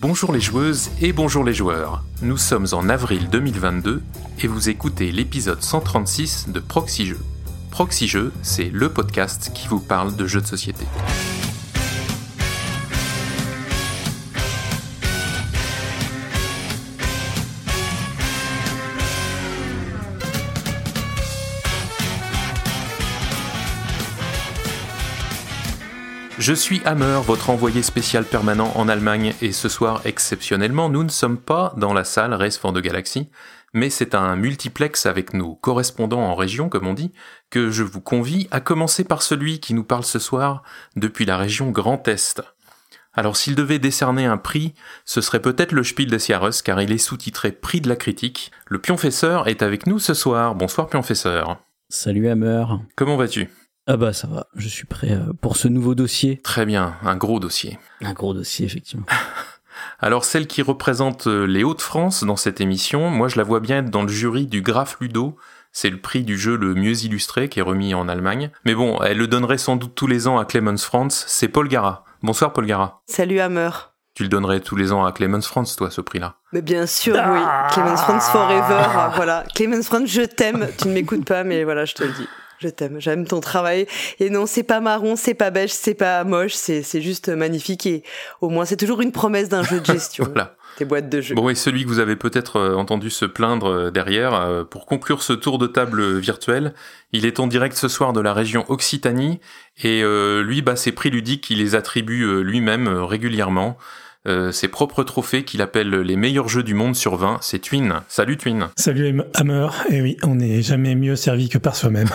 Bonjour les joueuses et bonjour les joueurs. Nous sommes en avril 2022 et vous écoutez l'épisode 136 de Proxy Jeux. Proxy Jeux, c'est le podcast qui vous parle de jeux de société. Je suis Hammer, votre envoyé spécial permanent en Allemagne, et ce soir, exceptionnellement, nous ne sommes pas dans la salle Race for the Galaxy, mais c'est un multiplex avec nos correspondants en région, comme on dit, que je vous convie à commencer par celui qui nous parle ce soir depuis la région Grand Est. Alors s'il devait décerner un prix, ce serait peut-être le Spiel des Jahres, car il est sous-titré Prix de la critique. Le Pionfesseur est avec nous ce soir. Bonsoir Pionfesseur. Salut Hammer. Comment vas-tu? Ah bah ça va, je suis prêt euh, pour ce nouveau dossier. Très bien, un gros dossier. Un gros dossier effectivement. Alors celle qui représente euh, les Hauts-de-France dans cette émission, moi je la vois bien être dans le jury du Graf Ludo. C'est le prix du jeu le mieux illustré qui est remis en Allemagne. Mais bon, elle le donnerait sans doute tous les ans à Clemens Franz. C'est Paul Gara. Bonsoir Paul Gara. Salut Hammer. Tu le donnerais tous les ans à Clemens Franz, toi, ce prix-là Mais bien sûr, oui. Clemens Franz forever. voilà. Clemens Franz, je t'aime. Tu ne m'écoutes pas, mais voilà, je te le dis. Je t'aime, j'aime ton travail. Et non, c'est pas marron, c'est pas beige, c'est pas moche, c'est, c'est juste magnifique. Et au moins, c'est toujours une promesse d'un jeu de gestion. Voilà. Tes boîtes de jeux. Bon, et celui que vous avez peut-être euh, entendu se plaindre euh, derrière, euh, pour conclure ce tour de table virtuel, il est en direct ce soir de la région Occitanie, et euh, lui, bah, ses prix ludiques, il les attribue lui-même régulièrement. Euh, ses propres trophées qu'il appelle les meilleurs jeux du monde sur 20, c'est Twin. Salut Twin. Salut Hammer, et oui, on n'est jamais mieux servi que par soi-même.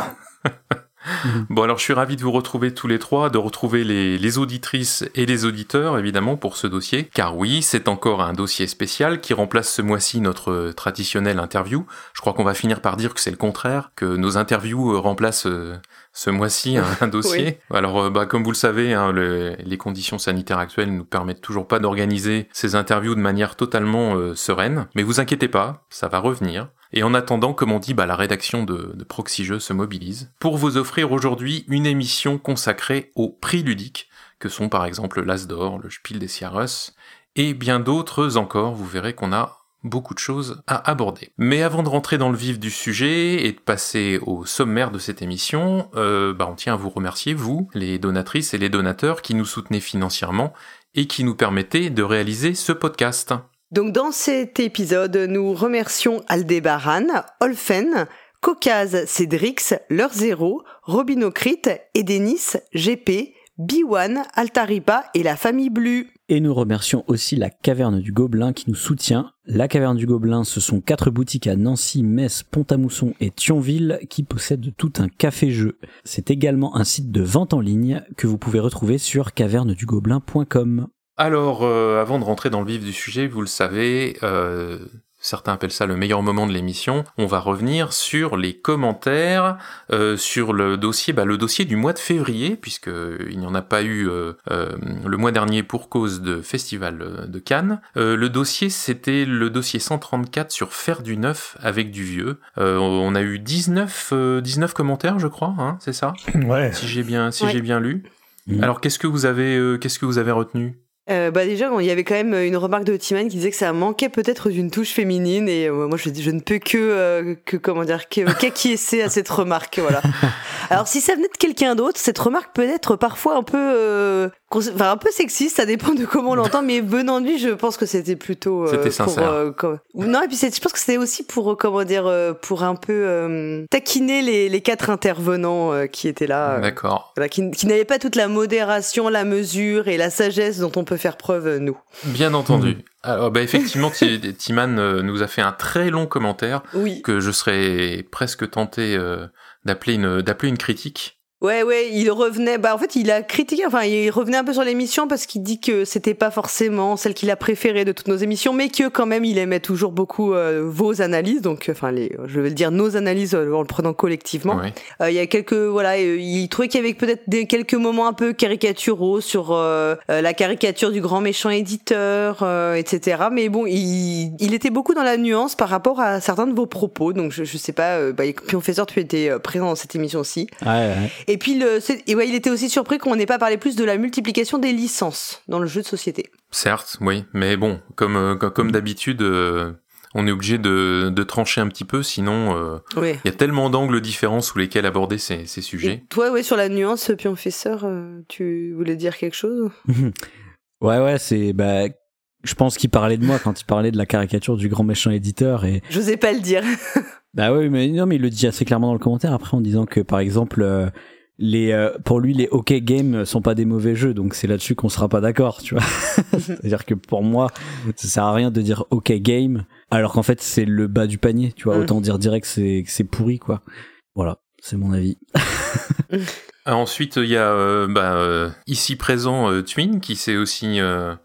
Bon alors je suis ravi de vous retrouver tous les trois, de retrouver les, les auditrices et les auditeurs évidemment pour ce dossier, car oui c'est encore un dossier spécial qui remplace ce mois-ci notre traditionnelle interview. Je crois qu'on va finir par dire que c'est le contraire, que nos interviews euh, remplacent euh, ce mois-ci un, un dossier. Alors euh, bah, comme vous le savez, hein, le- les conditions sanitaires actuelles nous permettent toujours pas d'organiser ces interviews de manière totalement euh, sereine, mais vous inquiétez pas, ça va revenir. Et en attendant, comme on dit, bah, la rédaction de, de se mobilise pour vous offrir aujourd'hui une émission consacrée aux prix ludiques, que sont par exemple l'As d'Or, le Spiel des Jahres, et bien d'autres encore. Vous verrez qu'on a beaucoup de choses à aborder. Mais avant de rentrer dans le vif du sujet et de passer au sommaire de cette émission, euh, bah, on tient à vous remercier, vous, les donatrices et les donateurs qui nous soutenez financièrement et qui nous permettez de réaliser ce podcast. Donc, dans cet épisode, nous remercions Aldébaran, Olfen, Caucase, Cédrix, Leur Zéro, Robinocrit, Edenis, GP, B1, Altaripa et la famille Blue. Et nous remercions aussi la Caverne du Gobelin qui nous soutient. La Caverne du Gobelin, ce sont quatre boutiques à Nancy, Metz, Pont-à-Mousson et Thionville qui possèdent tout un café-jeu. C'est également un site de vente en ligne que vous pouvez retrouver sur cavernedugobelin.com. Alors, euh, avant de rentrer dans le vif du sujet, vous le savez, euh, certains appellent ça le meilleur moment de l'émission. On va revenir sur les commentaires, euh, sur le dossier, bah, le dossier du mois de février, puisque il n'y en a pas eu euh, euh, le mois dernier pour cause de festival de Cannes. Euh, le dossier, c'était le dossier 134 sur faire du neuf avec du vieux. Euh, on a eu 19, euh, 19 commentaires, je crois, hein, c'est ça, Ouais, si j'ai bien, si Ouais. j'ai bien lu. Mhm. Alors, qu'est-ce que vous avez, euh, qu'est-ce que vous avez retenu? Euh, bah déjà, il y avait quand même une remarque de Timan qui disait que ça manquait peut-être d'une touche féminine et euh, moi je, je ne peux que, euh, que comment dire, qu'acquiescer à cette remarque. Voilà. Alors si ça venait de quelqu'un d'autre, cette remarque peut être parfois un peu, euh, enfin un peu sexiste, ça dépend de comment on l'entend, mais venant de lui, je pense que c'était plutôt. euh, C'était pour, sincère. euh, comme- Non et puis je pense que c'était aussi pour euh, comment dire, pour un peu euh, taquiner les, les quatre intervenants euh, qui étaient là. euh, D'accord. voilà, qui, qui n'avaient pas toute la modération, la mesure et la sagesse dont on peut faire preuve, euh, nous. Bien entendu. Mhm. Alors, bah, effectivement, Ti- Timan nous a fait un très long commentaire Oui. que je serais presque tenté euh, d'appeler une d'appeler une critique. Ouais, ouais, il revenait. Bah, en fait, il a critiqué. Enfin, il revenait un peu sur l'émission parce qu'il dit que c'était pas forcément celle qu'il a préférée de toutes nos émissions, mais que quand même, il aimait toujours beaucoup euh, vos analyses. Donc, enfin, les, je vais le dire, nos analyses euh, en le prenant collectivement. Ouais. Euh, il y a quelques, voilà, euh, il trouvait qu'il y avait peut-être des quelques moments un peu caricaturaux sur euh, euh, la caricature du grand méchant éditeur, euh, etc. Mais bon, il, il était beaucoup dans la nuance par rapport à certains de vos propos. Donc, je, je sais pas. Euh, bah, Pionfesseur, tu étais euh, présent dans cette émission aussi. Ouais, ouais. Et puis, le, et ouais, il était aussi surpris qu'on n'ait pas parlé plus de la multiplication des licences dans le jeu de société. Certes, oui, mais bon, comme, euh, comme d'habitude, euh, on est obligé de, de, trancher un petit peu, sinon euh, il y a tellement d'angles différents sous lesquels aborder ces, ces sujets. toi, ouais, sur la nuance, Pionfesseur, tu voulais dire quelque chose Ouais, ouais, c'est bah, je pense qu'il parlait de moi quand il parlait de la caricature du grand méchant éditeur et. J'osais pas le dire. bah oui, mais non, mais il le dit assez clairement dans le commentaire après en disant que par exemple. Euh, les, euh, pour lui, les OK games sont pas des mauvais jeux, donc c'est là-dessus qu'on sera pas d'accord, tu vois. C'est-à-dire que pour moi, ça sert à rien de dire OK game, alors qu'en fait c'est le bas du panier, tu vois. Mm. Autant dire direct que c'est pourri, quoi. Voilà, c'est mon avis. Ah, ensuite, il y a euh, bah, euh, ici présent euh, Twin qui s'est aussi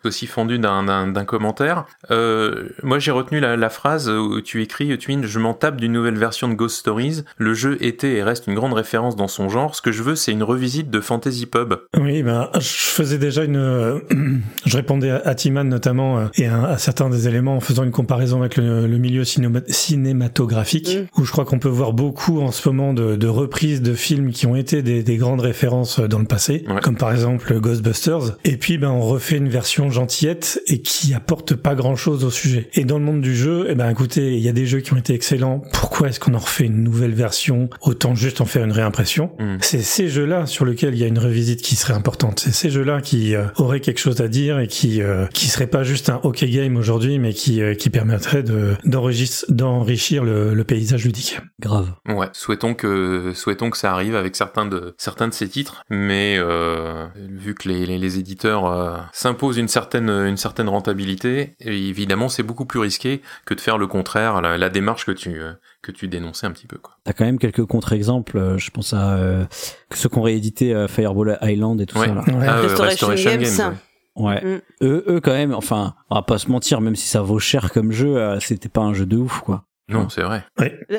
aussi fendu d'un commentaire. moi, j'ai retenu la, la, phrase où tu écris Twin, je m'en tape d'une nouvelle version de Ghost Stories. Le jeu était et reste une grande référence dans son genre. Ce que je veux, c'est une revisite de Fantasy Pub. Oui, ben je faisais déjà une, je répondais à, Timan notamment et à, certains des éléments en faisant une comparaison avec le, le milieu cinématographique, mm. où je crois qu'on peut voir beaucoup en ce moment de, de reprises de films qui ont été des, des grands de références dans le passé, comme par exemple Ghostbusters. Et puis, ben, on refait une version gentillette et qui apporte pas grand chose au sujet. Et dans le monde du jeu, eh ben, écoutez, il y a des jeux qui ont été excellents. Pourquoi est-ce qu'on en refait une nouvelle version? Autant juste en faire une réimpression? Mm. C'est ces jeux-là sur lesquels il y a une revisite qui serait importante. C'est ces jeux-là qui euh, auraient quelque chose à dire et qui, euh, qui serait pas juste un OK game aujourd'hui, mais qui, euh, qui permettrait de, d'enrichir le, le paysage ludique. Grave. Ouais. Souhaitons que, souhaitons que ça arrive avec certains de, certains de ces titres, mais euh, vu que les, les, éditeurs euh, s'imposent une certaine, une certaine rentabilité, évidemment c'est beaucoup plus risqué que de faire le contraire, la, démarche que tu, euh, que tu dénonçais un petit peu. Quoi. T'as quand même quelques contre-exemples, je pense à ceux qui ont réédité Fireball Island et tout ça. Là. Ah, Restoration, Games. Ouais. Mm. Eux, eux, quand même, enfin, on va pas se mentir, même si ça vaut cher comme jeu, c'était pas un jeu de ouf, quoi. Non, c'est vrai.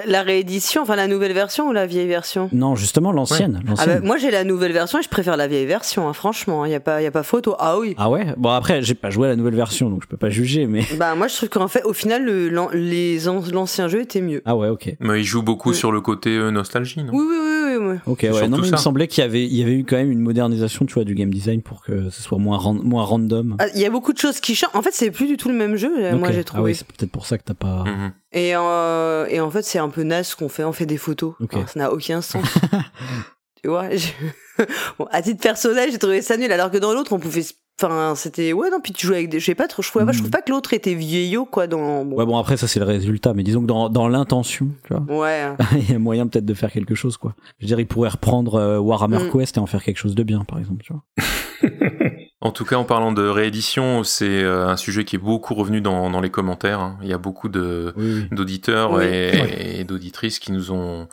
La, réédition, enfin la nouvelle version ou la vieille version? Non, justement l'ancienne. Ah bah, moi j'ai la nouvelle version et je préfère la vieille version, hein, franchement. Il n'y a, pas, y a pas photo. Ah oui. Ah ouais? Bon après, j'ai pas joué à la nouvelle version donc je peux pas juger, mais. Bah moi je trouve qu'en fait, au final, le, les l'ancien jeu était mieux. Ah ouais, ok. Mais il joue beaucoup sur le côté euh, nostalgie, non? Oui, oui, oui. Ok, ouais. Non, mais il me semblait qu'il y avait, il y avait eu quand même une modernisation, tu vois, du game design pour que ce soit moins, moins random. Ah, il y a beaucoup de choses qui changent. En fait, c'est plus du tout le même jeu, moi j'ai trouvé. Ah oui, c'est peut-être pour ça que t'as pas. Mhm. Et, euh, et en fait, c'est un peu naze qu'on fait. On fait des photos. ça n'a aucun sens. tu vois bon, à titre personnel, j'ai trouvé ça nul. Alors que dans l'autre, on pouvait Enfin, c'était ouais non puis tu jouais avec des je sais pas trop je trouvais pas, je trouve hmm. pas que l'autre était vieillot quoi dans bon. Ouais bon après ça c'est le résultat mais disons que dans dans l'intention, tu vois. Ouais. il y a moyen peut-être de faire quelque chose quoi. Je veux dire il pourrait reprendre euh, Warhammer hmm. Quest et en faire quelque chose de bien par exemple, tu vois. En tout cas, en parlant de réédition, c'est euh, un sujet qui est beaucoup revenu dans, dans les commentaires. Hein. Il y a beaucoup de d'auditeurs et, d'auditrices qui nous ont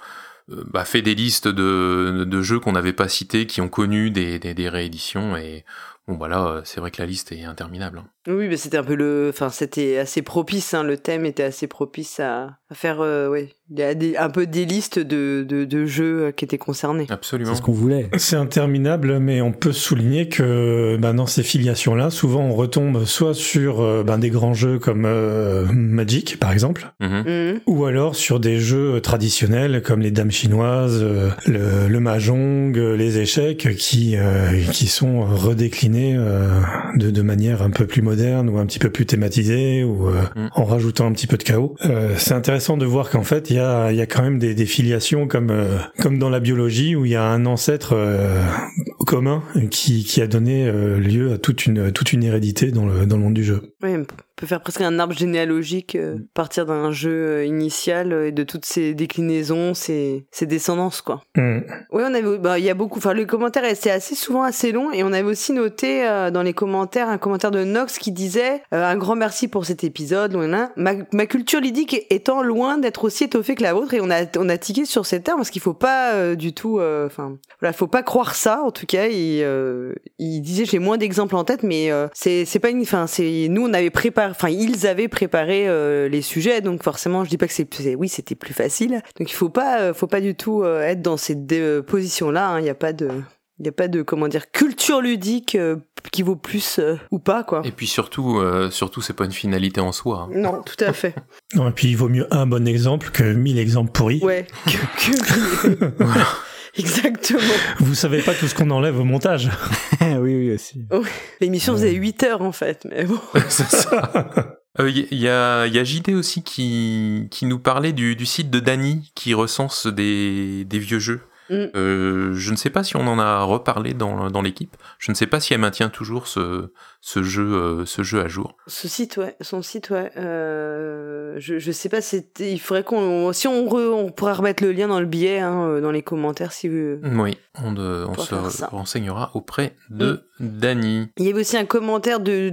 euh, bah, fait des listes de, de jeux qu'on n'avait pas cités, qui ont connu des, des, des rééditions et Bon bah euh, c'est vrai que la liste est interminable. Hein. Oui, mais c'était un peu le, enfin c'était assez propice. Hein. Le thème était assez propice à, à faire, euh, ouais, il y a des, un peu des listes de, de, de, jeux qui étaient concernés. Absolument. C'est ce qu'on voulait. C'est interminable, mais on peut souligner que bah, dans ces filiations-là, souvent on retombe soit sur euh, bah, des grands jeux comme euh, Magic, par exemple, mhm. Mhm. ou alors sur des jeux traditionnels comme les dames chinoises, euh, le, le, mahjong, les échecs, qui qui sont redéclinés de, de manière un peu plus moderne ou un petit peu plus thématisée ou mhm. en rajoutant un petit peu de chaos. C'est intéressant de voir qu'en fait il y a, y a quand même des, des filiations comme, euh, comme dans la biologie où il y a un ancêtre euh, commun qui, qui a donné euh, lieu à toute une, toute une hérédité dans le, dans le monde du jeu. Oui, peut faire presque un arbre généalogique, euh, mm. partir d'un jeu euh, initial euh, et de toutes ses déclinaisons, ses, ses descendances, quoi. Mm. Oui, on avait, bah, il y a beaucoup, enfin, le commentaire c'est assez souvent assez long et on avait aussi noté dans les commentaires un commentaire de Nox qui disait un grand merci pour cet épisode, loin ma, ma culture ludique étant loin d'être aussi étoffée que la vôtre et on a, on a tiqué sur ces termes parce qu'il faut pas du tout, enfin, voilà, faut pas croire ça, en tout cas, il, il disait, j'ai moins d'exemples en tête, mais c'est, c'est pas une, enfin, c'est, nous, on avait préparé enfin ils avaient préparé euh, les sujets, donc forcément je dis pas que c'est, oui c'était plus facile. Donc il faut pas, euh, faut pas du tout euh, être dans ces positions-là. Hein. Il n'y a pas de, il n'y a pas de comment dire culture ludique qui vaut plus ou pas quoi. Et puis surtout, surtout c'est pas une finalité en soi. Hein. Non, tout à fait. non et puis il vaut mieux un bon exemple que mille exemples pourris. Ouais. Que, que... Exactement. Vous savez pas tout ce qu'on enlève au montage. oui, oui, aussi. L'émission faisait 8 heures en fait, mais bon. C'est ça. Il euh, y, a, y a JD aussi qui, qui nous parlait du, du site de Dany qui recense des, des vieux jeux. Mm. Euh, je ne sais pas si on en a reparlé dans, dans l'équipe. Je ne sais pas si elle maintient toujours ce, ce jeu, euh, ce jeu à jour. Ce site, ouais, son site, ouais. Euh, je, je sais pas, il faudrait qu'on, si on, on pourrait remettre le lien dans le billet, hein, euh, dans les commentaires, si vous. Oui, on, de, on se renseignera auprès de mm. Dany. Il y avait aussi un commentaire de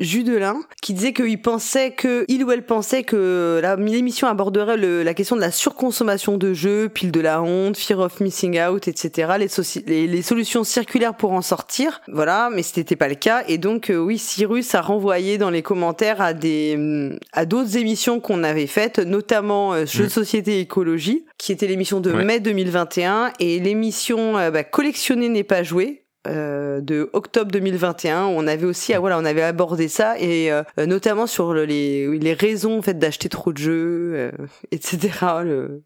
Judelin qui disait qu'il pensait que, il ou elle pensait que l'émission aborderait le, la question de la surconsommation de jeux, pile de la honte, fear of missing out, etc. Les, les, les solutions circulaires pour en sortir. Voilà, mais c'était pas le cas. Et donc, euh, oui, Cyrus a renvoyé dans les commentaires à des à d'autres émissions qu'on avait faites, notamment euh, Jeux de mm. société écologie, qui était l'émission de mai 2021 et l'émission euh, bah, Collectionner n'est pas joué de octobre 2021 où on avait aussi ah, voilà on avait abordé ça et notamment sur les, les raisons en fait d'acheter trop de jeux etc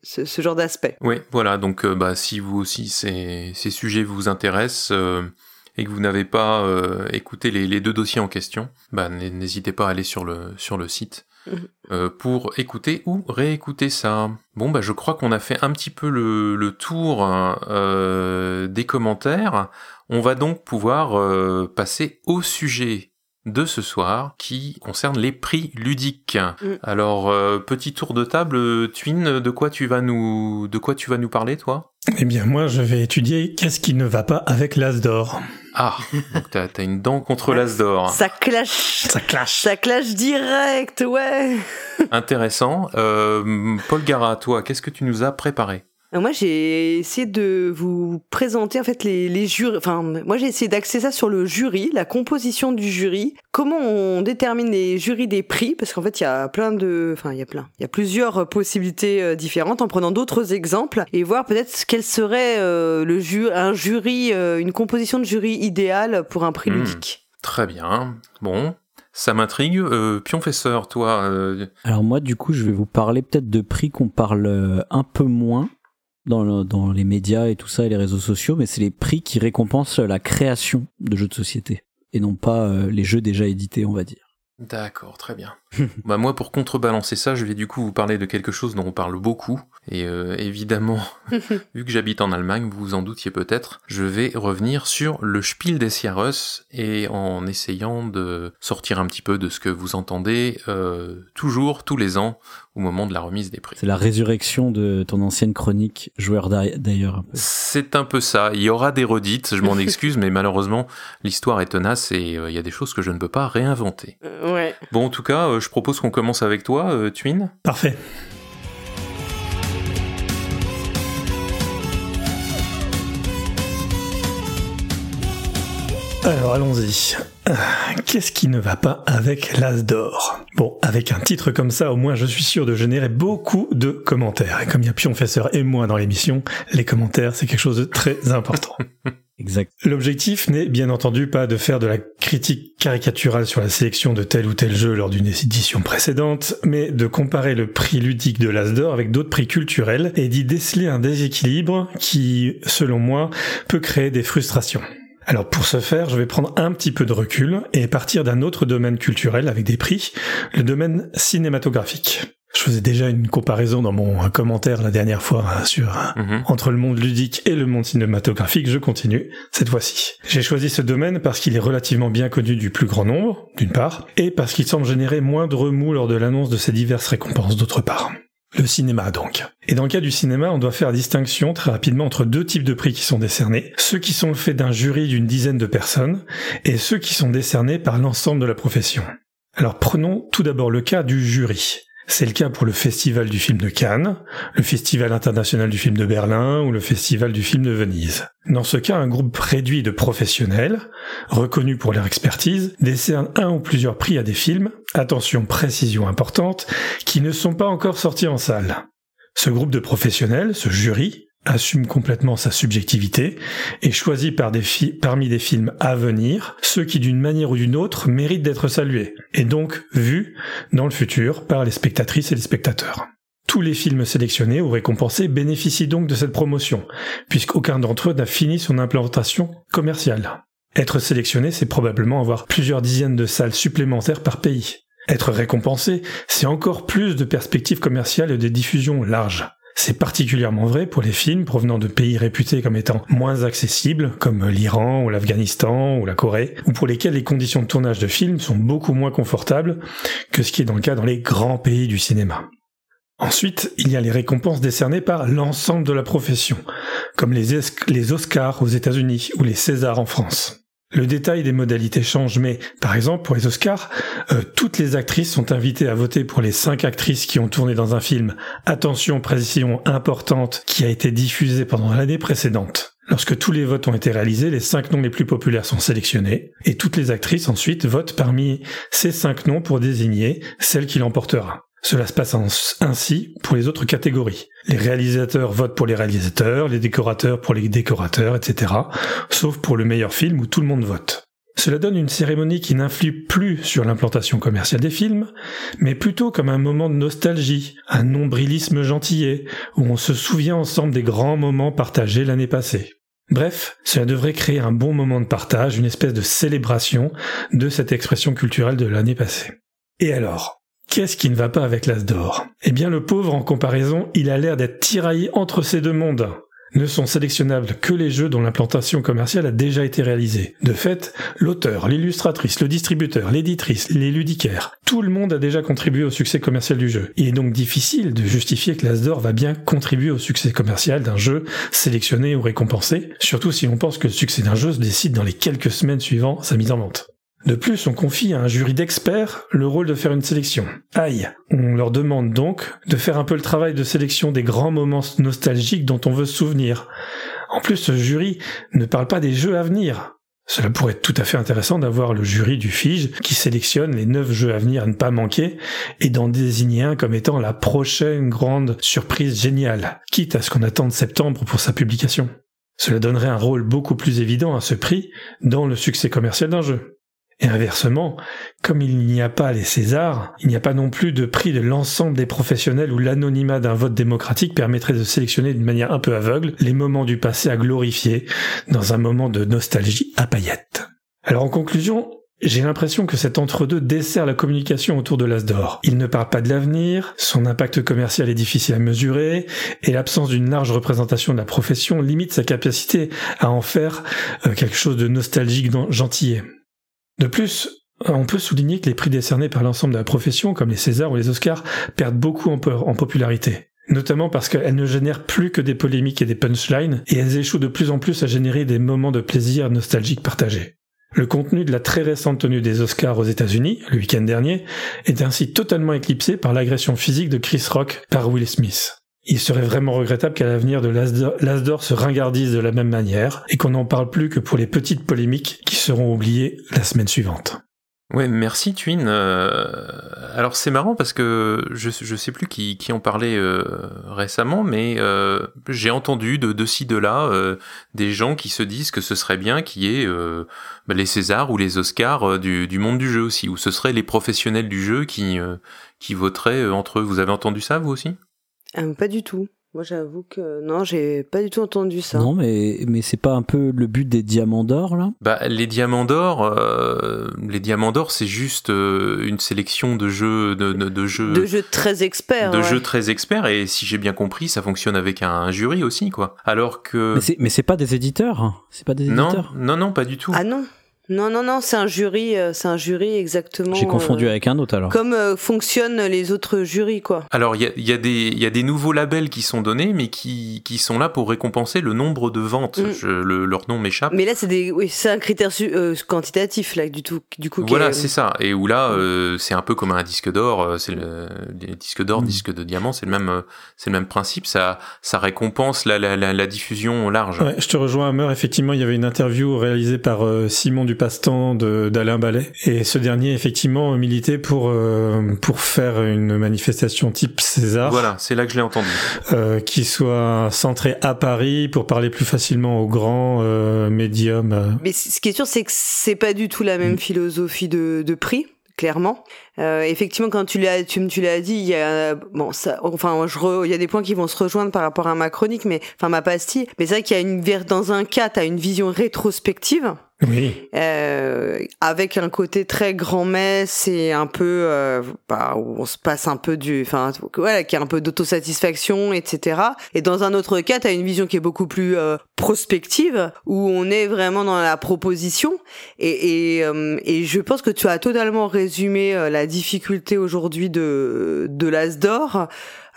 ce, genre d'aspect oui voilà donc bah si vous aussi ces, ces sujets vous intéressent et que vous n'avez pas euh, écouté les, deux dossiers en question, bah, n'hésitez pas à aller sur le, sur le site mhm. euh, pour écouter ou réécouter ça. Bon, bah, je crois qu'on a fait un petit peu le, le tour euh, des commentaires. On va donc pouvoir passer au sujet de ce soir qui concerne les prix ludiques. Mm. Alors petit tour de table, Twin, de quoi tu vas nous de quoi tu vas nous parler toi? Eh bien moi je vais étudier qu'est-ce qui ne va pas avec l'as d'or. Ah, donc t'as as une dent contre l'as d'or. Ça clash. Ça clash. Ça clash direct, ouais. Intéressant. Euh, Paul Gara, toi, qu'est-ce que tu nous as préparé? Moi, j'ai essayé de vous présenter en fait les, les jurys. Enfin, moi, j'ai essayé d'axer ça sur le jury, la composition du jury, comment on détermine les jurys des prix, parce qu'en fait, il y a plein de, enfin, il y a plein, il y a plusieurs possibilités euh, différentes, en prenant d'autres exemples et voir peut-être quel serait euh, le ju un jury, euh, une composition de jury idéale pour un prix hmm. ludique. Très bien. Bon, ça m'intrigue. Euh, Pionfesseur, toi. Alors moi, du coup, je vais vous parler peut-être de prix qu'on parle un peu moins dans, dans les médias et tout ça et les réseaux sociaux, mais c'est les prix qui récompensent la création de jeux de société et non pas euh, les jeux déjà édités, on va dire. D'accord, très bien. bah moi, pour contrebalancer ça, je vais du coup vous parler de quelque chose dont on parle beaucoup. Et euh, évidemment, vu que j'habite en Allemagne, vous vous en doutiez peut-être, je vais revenir sur le Spiel des Jahres et en essayant de sortir un petit peu de ce que vous entendez euh, toujours, tous les ans, au moment de la remise des prix. C'est la résurrection de ton ancienne chronique, joueur d'ailleurs. C'est un peu ça. Il y aura des redites, je m'en excuse, mais malheureusement, l'histoire est tenace et euh, il y a des choses que je ne peux pas réinventer. Euh, ouais. Bon, en tout cas, euh, je propose qu'on commence avec toi, Twin. Parfait. Alors allons-y. Euh, qu'est-ce qui ne va pas avec l'As d'or? Bon, avec un titre comme ça, au moins je suis sûr de générer beaucoup de commentaires. Et comme il y a Pionfesseur et moi dans l'émission, les commentaires c'est quelque chose de très important. L'objectif n'est bien entendu pas de faire de la critique caricaturale sur la sélection de tel ou tel jeu lors d'une édition précédente, mais de comparer le prix ludique de l'As d'or avec d'autres prix culturels et d'y déceler un déséquilibre qui, selon moi, peut créer des frustrations. Alors pour ce faire, je vais prendre un petit peu de recul et partir d'un autre domaine culturel avec des prix, le domaine cinématographique. Je faisais déjà une comparaison dans mon commentaire la dernière fois sur mhm. entre le monde ludique et le monde cinématographique. Je continue cette fois-ci. J'ai choisi ce domaine parce qu'il est relativement bien connu du plus grand nombre, d'une part, et parce qu'il semble générer moins de remous lors de l'annonce de ces diverses récompenses, d'autre part. Le cinéma donc. Et dans le cas du cinéma, on doit faire distinction très rapidement entre deux types de prix qui sont décernés. Ceux qui sont le fait d'un jury d'une dizaine de personnes et ceux qui sont décernés par l'ensemble de la profession. Alors prenons tout d'abord le cas du jury. C'est le cas pour le Festival du film de Cannes, le Festival international du film de Berlin ou le Festival du film de Venise. Dans ce cas, un groupe réduit de professionnels, reconnus pour leur expertise, décerne un ou plusieurs prix à des films, attention précision importante, qui ne sont pas encore sortis en salle. Ce groupe de professionnels, ce jury, assume complètement sa subjectivité et choisit par des parmi des films à venir ceux qui d'une manière ou d'une autre méritent d'être salués et donc vus dans le futur par les spectatrices et les spectateurs. Tous les films sélectionnés ou récompensés bénéficient donc de cette promotion, puisqu'aucun d'entre eux n'a fini son implantation commerciale. Être sélectionné, c'est probablement avoir plusieurs dizaines de salles supplémentaires par pays. Être récompensé, c'est encore plus de perspectives commerciales et de diffusion larges. C'est particulièrement vrai pour les films provenant de pays réputés comme étant moins accessibles, comme l'Iran ou l'Afghanistan ou la Corée, ou pour lesquels les conditions de tournage de films sont beaucoup moins confortables que ce qui est dans le cas dans les grands pays du cinéma. Ensuite, il y a les récompenses décernées par l'ensemble de la profession, comme les, Oscars aux États-Unis ou les Césars en France. Le détail des modalités change, mais par exemple pour les Oscars, euh, toutes les actrices sont invitées à voter pour les cinq actrices qui ont tourné dans un film. Attention, précision importante, qui a été diffusé pendant l'année précédente. Lorsque tous les votes ont été réalisés, les cinq noms les plus populaires sont sélectionnés, et toutes les actrices ensuite votent parmi ces cinq noms pour désigner celle qui l'emportera. Cela se passe ainsi pour les autres catégories. Les réalisateurs votent pour les réalisateurs, les décorateurs pour les décorateurs, etc. Sauf pour le meilleur film où tout le monde vote. Cela donne une cérémonie qui n'influe plus sur l'implantation commerciale des films, mais plutôt comme un moment de nostalgie, un nombrilisme gentillet, où on se souvient ensemble des grands moments partagés l'année passée. Bref, cela devrait créer un bon moment de partage, une espèce de célébration de cette expression culturelle de l'année passée. Et alors? Qu'est-ce qui ne va pas avec l'As d'or? Eh bien le pauvre, en comparaison, il a l'air d'être tiraillé entre ces deux mondes. Ne sont sélectionnables que les jeux dont l'implantation commerciale a déjà été réalisée. De fait, l'auteur, l'illustratrice, le distributeur, l'éditrice, les ludicaires, tout le monde a déjà contribué au succès commercial du jeu. Il est donc difficile de justifier que l'As d'or va bien contribuer au succès commercial d'un jeu sélectionné ou récompensé, surtout si on pense que le succès d'un jeu se décide dans les quelques semaines suivant sa mise en vente. De plus, on confie à un jury d'experts le rôle de faire une sélection. Aïe On leur demande donc de faire un peu le travail de sélection des grands moments nostalgiques dont on veut se souvenir. En plus, ce jury ne parle pas des jeux à venir. Cela pourrait être tout à fait intéressant d'avoir le jury du FIGE qui sélectionne les neuf jeux à venir à ne pas manquer et d'en désigner un comme étant la prochaine grande surprise géniale, quitte à ce qu'on attende septembre pour sa publication. Cela donnerait un rôle beaucoup plus évident à ce prix dans le succès commercial d'un jeu. Et inversement, comme il n'y a pas les Césars, il n'y a pas non plus de prix de l'ensemble des professionnels où l'anonymat d'un vote démocratique permettrait de sélectionner d'une manière un peu aveugle les moments du passé à glorifier dans un moment de nostalgie à paillettes. Alors en conclusion, j'ai l'impression que cet entre-deux dessert la communication autour de l'As d'or. Il ne parle pas de l'avenir, son impact commercial est difficile à mesurer, et l'absence d'une large représentation de la profession limite sa capacité à en faire euh, quelque chose de nostalgique gentillet. De plus, on peut souligner que les prix décernés par l'ensemble de la profession, comme les Césars ou les Oscars, perdent beaucoup en, popularité. Notamment parce qu'elles ne génèrent plus que des polémiques et des punchlines, et elles échouent de plus en plus à générer des moments de plaisir nostalgiques partagés. Le contenu de la très récente tenue des Oscars aux États-Unis, le week-end dernier, est ainsi totalement éclipsé par l'agression physique de Chris Rock par Will Smith. Il serait vraiment regrettable qu'à l'avenir de l'Asdor se ringardise de la même manière et qu'on n'en parle plus que pour les petites polémiques qui seront oubliées la semaine suivante. Ouais, merci Twin. Euh, alors c'est marrant parce que je je sais plus qui en parlait euh, récemment, mais euh, j'ai entendu de de ci de là des gens qui se disent que ce serait bien qu'il y ait bah, les Césars ou les Oscars du du monde du jeu aussi, où ce seraient les professionnels du jeu qui qui voteraient entre eux. Vous avez entendu ça vous aussi? Ah, pas du tout. Moi, j'avoue que non, j'ai pas du tout entendu ça. Non, mais mais c'est pas un peu le but des diamants d'or là? Bah, les diamants d'or, euh, les diamants d'or, c'est juste euh, une sélection de jeux, de, de, jeux, de jeux très experts, de jeux très experts. Et si j'ai bien compris, ça fonctionne avec un, jury aussi, quoi. Alors que mais c'est pas des éditeurs, hein. c'est pas des éditeurs. Non, non, non, pas du tout. Ah non. Non, non, non, c'est un jury, euh, c'est un jury exactement. J'ai confondu euh, avec un autre alors. Comme euh, fonctionnent les autres jurys, quoi. Alors, il y a, y, a y a, des nouveaux labels qui sont donnés, mais qui, qui sont là pour récompenser le nombre de ventes. Mm. Je, le, leur nom m'échappe. Mais là, c'est des, oui, c'est un critère quantitatif là, du tout, du coup. Voilà, c'est ça. Et où là, c'est un peu comme un disque d'or. C'est le disque d'or, mm. disque de diamant, c'est le même, c'est le même principe. Ça, ça récompense la, la, la, diffusion large. Ouais, je te rejoins, Hammer. Effectivement, il y avait une interview réalisée par Simon du passe-temps d'Alain Ballet. Et ce dernier, effectivement, militait pour, euh, pour faire une manifestation type César. Voilà, c'est là que je l'ai entendu. Euh, qui soit centré à Paris pour parler plus facilement aux grands euh, médiums. Mais ce qui est sûr, c'est que c'est pas du tout la même mm. philosophie de, de prix clairement. Euh, effectivement, quand tu l'as, tu, tu l'as dit, il y a bon, ça, enfin, je il y a des points qui vont se rejoindre par rapport à ma chronique, mais enfin ma pastille. Mais c'est vrai qu'il y a une dans un cas, tu as une vision rétrospective Euh, avec un côté très grand-messe et un peu euh, bah, où on se passe un peu du, enfin voilà, qui a un peu d'autosatisfaction, etc. Et dans un autre cas, tu as une vision qui est beaucoup plus euh, prospective où on est vraiment dans la proposition. Et, et, euh, et je pense que tu as totalement résumé la difficulté aujourd'hui de de l'Asdor.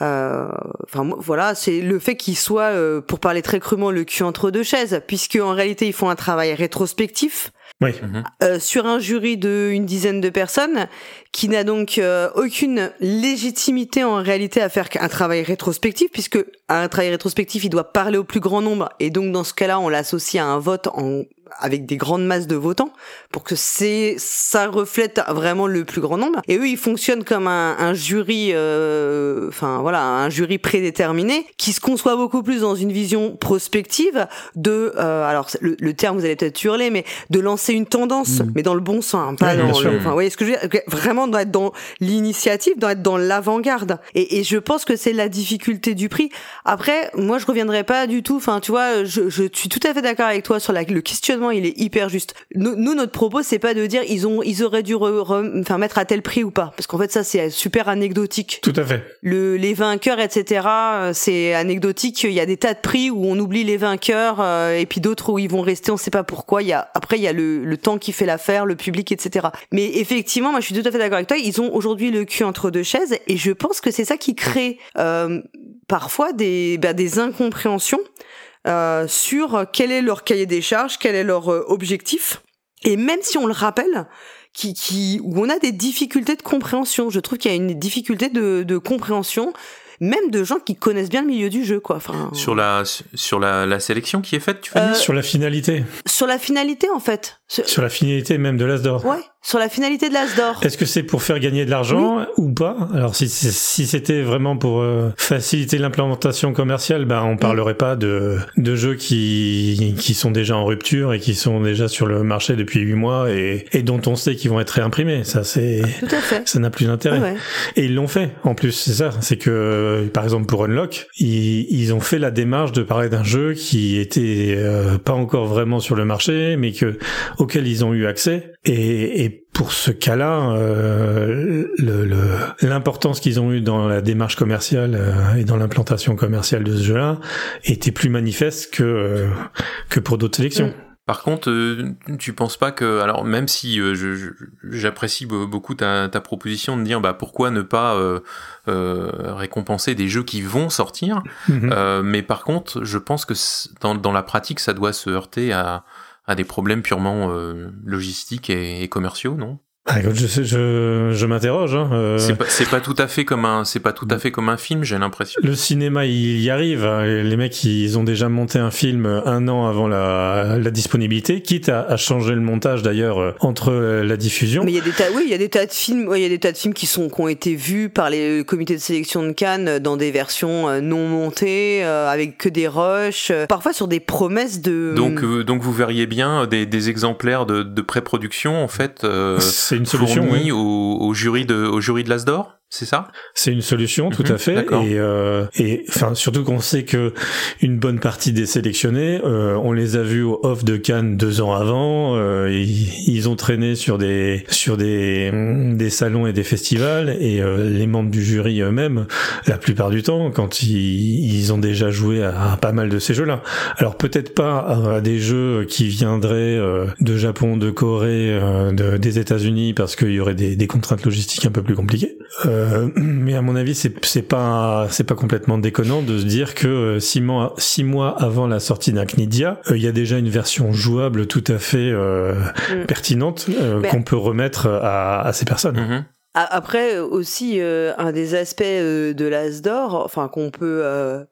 Euh, enfin voilà, c'est le fait qu'il soit, euh, pour parler très crûment, le cul entre deux chaises, puisque en réalité ils font un travail rétrospectif. Oui. Mhm. Euh, sur un jury de une dizaine de personnes qui n'a donc aucune légitimité en réalité à faire un travail rétrospectif puisque un travail rétrospectif il doit parler au plus grand nombre et donc dans ce cas-là on l'associe à un vote en avec des grandes masses de votants pour que c'est ça reflète vraiment le plus grand nombre. Et eux ils fonctionnent comme un, un jury euh, enfin voilà un jury prédéterminé qui se conçoit beaucoup plus dans une vision prospective de euh, alors le, le, terme vous allez peut-être hurler mais de lancer une tendance Mmh. mais dans le bon sens hein, pas Oui, dans le, enfin vous voyez ce que je veux dire vraiment doit être dans l'initiative doit être dans l'avant-garde. Et, et je pense que c'est la difficulté du prix. Après moi je reviendrai pas du tout enfin tu vois je, je suis tout à fait d'accord avec toi sur la, le questionnement il est hyper juste. Nous, nous, notre propos, c'est pas de dire ils ont, ils auraient dû re, re- enfin, mettre à tel prix ou pas, parce qu'en fait ça c'est super anecdotique. Tout à fait. Le, les vainqueurs, etc. euh, C'est anecdotique. Il y a des tas de prix où on oublie les vainqueurs euh, et puis d'autres où ils vont rester, on sait pas pourquoi. Il y a après il y a le, le temps qui fait l'affaire, le public, etc. Mais effectivement, moi je suis tout à fait d'accord avec toi. Ils ont aujourd'hui le cul entre deux chaises et je pense que c'est ça qui crée euh, parfois des, bah, des incompréhensions euh, sur quel est leur cahier des charges, quel est leur euh, objectif. Et même si on le rappelle, qui, qui, où on a des difficultés de compréhension, je trouve qu'il y a une difficulté de, de compréhension, même de gens qui connaissent bien le milieu du jeu, quoi. Enfin, Sur la, sur la, la sélection qui est faite, tu veux Euh, dire? Sur la finalité. sur la finalité, en fait. Sur- Sur la finalité même de l'Asdor. Ouais, sur la finalité de l'Asdor. Est-ce que c'est pour faire gagner de l'argent ou pas? Alors si, si c'était vraiment pour euh, faciliter l'implémentation commerciale, ben on parlerait pas de de jeux qui qui sont déjà en rupture et qui sont déjà sur le marché depuis huit mois et et dont on sait qu'ils vont être réimprimés. Ça c'est Tout à fait. ça n'a plus d'intérêt. Ouais. Et ils l'ont fait. En plus, c'est ça. C'est que, par exemple, pour Unlock, ils, ils ont fait la démarche de parler d'un jeu qui était euh, pas encore vraiment sur le marché, mais que auquel ils ont eu accès. Et, et pour ce cas-là, euh, le- le- l'importance qu'ils ont eu dans la démarche commerciale euh, et dans l'implantation commerciale de ce jeu-là était plus manifeste que euh, que pour d'autres sélections. Mm. Par contre, euh, tu penses pas que, alors même si euh, je- je- j'apprécie be- beaucoup ta, ta proposition de dire bah pourquoi ne pas euh, euh, récompenser des jeux qui vont sortir, Mhm. euh, mais par contre, je pense que dans, dans la pratique, ça doit se heurter à, à des problèmes purement euh, logistiques et, et commerciaux, non? Ah, écoute, je, sais- je, je m'interroge. Hein, euh, C'est pas, c'est pas tout à fait comme un, c'est pas tout à fait comme un film, j'ai l'impression. Le cinéma, il y arrive. hein. Les mecs, ils ont déjà monté un film un an avant la, la disponibilité, quitte à, à changer le montage d'ailleurs euh, entre euh, la diffusion. Mais il y a des tas, oui, il y a des tas de films, ouais, il y a des tas de films qui sont, qui ont été vus par les comités de sélection de Cannes dans des versions non montées, euh, avec que des rushs, parfois sur des promesses de. Donc, euh, donc vous verriez bien des, des exemplaires de, de pré-production en fait euh, Une solution. jury de, au jury de l'Asdor, c'est ça? C'est une solution, tout Mhm, à fait. Et, euh, et enfin, surtout qu'on sait que une bonne partie des sélectionnés, euh, on les a vus au off de Cannes deux ans avant. euh, ils, ils ont traîné sur des sur des des salons et des festivals. Et euh, les membres du jury eux-mêmes, la plupart du temps, quand ils, ils ont déjà joué à, à pas mal de ces jeux-là. Alors peut-être pas à, à des jeux qui viendraient euh, de Japon, de Corée, euh, de- des États-Unis, parce qu'il y aurait des, des contraintes logistiques un peu plus compliquées. Euh, mais à mon avis, c'est pas c'est pas complètement déconnant de se dire que euh, six mois six mois avant la sortie d'un Knidia, euh, il y a déjà une version jouable tout à fait euh, Mm. pertinente euh, qu'on peut remettre à, à ces personnes. Mhm. Après aussi un des aspects de l'Asdor, enfin qu'on peut,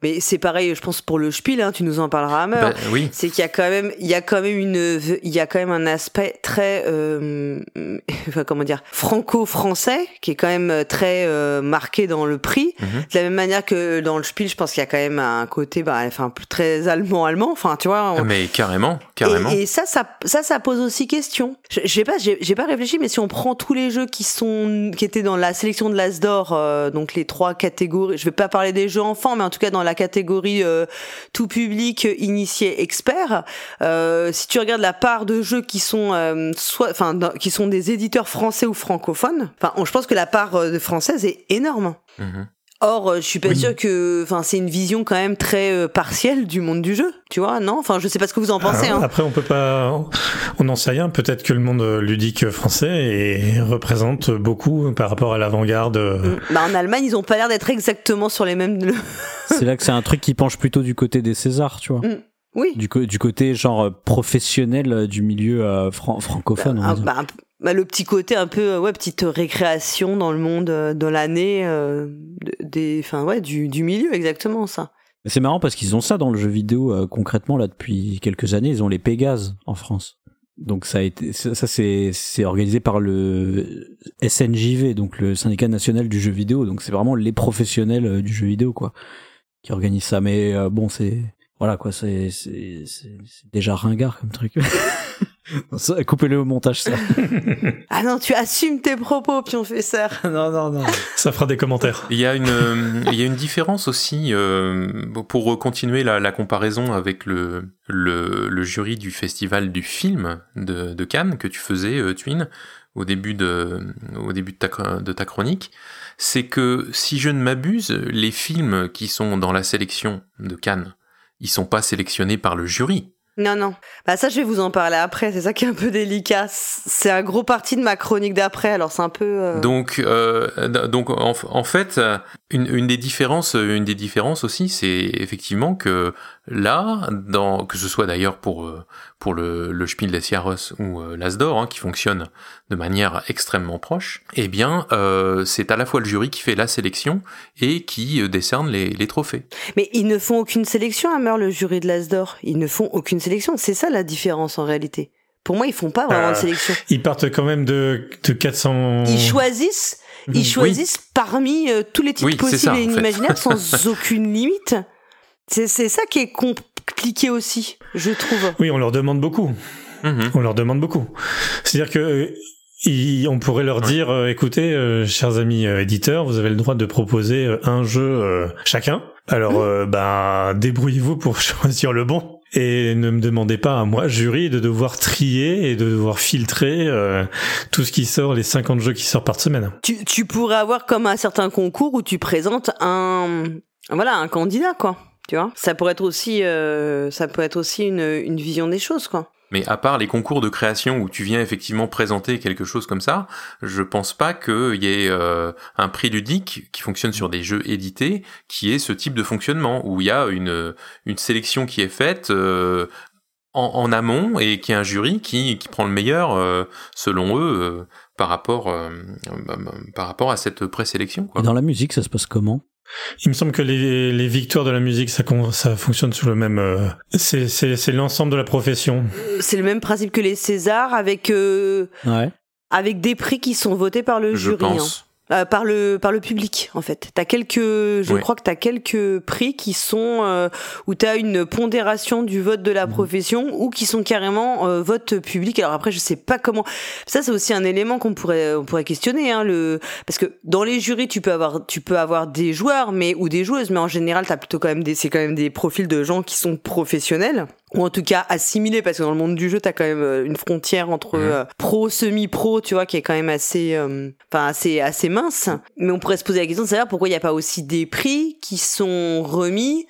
mais c'est pareil, je pense pour le Spiel, hein, tu nous en parleras à meurtre. Bah, oui. C'est qu'il y a quand même, il y a quand même une, il y a quand même un aspect très, enfin, comment dire, franco-français qui est quand même très marqué dans le prix. Mhm. De la même manière que dans le Spiel, je pense qu'il y a quand même un côté, bah, enfin très allemand, allemand. Enfin, tu vois. Mais carrément, carrément. Et, ça, ça, ça, ça pose aussi question. Sais pas, j'ai pas réfléchi, mais si on prend tous les jeux qui sont qui étaient dans la sélection de l'Asdor, euh, donc les trois catégories. Je vais pas parler des jeux enfants, mais en tout cas dans la catégorie euh, tout public, initié, expert. Euh, si tu regardes la part de jeux qui sont soit, enfin, qui sont des éditeurs français ou francophones, enfin, je pense que la part française est énorme. Mhm. Or, euh, je suis pas sûr que, enfin, c'est une vision quand même très euh, partielle du monde du jeu, tu vois, non? Enfin, je sais pas ce que vous en pensez. Ah, hein. Après, on peut pas, on n'en sait rien. Peut-être que le monde ludique français représente beaucoup par rapport à l'avant-garde. Mm. Bah, en Allemagne, ils ont pas l'air d'être exactement sur les mêmes. c'est là que c'est un truc qui penche plutôt du côté des Césars, tu vois. Mm. Oui. Du, du, côté genre professionnel du milieu francophone. Bah, bah, le petit côté un peu euh, ouais petite récréation dans le monde euh, dans l'année euh, des enfin ouais du, du milieu exactement ça. C'est marrant parce qu'ils ont ça dans le jeu vidéo concrètement là depuis quelques années. Ils ont les Pégases en France. Donc ça a été ça, c'est c'est organisé par le SNJV donc le syndicat national du jeu vidéo. Donc c'est vraiment les professionnels du jeu vidéo quoi qui organisent ça. Mais bon c'est voilà quoi c'est c'est déjà ringard comme truc Coupez-le au montage, ça. ah non, tu assumes tes propos, pion ça. non, non, non. Ça fera des commentaires. Il y a une, euh, il y a une différence aussi, euh, pour continuer la, la, comparaison avec le, le, le, jury du festival du film de, de Cannes que tu faisais, euh, Twin, au début de, au début de ta, de ta chronique. C'est que, si je ne m'abuse, les films qui sont dans la sélection de Cannes, ils sont pas sélectionnés par le jury non, non. Bah ça, je vais vous en parler après. C'est ça qui est un peu délicat. C'est un gros parti de ma chronique d'après. Alors c'est un peu. Euh, donc, euh, donc en, fait, une, une, des différences, une des différences aussi, c'est effectivement que là, dans, que ce soit d'ailleurs pour euh, pour le, le Spiel des Jahres ou euh, l'Asdor, hein, qui fonctionne de manière extrêmement proche, eh bien, euh, c'est à la fois le jury qui fait la sélection et qui euh, décerne les, les, trophées. Mais ils ne font aucune sélection, Hammer, le jury de l'Asdor. Ils ne font aucune sélection. C'est ça la différence en réalité. Pour moi, ils font pas vraiment de sélection. Ils partent quand même de, de 400. Ils choisissent, ils mhm. choisissent parmi tous les types possibles et inimaginables sans aucune limite. C'est ça qui est compliqué aussi, je trouve. Oui, on leur demande beaucoup. Mhm. On leur demande beaucoup. C'est-à-dire que on pourrait leur dire, euh, écoutez, euh, chers amis euh, éditeurs, vous avez le droit de proposer un jeu chacun. Alors, bah, débrouillez-vous pour choisir le bon. Et ne me demandez pas à moi, jury, de devoir trier et de devoir filtrer tout ce qui sort, les 50 jeux qui sortent par semaine. Tu, tu pourrais avoir comme un certain concours où tu présentes un, voilà, un candidat, quoi. Tu vois, ça pourrait être aussi, euh, ça peut être aussi une, une vision des choses, quoi. Mais à part les concours de création où tu viens effectivement présenter quelque chose comme ça, je pense pas qu'il y ait euh, un prix ludique qui fonctionne sur des jeux édités qui ait ce type de fonctionnement où il y a une, une sélection qui est faite euh, en, en, amont et qui a un jury qui, qui prend le meilleur euh, selon eux par rapport bah, bah, par rapport à cette présélection. Quoi. Et dans la musique, ça se passe comment? Il me semble que les, les victoires de la musique, ça, ça fonctionne sur le même. Euh, c'est l'ensemble de la profession. C'est le même principe que les Césars, avec euh, ouais. avec des prix qui sont votés par le jury. Hein. Euh, par le par le public en fait. T'as quelques, je crois que t'as quelques prix qui sont euh, où t'as une pondération du vote de la mhm. profession ou qui sont carrément euh, vote public. Alors après, je sais pas comment. Ça, c'est aussi un élément qu'on pourrait on pourrait questionner. Hein, le parce que dans les jurys, tu peux avoir tu peux avoir des joueurs mais ou des joueuses, mais en général, t'as plutôt quand même des c'est quand même des profils de gens qui sont professionnels ou en tout cas assimilé parce que dans le monde du jeu t'as quand même euh, une frontière entre euh, pro semi pro tu vois qui est quand même assez enfin assez assez mince mais on pourrait se poser la question de savoir pourquoi il n'y a pas aussi des prix qui sont remis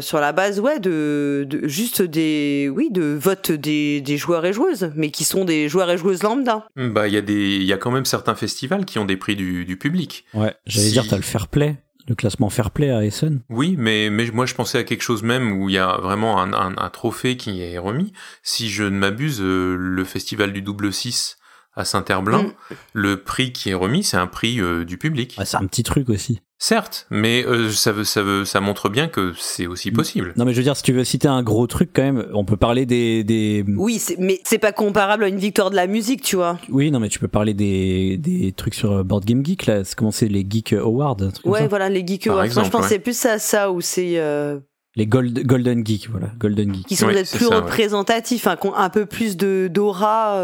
sur la base ouais de, de, juste des oui de vote des, des joueurs et joueuses mais qui sont des joueurs et joueuses lambda bah il y a des il y a quand même certains festivals qui ont des prix du, du public ouais j'allais dire t'as le fair play le classement fair play à Essen. Oui, mais, mais moi je pensais à quelque chose même où il y a vraiment un, un, trophée qui est remis. Si je ne m'abuse, euh, le festival du double 6 à Saint-Herblain, mm. le prix qui est remis, c'est un prix euh, du public. c'est un petit truc aussi. Certes, mais euh, ça, veut, ça, veut, ça montre bien que c'est aussi possible. Non, mais je veux dire, si tu veux citer un gros truc, quand même, on peut parler des. des... Oui, mais c'est pas comparable à une victoire de la musique, tu vois. Oui, non, mais tu peux parler des, des trucs sur euh, Board Game Geek, là. C'est comment c'est les Geek Awards Ouais, voilà, les Geek Awards. Moi, je pensais plus à ça, où c'est. Les gold, Golden Geek, voilà, Golden Geek. Qui sont peut-être plus représentatifs, hein, qui ont un peu plus de d'aura.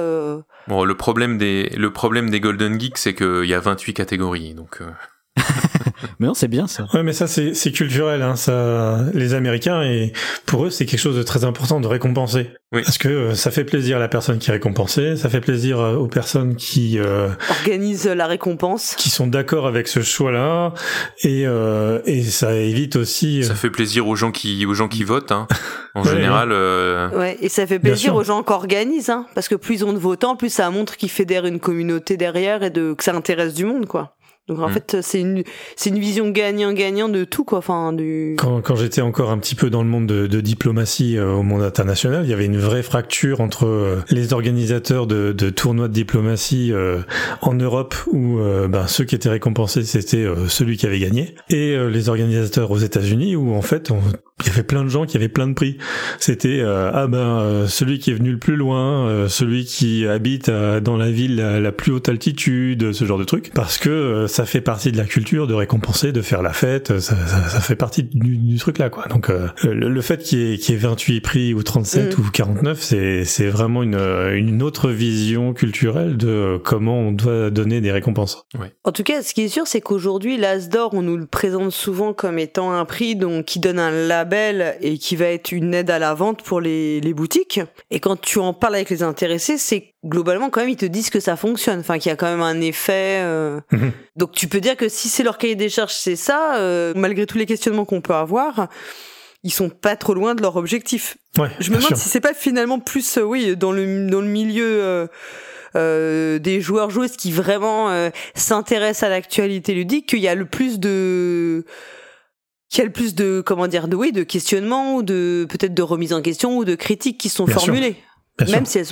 Bon, le problème des, le problème des Golden Geeks, c'est qu'il y a 28 catégories, donc. Euh. mais non, c'est bien ça. Ouais, mais ça c'est c'est culturel, hein, ça. Les Américains et pour eux c'est quelque chose de très important de récompenser. Oui. Parce que euh, ça fait plaisir à la personne qui est récompensée, ça fait plaisir euh, aux personnes qui euh, organisent la récompense, qui sont d'accord avec ce choix-là, et euh, et ça évite aussi. Ça fait plaisir aux gens qui aux gens qui votent, hein. En général. Ouais, et ça fait plaisir aux gens qui organisent, hein, parce que plus ils ont de votants, plus ça montre qu'ils fédèrent une communauté derrière et de que ça intéresse du monde, quoi. Donc en mm. fait, c'est une c'est une vision gagnant-gagnant de tout quoi. Enfin du. Quand, quand j'étais encore un petit peu dans le monde de, de diplomatie euh, au monde international, il y avait une vraie fracture entre euh, les organisateurs de, de, tournois de diplomatie euh, en Europe où ben, ceux qui étaient récompensés c'était celui qui avait gagné et les organisateurs aux États-Unis où en fait on, il y avait plein de gens qui avaient plein de prix. C'était euh, ah ben euh, celui qui est venu le plus loin, euh, celui qui habite dans la ville à la plus haute altitude, ce genre de truc, parce que ça fait partie de la culture de récompenser, de faire la fête, ça, ça, ça fait partie du, du, truc là quoi. Donc le, fait qu'il y, ait, qu'il y ait 28 prix ou 37 mm. ou 49, c'est c'est vraiment une une autre vision culturelle de comment on doit donner des récompenses. Ouais. En tout cas, ce qui est sûr, c'est qu'aujourd'hui l'As d'or, on nous le présente souvent comme étant un prix donc qui donne un label et qui va être une aide à la vente pour les, les boutiques. Et quand tu en parles avec les intéressés, c'est globalement quand même ils te disent que ça fonctionne, enfin qu'il y a quand même un effet. Euh... Mhm. Donc tu peux dire que si c'est leur cahier des charges, c'est ça, euh, malgré tous les questionnements qu'on peut avoir ils sont pas trop loin de leur objectif. Ouais, je me demande si c'est pas finalement plus, euh, oui, dans le dans le milieu euh, euh, des joueurs joueuses qui vraiment s'intéressent à l'actualité ludique qu'il y a le plus de qu'il y a le plus de comment dire de oui de questionnements ou de peut-être de remise en question ou de critiques qui sont formulées même si elles,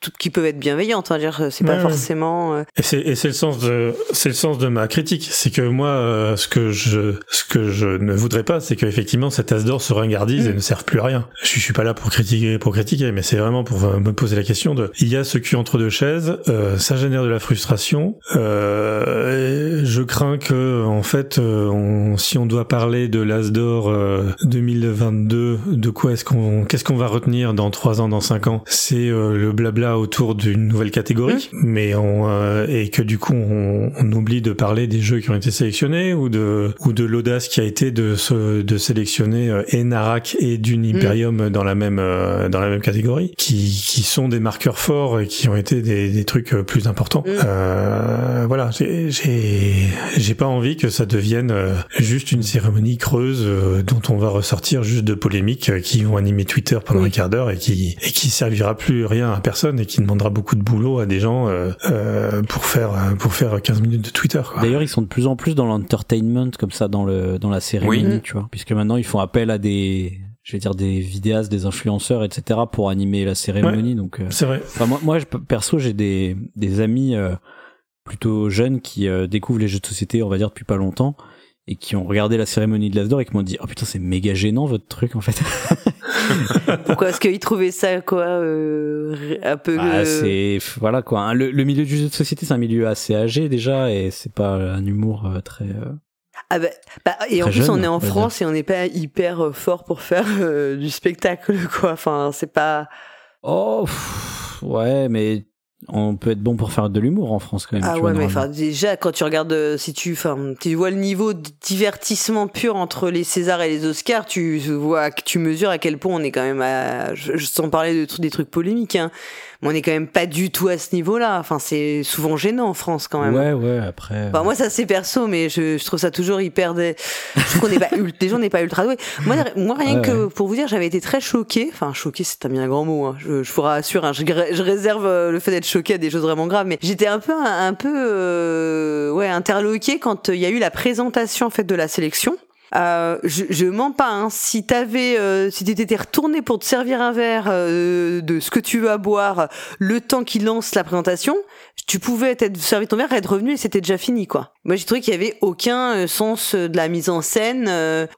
toutes qui peuvent être bienveillantes, hein, dire c'est pas forcément. Euh, et c'est et c'est le sens de c'est le sens de ma critique, c'est que moi euh, ce que je ce que je ne voudrais pas, c'est qu'effectivement cet as d'or se ringardise et mm. ne serve plus à rien. Je, suis pas là pour critiquer pour critiquer, mais c'est vraiment pour euh, me poser la question de il y a ce cul entre deux chaises, ça génère de la frustration. je crains que en fait on, si on doit parler de l'as d'or 2022, de quoi est-ce qu'on qu'est-ce qu'on va retenir dans trois ans, dans cinq ans? C'est euh, le blabla autour d'une nouvelle catégorie, mmh. mais on euh, et que du coup on, on, oublie de parler des jeux qui ont été sélectionnés ou de ou de l'audace qui a été de se, de sélectionner euh, et Narak et Dune mmh. Imperium dans la même dans la même catégorie, qui qui sont des marqueurs forts et qui ont été des, des trucs plus importants. Mmh. Euh, voilà, j'ai j'ai pas envie que ça devienne juste une cérémonie creuse dont on va ressortir juste de polémiques qui vont animer Twitter pendant un quart d'heure et qui et qui servira plus rien à personne et qui demandera beaucoup de boulot à des gens euh, euh, pour faire pour faire 15 minutes de Twitter. D'ailleurs, ils sont de plus en plus dans l'entertainment comme ça dans le dans la cérémonie, tu vois, puisque maintenant ils font appel à des je vais dire des vidéastes, des influenceurs, etc. pour animer la cérémonie. donc euh, c'est vrai. moi, moi, perso, j'ai des des amis plutôt jeunes qui découvrent les jeux de société, on va dire depuis pas longtemps et qui ont regardé la cérémonie de l'Asdor et qui m'ont dit oh putain c'est méga gênant votre truc en fait. Pourquoi est-ce qu'ils trouvaient ça quoi euh, un peu ah, euh, c'est voilà quoi. Hein, le, milieu du jeu de société c'est un milieu assez âgé déjà et c'est pas un humour euh, très ah bah, bah, et en plus on est en France et on n'est pas hyper fort pour faire du spectacle quoi. Enfin c'est pas oh ouais mais on peut être bon pour faire de l'humour en France quand même. Ah ouais, mais enfin déjà quand tu regardes, euh, si tu, enfin, tu vois le niveau de divertissement pur entre les Césars et les Oscars, tu vois que tu mesures à quel point on est quand même à, je, sans parler de des trucs polémiques, hein, on est quand même pas du tout à ce niveau-là. Enfin, c'est souvent gênant en France quand même. Ouais, ouais, après. Bah, moi, ça c'est perso, mais je, je, trouve ça toujours hyper. Des... Je trouve qu'on est pas, déjà, on n'est pas ultra doué. Moi, moi rien que pour vous dire, j'avais été très choquée. Enfin, choquée, c'est un grand mot. Hein. Je, je vous rassure, hein. je, je, réserve euh, le fait d'être choquée à des choses vraiment graves, mais j'étais un peu, un, peu, euh, ouais, interloquée quand il y a eu la présentation en fait de la sélection. Euh, je, je mens pas. Hein. Si t'avais, euh, si t'étais retourné pour te servir un verre euh, de ce que tu veux à boire, le temps qu'il lance la présentation, tu pouvais t'être servi ton verre, être revenu et c'était déjà fini, quoi. Moi, j'ai trouvé qu'il y avait aucun euh, sens de la mise en scène,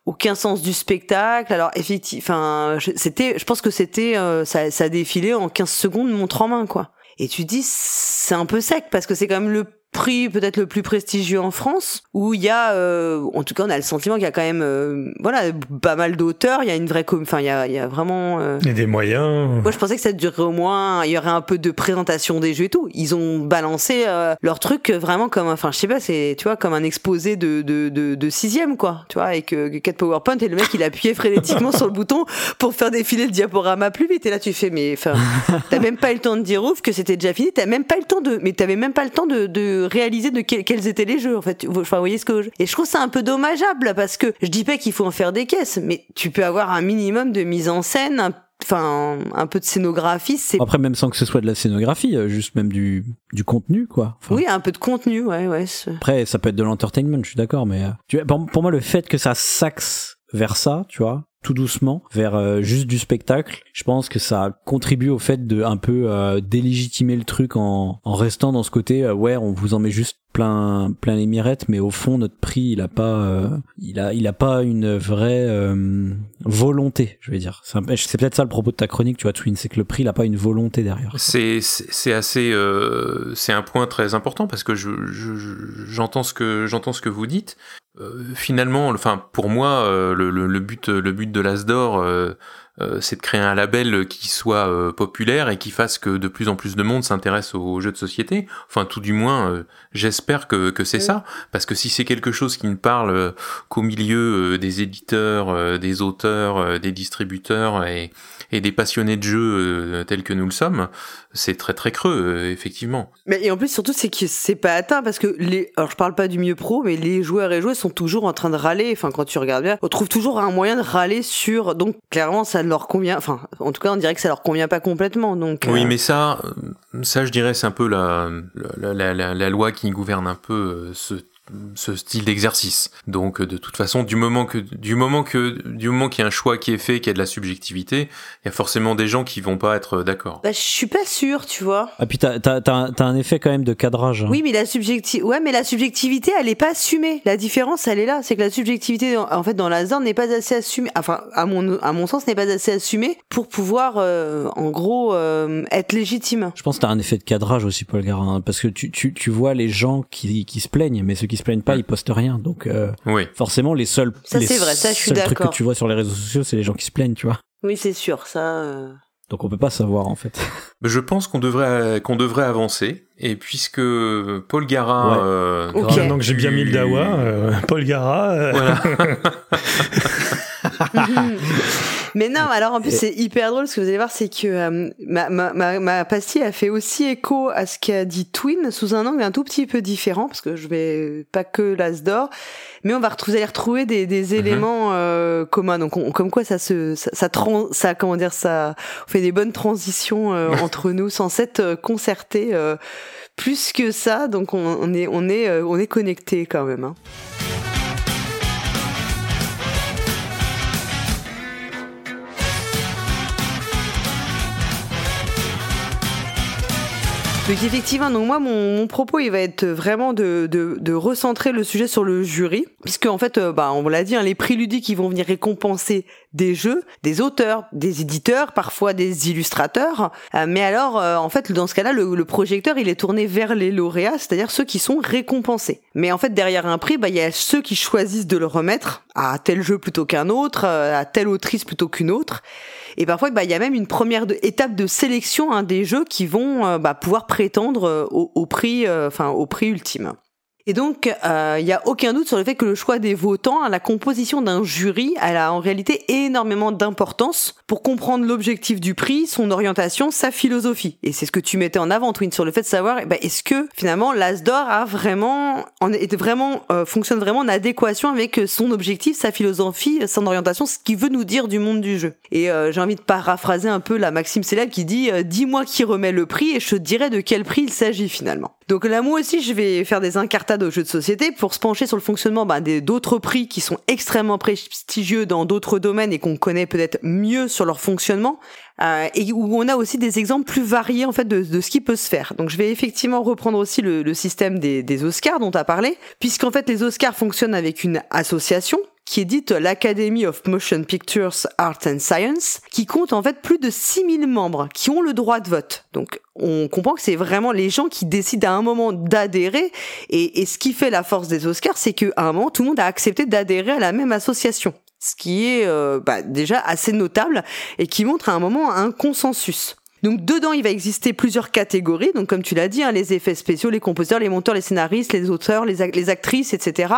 aucun sens du spectacle. Alors, effectivement, c'était, je pense que c'était, ça, ça défilé en 15 secondes, montre en main, quoi. Et tu dis, c'est un peu sec parce que c'est quand même le prix peut-être le plus prestigieux en France, où il y a, euh, en tout cas, on a le sentiment qu'il y a quand même, euh, voilà, pas mal d'auteurs. Il y a une vraie, enfin, il y a, il y a vraiment. Euh... Et des moyens. Moi, je pensais que ça durerait au moins, il y aurait un peu de présentation des jeux et tout. Ils ont balancé euh, leur truc vraiment comme, enfin, je sais pas, c'est, tu vois, comme un exposé de de, de, de sixième, quoi. Tu vois, avec quatre PowerPoint et le mec il appuyait frénétiquement sur le bouton pour faire défiler le diaporama plus vite. Et là, tu fais, mais, enfin, t'as même pas eu le temps de dire ouf que c'était déjà fini. T'as même pas eu le temps de, mais t'avais même pas le temps de, de réaliser de quels étaient les jeux en fait. Enfin, vous voyez ce que je... et je trouve ça un peu dommageable parce que je dis pas qu'il faut en faire des caisses, mais tu peux avoir un minimum de mise en scène, enfin un peu de scénographie c'est après même sans que ce soit de la scénographie euh, juste même du du contenu quoi oui un peu de contenu ouais ouais après ça peut être de l'entertainment je suis d'accord mais euh, tu pour, pour moi le fait que ça s'axe vers ça tu vois tout doucement vers euh, juste du spectacle. Je pense que ça contribue au fait de un peu euh, délégitimer le truc en, restant dans ce côté euh, ouais on vous en met juste plein plein les mirettes mais au fond notre prix il a pas il a il a pas une vraie volonté je vais dire. C'est peut-être ça le propos de ta chronique tu vois Twin c'est que le prix il pas une volonté derrière. C'est c'est assez c'est un point très important parce que je j'entends ce que j'entends ce que vous dites euh, finalement, enfin pour moi, euh, le, but, le but de l'Asdor, euh, c'est de créer un label qui soit populaire et qui fasse que de plus en plus de monde s'intéresse aux jeux de société. Enfin, tout du moins, j'espère que, que c'est ça, parce que si c'est quelque chose qui ne parle qu'au milieu des éditeurs, des auteurs, des distributeurs et, et des passionnés de jeux tels que nous le sommes, c'est très très creux, euh, effectivement. Mais et en plus surtout c'est que c'est pas atteint parce que les, alors je parle pas du mieux pro, mais les joueurs et joueuses sont toujours en train de râler. Enfin quand tu regardes bien, on trouve toujours un moyen de râler sur. Donc clairement ça ne leur convient. Enfin en tout cas on dirait que ça leur convient pas complètement. Donc oui, euh, mais ça, ça je dirais c'est un peu la la, la, loi qui gouverne un peu euh, ce ce style d'exercice. Donc de toute façon, du moment que du moment que du moment qu'il y a un choix qui est fait, qu'il y a de la subjectivité, il y a forcément des gens qui vont pas être d'accord. Bah je suis pas sûr, tu vois. Ah puis t'as t'as t'as un effet quand même de cadrage. Hein. Oui, mais la subjectivité, ouais, mais la subjectivité, elle est pas assumée. La différence, elle est là, c'est que la subjectivité, en fait, dans la zone n'est pas assez assumée. Enfin, à mon à mon sens, n'est pas assez assumée pour pouvoir, euh, en gros, euh, être légitime. Je pense que t'as un effet de cadrage aussi, Paul Garin, parce que tu tu tu vois les gens qui qui se plaignent, mais ceux qui se plaignent pas, ils postent rien. Donc euh, oui. forcément, les seuls, ça, les vrai, ça, seuls trucs que tu vois sur les réseaux sociaux, c'est les gens qui se plaignent, tu vois. Oui, c'est sûr, ça. Euh. Donc on peut pas savoir en fait. Je pense qu'on devrait qu'on devrait avancer et puisque Paul Gara, euh, maintenant que j'ai bien mis le dawa, euh, Paul Gara. Voilà. Mais non, alors en plus c'est hyper drôle. Ce que vous allez voir, c'est que euh, ma, ma, ma, ma, pastille a fait aussi écho à ce qu'a dit Twin sous un angle un tout petit peu différent, parce que je vais pas que l'as d'or, mais on va retrouver, retrouver des, des mhm. éléments euh, communs. Donc on, comme quoi ça se, ça, ça, ça, comment dire, ça on fait des bonnes transitions euh, entre nous sans s'être euh, concerté plus que ça. Donc on, on est, on est, on est connecté quand même. Hein. Donc effectivement, donc moi mon, propos il va être vraiment de, de, de, recentrer le sujet sur le jury, puisque en fait, euh, bah on l'a dit, hein, les prix ludiques ils vont venir récompenser des jeux, des auteurs, des éditeurs, parfois des illustrateurs. Euh, mais alors, euh, en fait, dans ce cas-là, le, projecteur il est tourné vers les lauréats, c'est-à-dire ceux qui sont récompensés. Mais en fait, derrière un prix, bah il y a ceux qui choisissent de le remettre à tel jeu plutôt qu'un autre, à telle autrice plutôt qu'une autre. Et parfois, bah, il y a même une première étape de sélection hein, des jeux qui vont euh, bah, pouvoir prétendre euh, au, prix, euh, au prix ultime. Et donc, il n'y a aucun doute sur le fait que le choix des votants, hein, la composition d'un jury, elle a en réalité énormément d'importance pour comprendre l'objectif du prix, son orientation, sa philosophie. Et c'est ce que tu mettais en avant, Twin, sur le fait de savoir, eh ben, est-ce que finalement l'Asdor a vraiment, en, est vraiment, euh, fonctionne vraiment en adéquation avec son objectif, sa philosophie, son orientation, ce qu'il veut nous dire du monde du jeu. Et euh, j'ai envie de paraphraser un peu la maxime célèbre qui dit, euh, dis-moi qui remet le prix et je te dirai de quel prix il s'agit finalement. Donc là, moi aussi, je vais faire des incartades aux jeux de société pour se pencher sur le fonctionnement ben, d'autres prix qui sont extrêmement prestigieux dans d'autres domaines et qu'on connaît peut-être mieux sur leur fonctionnement. Euh, et où on a aussi des exemples plus variés en fait de, de, ce qui peut se faire. Donc je vais effectivement reprendre aussi le, le système des, des Oscars dont tu as parlé, puisqu'en fait les Oscars fonctionnent avec une association qui est dite l'Academy of Motion Pictures Art and Science, qui compte en fait plus de 6000 membres qui ont le droit de vote. Donc on comprend que c'est vraiment les gens qui décident à un moment d'adhérer, et, et, ce qui fait la force des Oscars, c'est qu'à un moment, tout le monde a accepté d'adhérer à la même association ce qui est euh, bah, déjà assez notable et qui montre à un moment un consensus. Donc dedans, il va exister plusieurs catégories. Donc comme tu l'as dit, hein, les effets spéciaux, les compositeurs, les monteurs, les scénaristes, les auteurs, les, actrices, etc.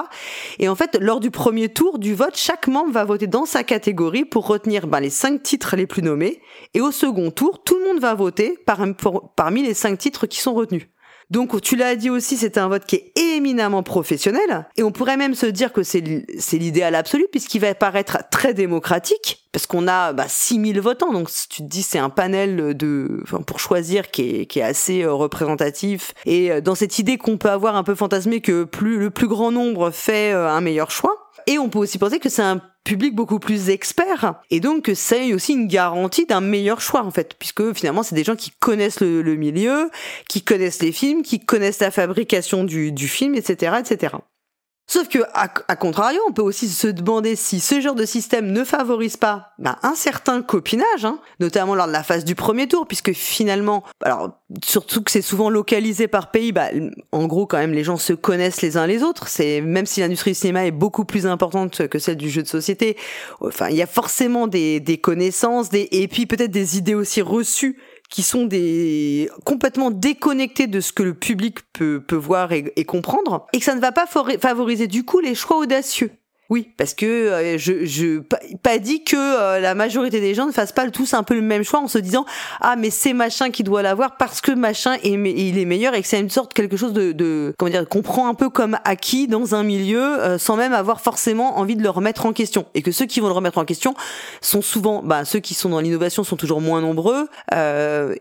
Et en fait, lors du premier tour du vote, chaque membre va voter dans sa catégorie pour retenir ben, les cinq titres les plus nommés. Et au second tour, tout le monde va voter par, parmi les cinq titres qui sont retenus. Donc tu l'as dit aussi, c'est un vote qui est éminemment professionnel, et on pourrait même se dire que c'est l'idéal absolu, puisqu'il va paraître très démocratique, parce qu'on a bah, 6000 votants, donc tu te dis c'est un panel de, enfin, pour choisir qui est, assez euh, représentatif, et euh, dans cette idée qu'on peut avoir un peu fantasmé que plus le plus grand nombre fait euh, un meilleur choix, et on peut aussi penser que c'est un public beaucoup plus expert et donc c'est aussi une garantie d'un meilleur choix en fait puisque finalement c'est des gens qui connaissent le, milieu, qui connaissent les films, qui connaissent la fabrication du, du film, etc., etc. Sauf que, à, contrario, on peut aussi se demander si ce genre de système ne favorise pas bah, un certain copinage, hein, notamment lors de la phase du premier tour, puisque finalement, alors surtout que c'est souvent localisé par pays, bah, en gros quand même les gens se connaissent les uns les autres. C'est même si l'industrie du cinéma est beaucoup plus importante que celle du jeu de société, enfin il y a forcément des, connaissances, des et puis peut-être des idées aussi reçues qui sont des complètement déconnectés de ce que le public peut, peut voir et, comprendre, et que ça ne va pas favoriser du coup les choix audacieux. Oui, parce que euh, je, je pas, dit que euh, la majorité des gens ne fassent pas tous un peu le même choix en se disant ah mais c'est machin qui doit l'avoir parce que machin est il est meilleur et que c'est une sorte quelque chose de, de comment dire qu'on prend un peu comme acquis dans un milieu euh, sans même avoir forcément envie de le remettre en question et que ceux qui vont le remettre en question sont souvent bah ceux qui sont dans l'innovation sont toujours moins nombreux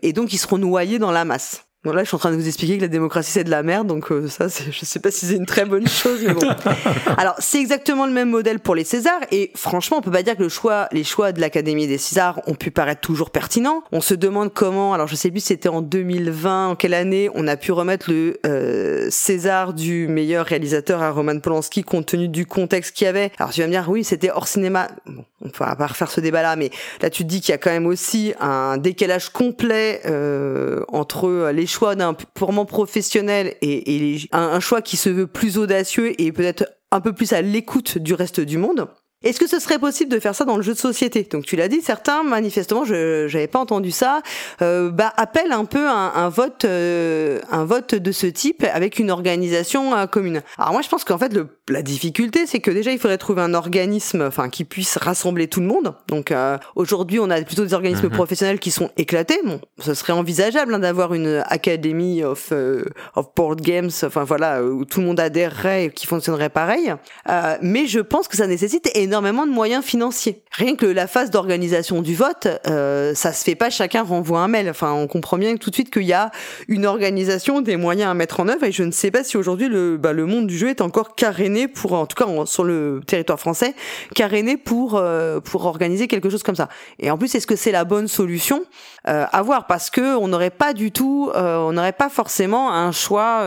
et donc ils seront noyés dans la masse. Bon là, je suis en train de vous expliquer que la démocratie c'est de la merde, donc euh, ça, je sais pas si c'est une très bonne chose, mais bon. Alors, c'est exactement le même modèle pour les Césars, et franchement, on peut pas dire que le choix, les choix de l'Académie des Césars ont pu paraître toujours pertinents. On se demande comment, alors je sais plus si c'était en 2020, en quelle année, on a pu remettre le euh, César du meilleur réalisateur à Roman Polanski compte tenu du contexte qu'il y avait. Alors tu vas me dire, oui, c'était hors cinéma. Bon, on va pas refaire ce débat-là, mais là tu te dis qu'il y a quand même aussi un décalage complet euh, entre les choix d'un purement professionnel et, un, choix qui se veut plus audacieux et peut-être un peu plus à l'écoute du reste du monde. Est-ce que ce serait possible de faire ça dans le jeu de société? Donc tu l'as dit, certains manifestement, je j'avais pas entendu ça, euh, bah, appellent un peu un, vote, euh, un vote de ce type avec une organisation euh, commune. Alors moi je pense qu'en fait le, la difficulté c'est que déjà il faudrait trouver un organisme, enfin qui puisse rassembler tout le monde. Donc euh, aujourd'hui on a plutôt des organismes mhm. professionnels qui sont éclatés. Bon, ce serait envisageable hein, d'avoir une académie of of board games, enfin voilà où tout le monde adhérerait et qui fonctionnerait pareil. mais je pense que ça nécessite énormément de moyens financiers. Rien que la phase d'organisation du vote, euh, ça se fait pas, chacun renvoie un mail. Enfin, on comprend bien tout de suite qu'il y a une organisation, des moyens à mettre en œuvre, et je ne sais pas si aujourd'hui le, bah, le monde du jeu est encore caréné pour, en tout cas sur le territoire français, caréné pour euh, pour organiser quelque chose comme ça. Et en plus, est-ce que c'est la bonne solution euh, à voir? Parce que on n'aurait pas du tout, euh, on n'aurait pas forcément un choix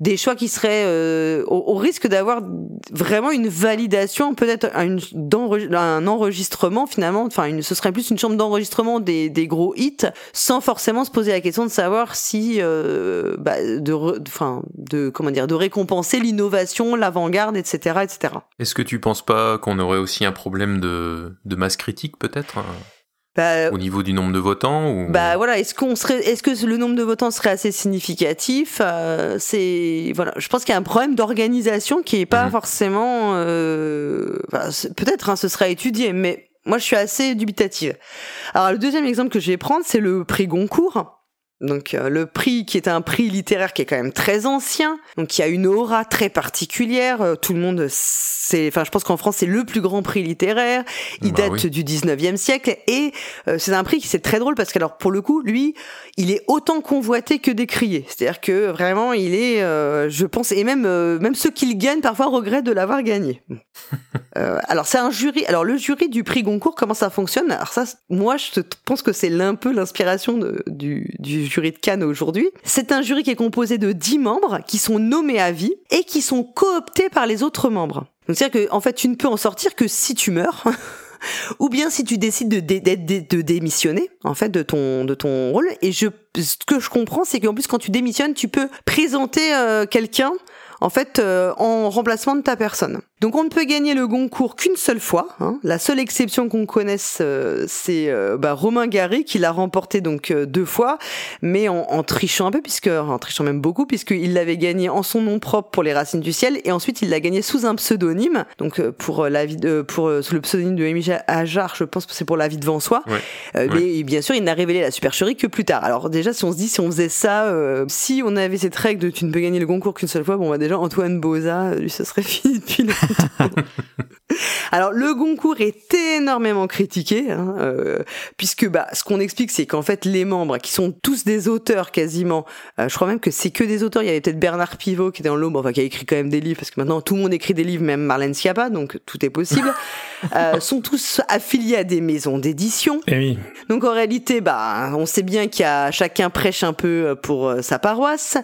des choix qui seraient euh, au, risque d'avoir vraiment une validation, peut-être un, enregistrement finalement, enfin ce serait plus une chambre d'enregistrement des, des, gros hits, sans forcément se poser la question de savoir si, euh, bah, de, enfin, de comment dire, de récompenser l'innovation, l'avant-garde, etc., etc. Est-ce que tu penses pas qu'on aurait aussi un problème de, de masse critique peut-être bah, Au niveau du nombre de votants ou... Bah voilà, est-ce qu'on serait, est-ce que le nombre de votants serait assez significatif euh, C'est voilà, je pense qu'il y a un problème d'organisation qui est pas mhm. forcément, euh, peut-être hein, ce sera étudié, mais moi je suis assez dubitative. Alors le deuxième exemple que je vais prendre, c'est le prix Goncourt. Donc euh, le prix qui est un prix littéraire qui est quand même très ancien, donc il y a une aura très particulière. Euh, tout le monde, c'est, enfin je pense qu'en France c'est le plus grand prix littéraire. Il bah date du 19e siècle et euh, c'est un prix qui c'est très drôle parce que alors pour le coup lui, il est autant convoité que décrié. C'est-à-dire que vraiment il est, je pense, et même même ceux qui le gagnent parfois regrettent de l'avoir gagné. alors c'est un jury. Alors le jury du prix Goncourt comment ça fonctionne? Alors ça, moi je pense que c'est un peu l'inspiration du, du jury de Cannes aujourd'hui. C'est un jury qui est composé de 10 membres qui sont nommés à vie et qui sont cooptés par les autres membres. C'est-à-dire que, en fait, tu ne peux en sortir que si tu meurs. ou bien si tu décides de, de, démissionner en fait de ton de ton rôle et je ce que je comprends c'est qu'en plus quand tu démissionnes tu peux présenter euh, quelqu'un en fait euh, en remplacement de ta personne. Donc on ne peut gagner le Goncourt qu'une seule fois. Hein. La seule exception qu'on connaisse, euh, c'est euh, bah, Romain Gary qui l'a remporté donc deux fois, mais en, trichant un peu, puisque en trichant même beaucoup, puisqu'il l'avait gagné en son nom propre pour les Racines du ciel, et ensuite il l'a gagné sous un pseudonyme, donc pour la vie de, pour sous le pseudonyme de Émile Ajar, je pense que c'est pour la vie devant soi. Mais bien sûr, il n'a révélé la supercherie que plus tard. Alors déjà, si on se dit si on faisait ça, si on avait cette règle de tu ne peux gagner le Goncourt qu'une seule fois, bon, bah, déjà Antoine Boza, lui, ce serait fini depuis longtemps. Alors le Goncourt est énormément critiqué, hein, euh, puisque bah, ce qu'on explique, c'est qu'en fait les membres, qui sont tous des auteurs quasiment, euh, je crois même que c'est que des auteurs. Il y avait peut-être Bernard Pivot qui était dans l'ombre, enfin qui a écrit quand même des livres, parce que maintenant tout le monde écrit des livres, même Marlène Schiappa, donc tout est possible. euh, sont tous affiliés à des maisons d'édition. Eh oui. Donc en réalité, bah, on sait bien qu'il y a chacun prêche un peu pour sa paroisse.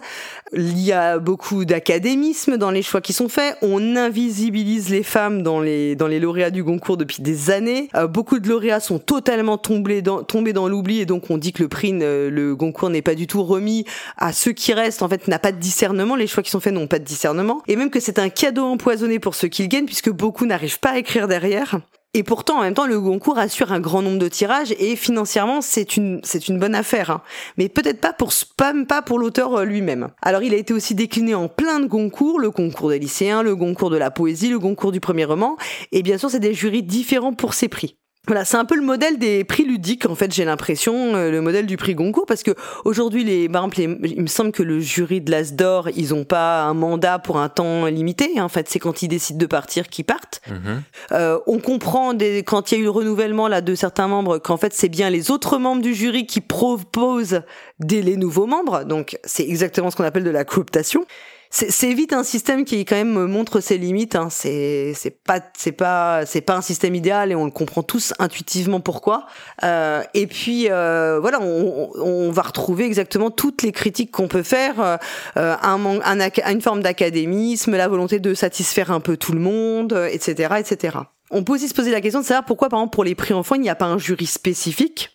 Il y a beaucoup d'académisme dans les choix qui sont faits. On invisibilise les femmes dans les dans les lauréats du Goncourt depuis des années. Euh, beaucoup de lauréats sont totalement tombés dans tombés dans l'oubli et donc on dit que le prix le Goncourt n'est pas du tout remis à ceux qui restent. En fait, n'a pas de discernement. Les choix qui sont faits n'ont pas de discernement et même que c'est un cadeau empoisonné pour ceux qui le gagnent puisque beaucoup n'arrivent pas à écrire derrière. Et pourtant, en même temps, le Goncourt assure un grand nombre de tirages et financièrement, c'est une c'est une bonne affaire. Hein. Mais peut-être pas pour spam, pas pour l'auteur euh, lui-même. Alors, il a été aussi décliné en plein de concours, le concours des lycéens, le concours de la poésie, le concours du premier roman. Et bien sûr, c'est des jurys différents pour ces prix. Voilà, c'est un peu le modèle des prix ludiques, en fait, j'ai l'impression, euh, le modèle du prix Goncourt, parce que aujourd'hui, les, par exemple, il me semble que le jury de l'As d'Or, ils ont pas un mandat pour un temps limité. Hein. en fait, c'est quand ils décident de partir qu'ils partent. Mhm. Euh, on comprend des, quand il y a eu le renouvellement là de certains membres qu'en fait, c'est bien les autres membres du jury qui proposent des les nouveaux membres. Donc, c'est exactement ce qu'on appelle de la cooptation c'est vite un système qui quand même montre ses limites. Hein. C'est pas c'est pas c'est pas un système idéal et on le comprend tous intuitivement pourquoi. Euh, et puis euh, voilà, on, on, va retrouver exactement toutes les critiques qu'on peut faire, euh, un, un, une forme d'académisme, la volonté de satisfaire un peu tout le monde, etc., etc. On peut aussi se poser la question de savoir pourquoi, par exemple, pour les prix enfants, il n'y a pas un jury spécifique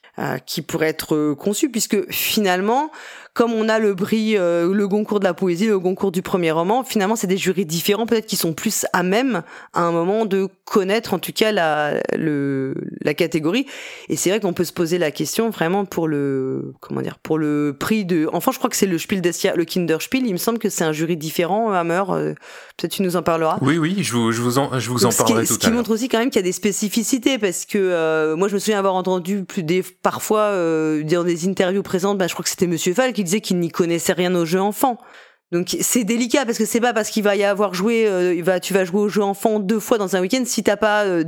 qui pourrait être conçu, puisque finalement, comme on a le prix, euh, le Goncourt de la poésie, le Goncourt du premier roman, finalement, c'est des jurys différents, peut-être qui sont plus à même à un moment de connaître, en tout cas, la, le, la catégorie. Et c'est vrai qu'on peut se poser la question vraiment pour le, comment dire, pour le prix de. Enfin, je crois que c'est le Spiel des le Kinderspiel. Il me semble que c'est un jury différent. Hammer, euh, peut-être tu nous en parleras. Oui, oui, je vous, je vous en, je vous en parlerai tout à Ce qui montre aussi quand même qu'il y a des spécificités, parce que euh, moi, je me souviens avoir entendu plus des, parfois dans des interviews présentes, bah, je crois que c'était Monsieur Fall qui disait qu'il n'y connaissait rien aux jeux enfants. Donc c'est délicat parce que c'est pas parce qu'il va y avoir joué, euh, il va, tu vas jouer au jeu enfant deux fois dans un week-end si t'as pas euh,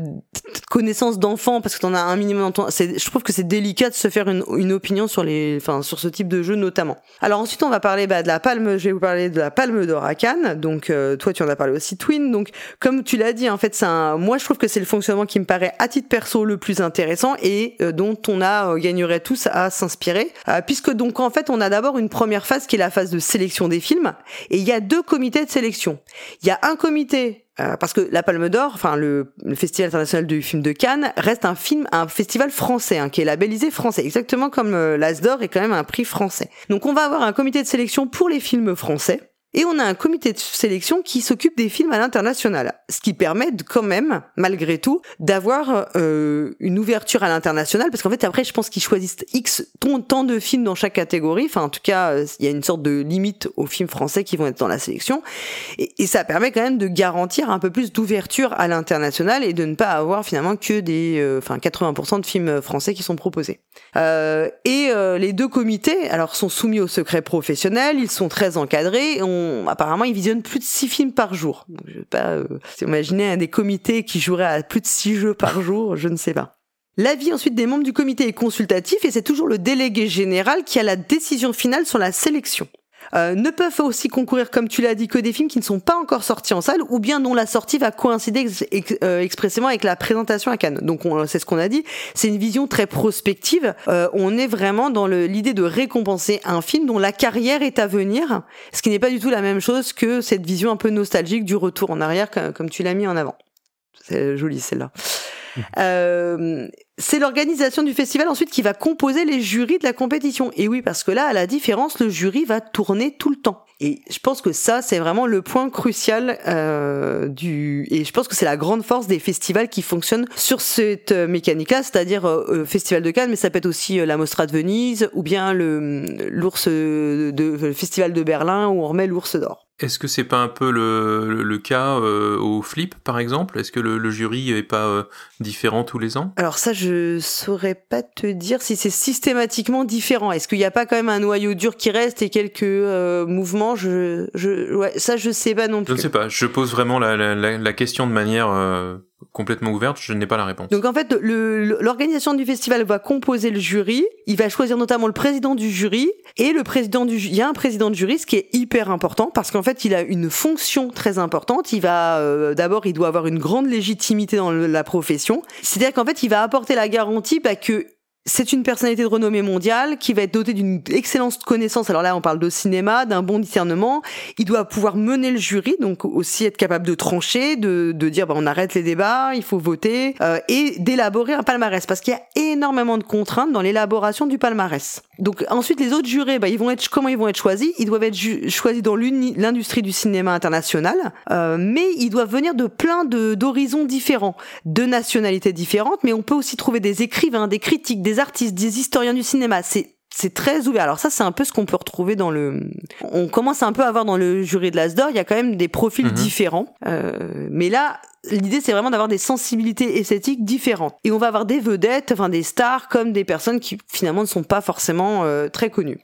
connaissance d'enfant parce que t'en as un minimum. Je trouve que c'est délicat de se faire une, une, opinion sur les, enfin sur ce type de jeu notamment. Alors ensuite on va parler bah, de la palme. Je vais vous parler de la palme d'or. Donc euh, toi tu en as parlé aussi Twin. Donc comme tu l'as dit en fait c'est un, moi je trouve que c'est le fonctionnement qui me paraît à titre perso le plus intéressant et dont on a gagnerait tous à s'inspirer puisque donc en fait on a d'abord une première phase qui est la phase de sélection des films et il y a deux comités de sélection. Il y a un comité euh, parce que la Palme d'Or, enfin le, Festival international du film de Cannes, reste un film, un festival français, hein, qui est labellisé français, exactement comme euh, l'As d'Or est quand même un prix français. Donc on va avoir un comité de sélection pour les films français. Et on a un comité de sélection qui s'occupe des films à l'international, ce qui permet quand même, malgré tout, d'avoir euh, une ouverture à l'international, parce qu'en fait après je pense qu'ils choisissent X tant de films dans chaque catégorie, enfin en tout cas euh, il y a une sorte de limite aux films français qui vont être dans la sélection, et, ça permet quand même de garantir un peu plus d'ouverture à l'international et de ne pas avoir finalement que des, euh, enfin 80% de films français qui sont proposés. Euh, et les deux comités, alors sont soumis au secret professionnel, ils sont très encadrés, apparemment, ils visionnent plus de 6 films par jour. Donc, je vais pas euh, imaginer un des comités qui jouerait à plus de 6 jeux par jour, je ne sais pas. L'avis ensuite des membres du comité est consultatif et c'est toujours le délégué général qui a la décision finale sur la sélection. Euh, ne peuvent aussi concourir, comme tu l'as dit, que des films qui ne sont pas encore sortis en salle ou bien dont la sortie va coïncider euh, expressément avec la présentation à Cannes. Donc c'est ce qu'on a dit, c'est une vision très prospective. Euh, on est vraiment dans l'idée de récompenser un film dont la carrière est à venir, ce qui n'est pas du tout la même chose que cette vision un peu nostalgique du retour en arrière, comme tu l'as mis en avant. C'est joli celle-là. Euh, c'est l'organisation du festival ensuite qui va composer les jurys de la compétition. Et oui, parce que là, à la différence, le jury va tourner tout le temps. Et je pense que ça, c'est vraiment le point crucial euh, du. Et je pense que c'est la grande force des festivals qui fonctionnent sur cette euh, mécanique-là, c'est-à-dire euh, Festival de Cannes, mais ça peut être aussi la Mostra de Venise ou bien le l'ours de, le Festival de Berlin où on remet l'ours d'or. Est-ce que c'est pas un peu le, le, cas euh, au Flip, par exemple? Est-ce que le, le, jury est pas euh, différent tous les ans? Alors ça, je saurais pas te dire si c'est systématiquement différent. Est-ce qu'il n'y a pas quand même un noyau dur qui reste et quelques euh, mouvements? Je, je, ouais, ça, je sais pas non plus. Je ne sais pas. Je pose vraiment la, la, la question de manière complètement ouverte, je n'ai pas la réponse. Donc en fait, l'organisation du festival va composer le jury, il va choisir notamment le président du jury et le président du il y a un président de jury ce qui est hyper important parce qu'en fait, il a une fonction très importante, il va euh, d'abord il doit avoir une grande légitimité dans la profession. C'est-à-dire qu'en fait, il va apporter la garantie bah, que c'est une personnalité de renommée mondiale qui va être dotée d'une excellente connaissance. Alors là, on parle de cinéma, d'un bon discernement. Il doit pouvoir mener le jury, donc aussi être capable de trancher, de, de dire bah, on arrête les débats, il faut voter, euh, et d'élaborer un palmarès, parce qu'il y a énormément de contraintes dans l'élaboration du palmarès. Donc ensuite, les autres jurés, bah, ils vont être comment ils vont être choisis? Ils doivent être choisis dans l'industrie du cinéma international, euh, mais ils doivent venir de plein de d'horizons différents, de nationalités différentes. Mais on peut aussi trouver des écrivains, des critiques, des artistes, des historiens du cinéma. C'est c'est très ouvert. Alors ça, c'est un peu ce qu'on peut retrouver dans le. On commence un peu à voir dans le jury de l'Asdor, il y a quand même des profils mhm. différents. Euh, mais là, l'idée, c'est vraiment d'avoir des sensibilités esthétiques différentes. Et on va avoir des vedettes, enfin des stars, comme des personnes qui finalement ne sont pas forcément euh, très connues.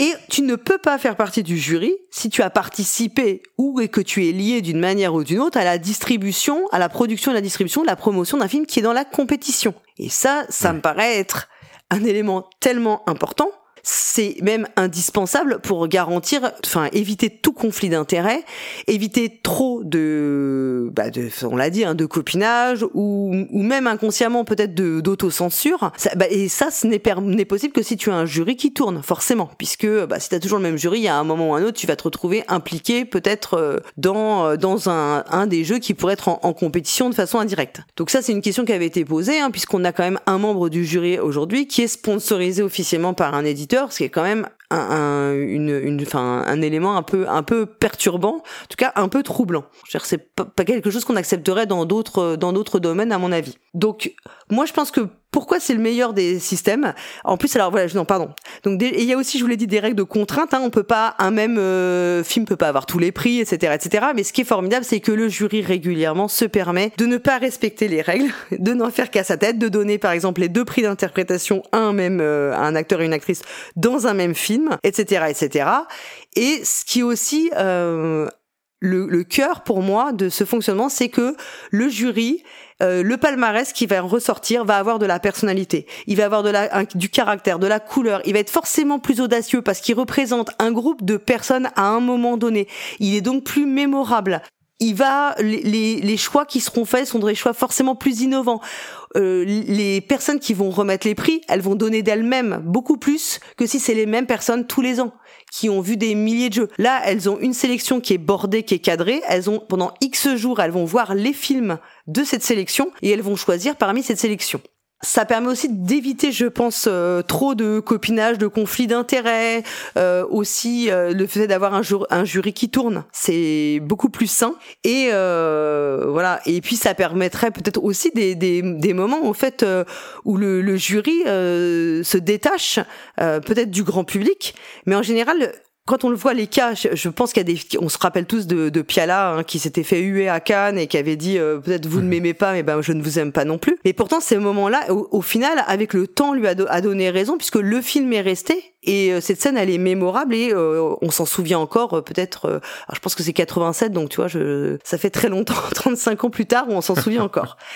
Et tu ne peux pas faire partie du jury si tu as participé ou que tu es lié d'une manière ou d'une autre à la distribution, à la production et la distribution, la promotion d'un film qui est dans la compétition. Et ça, ça me paraît être un élément tellement important c'est même indispensable pour garantir, enfin éviter tout conflit d'intérêts, éviter trop de, bah de on l'a dit, hein, de copinage ou, ou même inconsciemment peut-être de d'autocensure. Bah, et ça, ce n'est possible que si tu as un jury qui tourne, forcément, puisque bah, si tu as toujours le même jury, a un moment ou un autre, tu vas te retrouver impliqué peut-être euh, dans euh, dans un, un des jeux qui pourrait être en, en compétition de façon indirecte. Donc ça, c'est une question qui avait été posée, hein, puisqu'on a quand même un membre du jury aujourd'hui qui est sponsorisé officiellement par un éditeur ce qui est quand même un, une, une, un élément un peu, un peu perturbant, en tout cas un peu troublant. C'est pas, pas quelque chose qu'on accepterait dans d'autres domaines, à mon avis. Donc, moi, je pense que pourquoi c'est le meilleur des systèmes En plus, alors voilà, non, pardon. Donc, il y a aussi, je vous l'ai dit, des règles de contrainte. Hein, on peut pas, un même euh, film peut pas avoir tous les prix, etc., etc. Mais ce qui est formidable, c'est que le jury régulièrement se permet de ne pas respecter les règles, de n'en faire qu'à sa tête, de donner par exemple les deux prix d'interprétation à un même, euh, à un acteur et une actrice dans un même film, etc., etc. Et ce qui est aussi euh, le, le cœur pour moi de ce fonctionnement, c'est que le jury euh, le palmarès qui va ressortir va avoir de la personnalité, il va avoir de la, du caractère, de la couleur, il va être forcément plus audacieux parce qu'il représente un groupe de personnes à un moment donné. Il est donc plus mémorable. Il va, les, les choix qui seront faits sont des choix forcément plus innovants. Euh, les personnes qui vont remettre les prix, elles vont donner d'elles-mêmes beaucoup plus que si c'est les mêmes personnes tous les ans qui ont vu des milliers de jeux. Là, elles ont une sélection qui est bordée, qui est cadrée. Elles ont pendant X jours, elles vont voir les films de cette sélection et elles vont choisir parmi cette sélection. Ça permet aussi d'éviter, je pense, euh, trop de copinage, de conflits d'intérêts. Euh, aussi, euh, le fait d'avoir un, jury qui tourne, c'est beaucoup plus sain. Et voilà. Et puis, ça permettrait peut-être aussi des, des, des, moments, en fait, où le, le jury se détache peut-être du grand public. Mais en général, quand on le voit les cas, je, pense qu'il y a des, on se rappelle tous de, de Piala hein, qui s'était fait huer à Cannes et qui avait dit euh, peut-être vous ne mhm. m'aimez pas, mais ben je ne vous aime pas non plus. Mais pourtant ces moments-là, au, final, avec le temps, lui a, donné raison puisque le film est resté et euh, cette scène elle est mémorable et euh, on s'en souvient encore peut-être. je pense que c'est 87, donc tu vois, je, ça fait très longtemps, 35 ans plus tard, où on s'en souvient encore.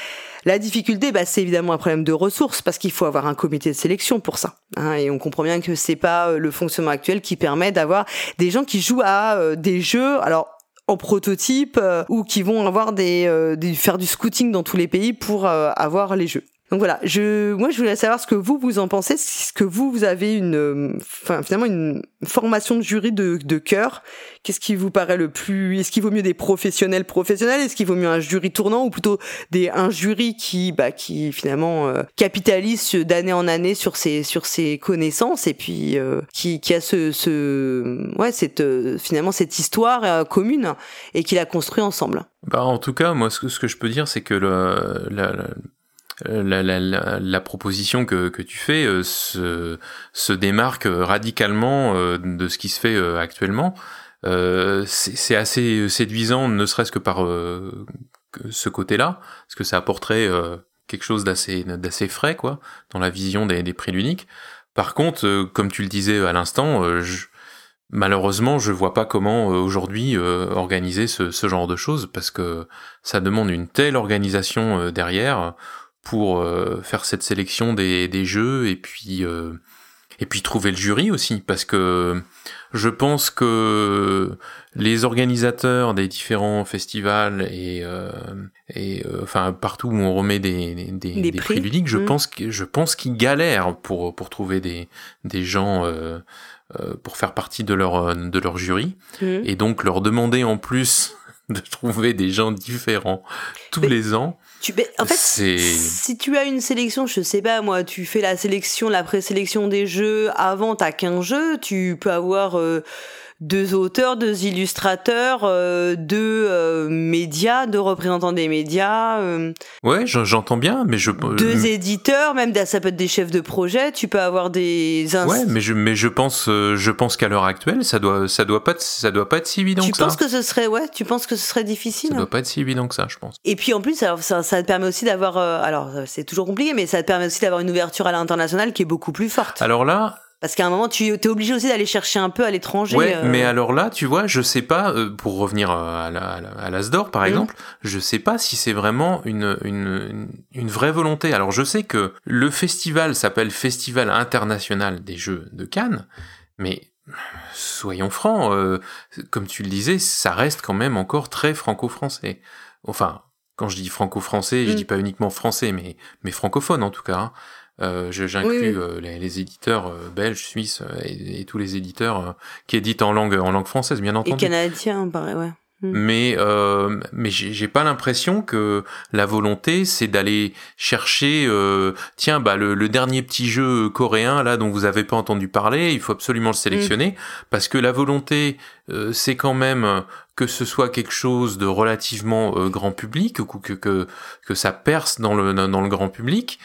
La difficulté, bah, c'est évidemment un problème de ressources parce qu'il faut avoir un comité de sélection pour ça. Hein, et on comprend bien que c'est pas euh, le fonctionnement actuel qui permet d'avoir des gens qui jouent à euh, des jeux. Alors en prototype euh, ou qui vont avoir des, des, faire du scouting dans tous les pays pour avoir les jeux. Donc voilà, je, moi je voulais savoir ce que vous vous en pensez, ce que vous vous avez une, enfin finalement une formation de jury de, de cœur. Qu'est-ce qui vous paraît le plus, est-ce qu'il vaut mieux des professionnels professionnels, est-ce qu'il vaut mieux un jury tournant ou plutôt des un jury qui, bah qui finalement euh, capitalise d'année en année sur ses sur ses connaissances et puis euh, qui qui a ce ce ouais cette euh, finalement cette histoire commune et qui l'a construit ensemble? Bah en tout cas moi ce que, ce que je peux dire c'est que le, la, euh, la, la, la, proposition que, que tu fais euh, se, se, démarque radicalement euh, de ce qui se fait actuellement. c'est assez séduisant, ne serait-ce que par ce côté-là, parce que ça apporterait quelque chose d'assez frais, quoi, dans la vision des, des prix uniques. Par contre, comme tu le disais à l'instant, malheureusement, je vois pas comment aujourd'hui organiser ce, ce, genre de choses parce que ça demande une telle organisation derrière pour euh, faire cette sélection des, des jeux et puis euh, et puis trouver le jury aussi parce que je pense que les organisateurs des différents festivals et euh, et enfin partout où on remet des des, des, prix. ludiques je mmh. pense que je pense qu'ils galèrent pour pour trouver des des gens pour faire partie de leur de leur jury mmh. et donc leur demander en plus de trouver des gens différents tous les ans tu, en fait, si tu as une sélection, je sais pas moi, tu fais la sélection, la présélection des jeux avant, t'as qu'un jeu, tu peux avoir euh, deux auteurs, deux illustrateurs, euh, deux euh, médias, deux représentants des médias. Euh, ouais, j'entends bien, mais je deux éditeurs, même ça peut être des chefs de projet. Tu peux avoir des. Ouais, mais je mais je pense je pense qu'à l'heure actuelle, ça doit ça doit pas ça doit pas être si évident que ça. Tu penses que ce serait ouais, tu penses que ce serait difficile? Ça doit pas être si évident que ça, je pense. Et puis en plus, alors, ça, ça te permet aussi d'avoir alors c'est toujours compliqué, mais ça te permet aussi d'avoir une ouverture à l'international qui est beaucoup plus forte. Alors là, parce qu'à un moment, tu es obligé aussi d'aller chercher un peu à l'étranger. Ouais, euh. mais alors là, tu vois, je sais pas, euh, pour revenir à l'Asdor, par mmh. exemple, je sais pas si c'est vraiment une, une, une vraie volonté. Alors je sais que le festival s'appelle Festival international des Jeux de Cannes, mais soyons francs, euh, comme tu le disais, ça reste quand même encore très franco-français. Enfin, quand je dis franco-français, je mmh. dis pas uniquement français, mais, mais francophone en tout cas. Hein. Euh, J'inclus euh, les, les, éditeurs euh, belges, suisses et, et, tous les éditeurs qui éditent en langue en langue française, bien entendu. Et canadiens, pareil, ouais. Hmm. Mais euh, mais j'ai pas l'impression que la volonté c'est d'aller chercher euh, tiens bah le, le, dernier petit jeu coréen là dont vous avez pas entendu parler il faut absolument le sélectionner hmm. parce que la volonté euh, c'est quand même que ce soit quelque chose de relativement grand public ou que, que que ça perce dans le dans le grand public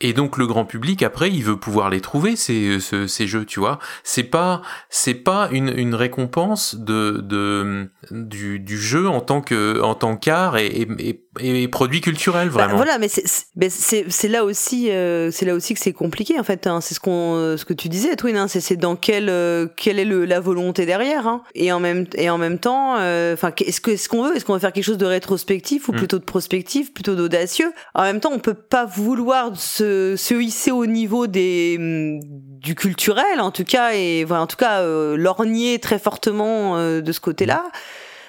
et donc le grand public après il veut pouvoir les trouver ces, ces, jeux tu vois c'est pas c'est pas une, une récompense de, de du, du jeu en tant que en tant qu'art et, et, et, produit culturel bah, vraiment voilà mais c'est c'est là aussi euh, c'est là aussi que c'est compliqué en fait hein. c'est ce qu'on ce que tu disais Twin hein. c'est dans quelle euh, quelle est le, la volonté derrière hein. et en même et en même temps euh, enfin est-ce que est-ce qu'on veut? Est-ce qu'on veut faire quelque chose de rétrospectif ou mm. plutôt de prospectif plutôt d'audacieux? En même temps on peut pas vouloir se se, hisser au niveau des mm, du culturel en tout cas et voilà en tout cas euh, lorgner très fortement euh, de ce côté-là.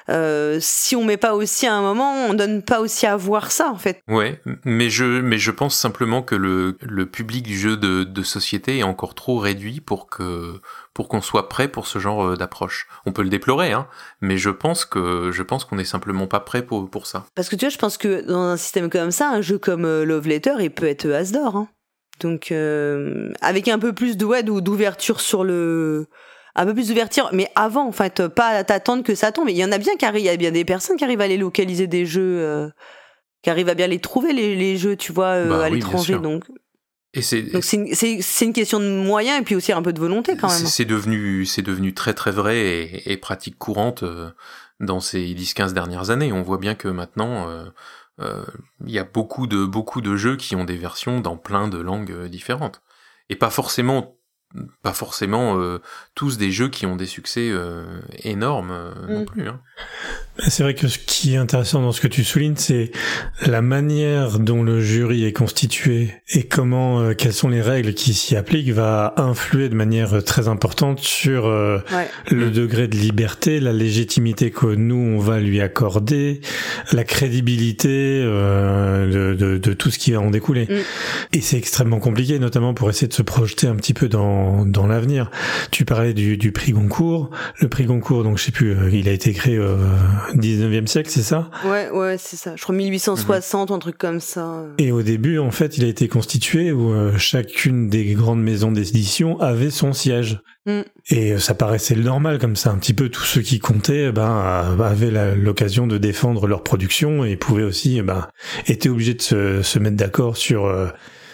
Euh, si on met pas aussi à un moment, on donne pas aussi à voir ça en fait. Ouais, mais je, mais je pense simplement que le, le public du jeu de, de société est encore trop réduit pour que pour qu'on soit prêt pour ce genre euh, d'approche. On peut le déplorer, hein, mais je pense que je pense qu'on n'est simplement pas prêt pour, pour ça. Parce que tu vois, je pense que dans un système comme ça, un jeu comme euh, Love Letter, il peut être Asdor. Hein. Donc euh, avec un peu plus de ouais, d'ouverture sur le un peu plus d'ouverture, mais avant, en fait, pas t'attendre que ça tombe. Il y en a bien qui arrivent, il y a bien des personnes qui arrivent à les localiser des jeux, euh, qui arrivent à bien les trouver les, les jeux, tu vois, euh, Bah à oui, l'étranger. Donc, Et c'est donc c'est une, c'est- c'est une question de moyens et puis aussi un peu de volonté quand même. c'est devenu c'est devenu très très vrai et, et pratique courante euh, dans ces 10-15 dernières années. On voit bien que maintenant il y a beaucoup de beaucoup de jeux qui ont des versions dans plein de langues différentes et pas forcément pas forcément euh, tous des jeux qui ont des succès euh, énormes euh, non Mm. plus. Hein. C'est vrai que ce qui est intéressant dans ce que tu soulignes, c'est la manière dont le jury est constitué et comment, euh, quelles sont les règles qui s'y appliquent va influer de manière euh, très importante sur euh, Ouais. le degré de liberté, la légitimité que nous on va lui accorder, la crédibilité euh, de, de, de tout ce qui va en découler. Mm. Et c'est extrêmement compliqué, notamment pour essayer de se projeter un petit peu dans, dans l'avenir. Tu parlais du, du prix Goncourt. Le prix Goncourt, donc je sais plus, il a été créé 19e siècle, c'est ça Ouais, ouais, c'est ça. Je crois 1860 ou un truc comme ça. Et au début, en fait, il a été constitué où euh, chacune des grandes maisons d'édition avait son siège. Mm. Et euh, ça paraissait le normal comme ça. Un petit peu tous ceux qui comptaient eh ben, euh, avaient l'occasion de défendre leur production et pouvaient aussi, eh ben, étaient obligés de se, se mettre d'accord sur euh,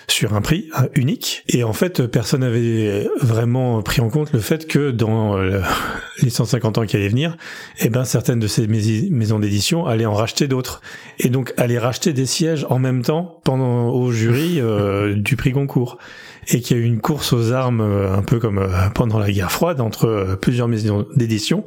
sur un prix euh, unique. Et en fait, personne n'avait vraiment pris en compte le fait que dans euh, les 150 ans qui allaient venir, eh ben, certaines de ces mais- maisons d'édition allaient en racheter d'autres. Et donc, allaient racheter des sièges en même temps pendant au jury euh, du prix Goncourt. Et qu'il y a eu une course aux armes, un peu comme pendant la guerre froide, entre plusieurs maisons d'édition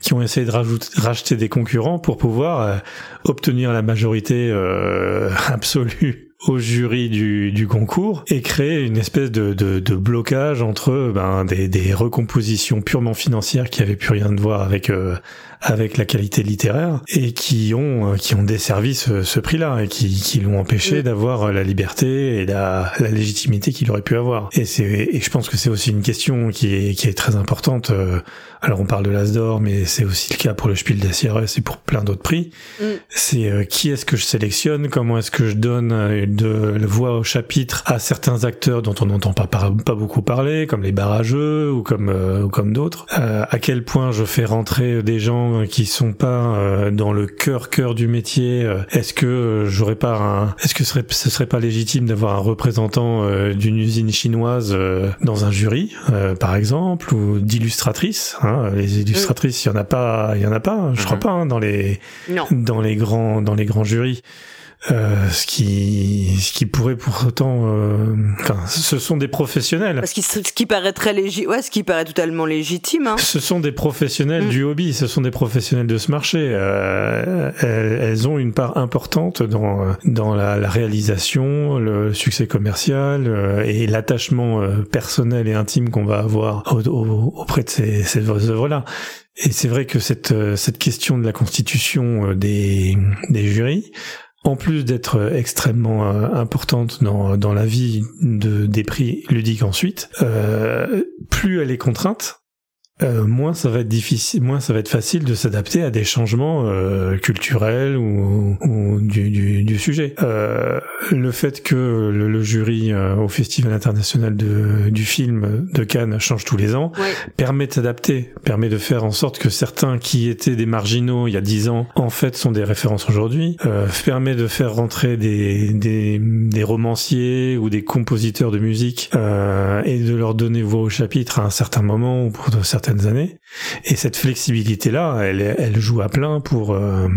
qui ont essayé de racheter des concurrents pour pouvoir obtenir la majorité absolue au jury du, concours et créer une espèce de, blocage entre ben, des, des recompositions purement financières qui avaient plus rien de voir avec euh, avec la qualité littéraire et qui ont euh, qui ont desservi ce, ce prix-là et qui, qui l'ont empêché Oui. d'avoir la liberté et la, la légitimité qu'il aurait pu avoir. Et c'est et je pense que c'est aussi une question qui est qui est très importante. euh, alors on parle de l'Asdor, mais c'est aussi le cas pour le Spiel des Sierras et pour plein d'autres prix. Mm. C'est euh, qui est-ce que je sélectionne, comment est-ce que je donne euh, de la voix au chapitre à certains acteurs dont on n'entend pas, par- pas beaucoup parler, comme les barrageux ou comme euh, ou comme d'autres? Euh, à quel point je fais rentrer des gens qui sont pas euh, dans le cœur cœur du métier. euh, Est-ce que euh, j'aurais pas un, est-ce que ce serait, ce serait pas légitime d'avoir un représentant d'une usine chinoise dans un jury, par exemple, ou d'illustratrices. Hein, les illustratrices, il y en a pas, il y en a pas. hein, Je crois Mhm. pas hein, dans les Non. dans les grands dans les grands jurys. Euh, ce qui ce qui pourrait pourtant euh, enfin ce sont des professionnels Parce que ce qui paraît très légitime, ouais, ce qui paraît totalement légitime. Hein. ce sont des professionnels Mm. du hobby, ce sont des professionnels de ce marché. Euh, elles, elles ont une part importante dans dans la, la réalisation, le succès commercial euh, et l'attachement euh, personnel et intime qu'on va avoir au- au- auprès de ces, ces œuvres-là. Et c'est vrai que cette cette question de la constitution des des jurys en plus d'être extrêmement euh, importante dans, dans la vie de, des prix ludiques ensuite, euh, plus elle est contrainte, euh, moins ça va être difficile, moins ça va être facile de s'adapter à des changements euh, culturels ou, ou du, du, du sujet. Euh, le fait que le, le jury euh, au Festival international de, du film de Cannes change tous les ans Ouais. permet de s'adapter, permet de faire en sorte que certains qui étaient des marginaux il y a dix ans, en fait, sont des références aujourd'hui, euh, permet de faire rentrer des, des, des romanciers ou des compositeurs de musique euh, et de leur donner voix au chapitre à un certain moment ou pour de années. Et cette flexibilité-là, elle, elle joue à plein pour, euh,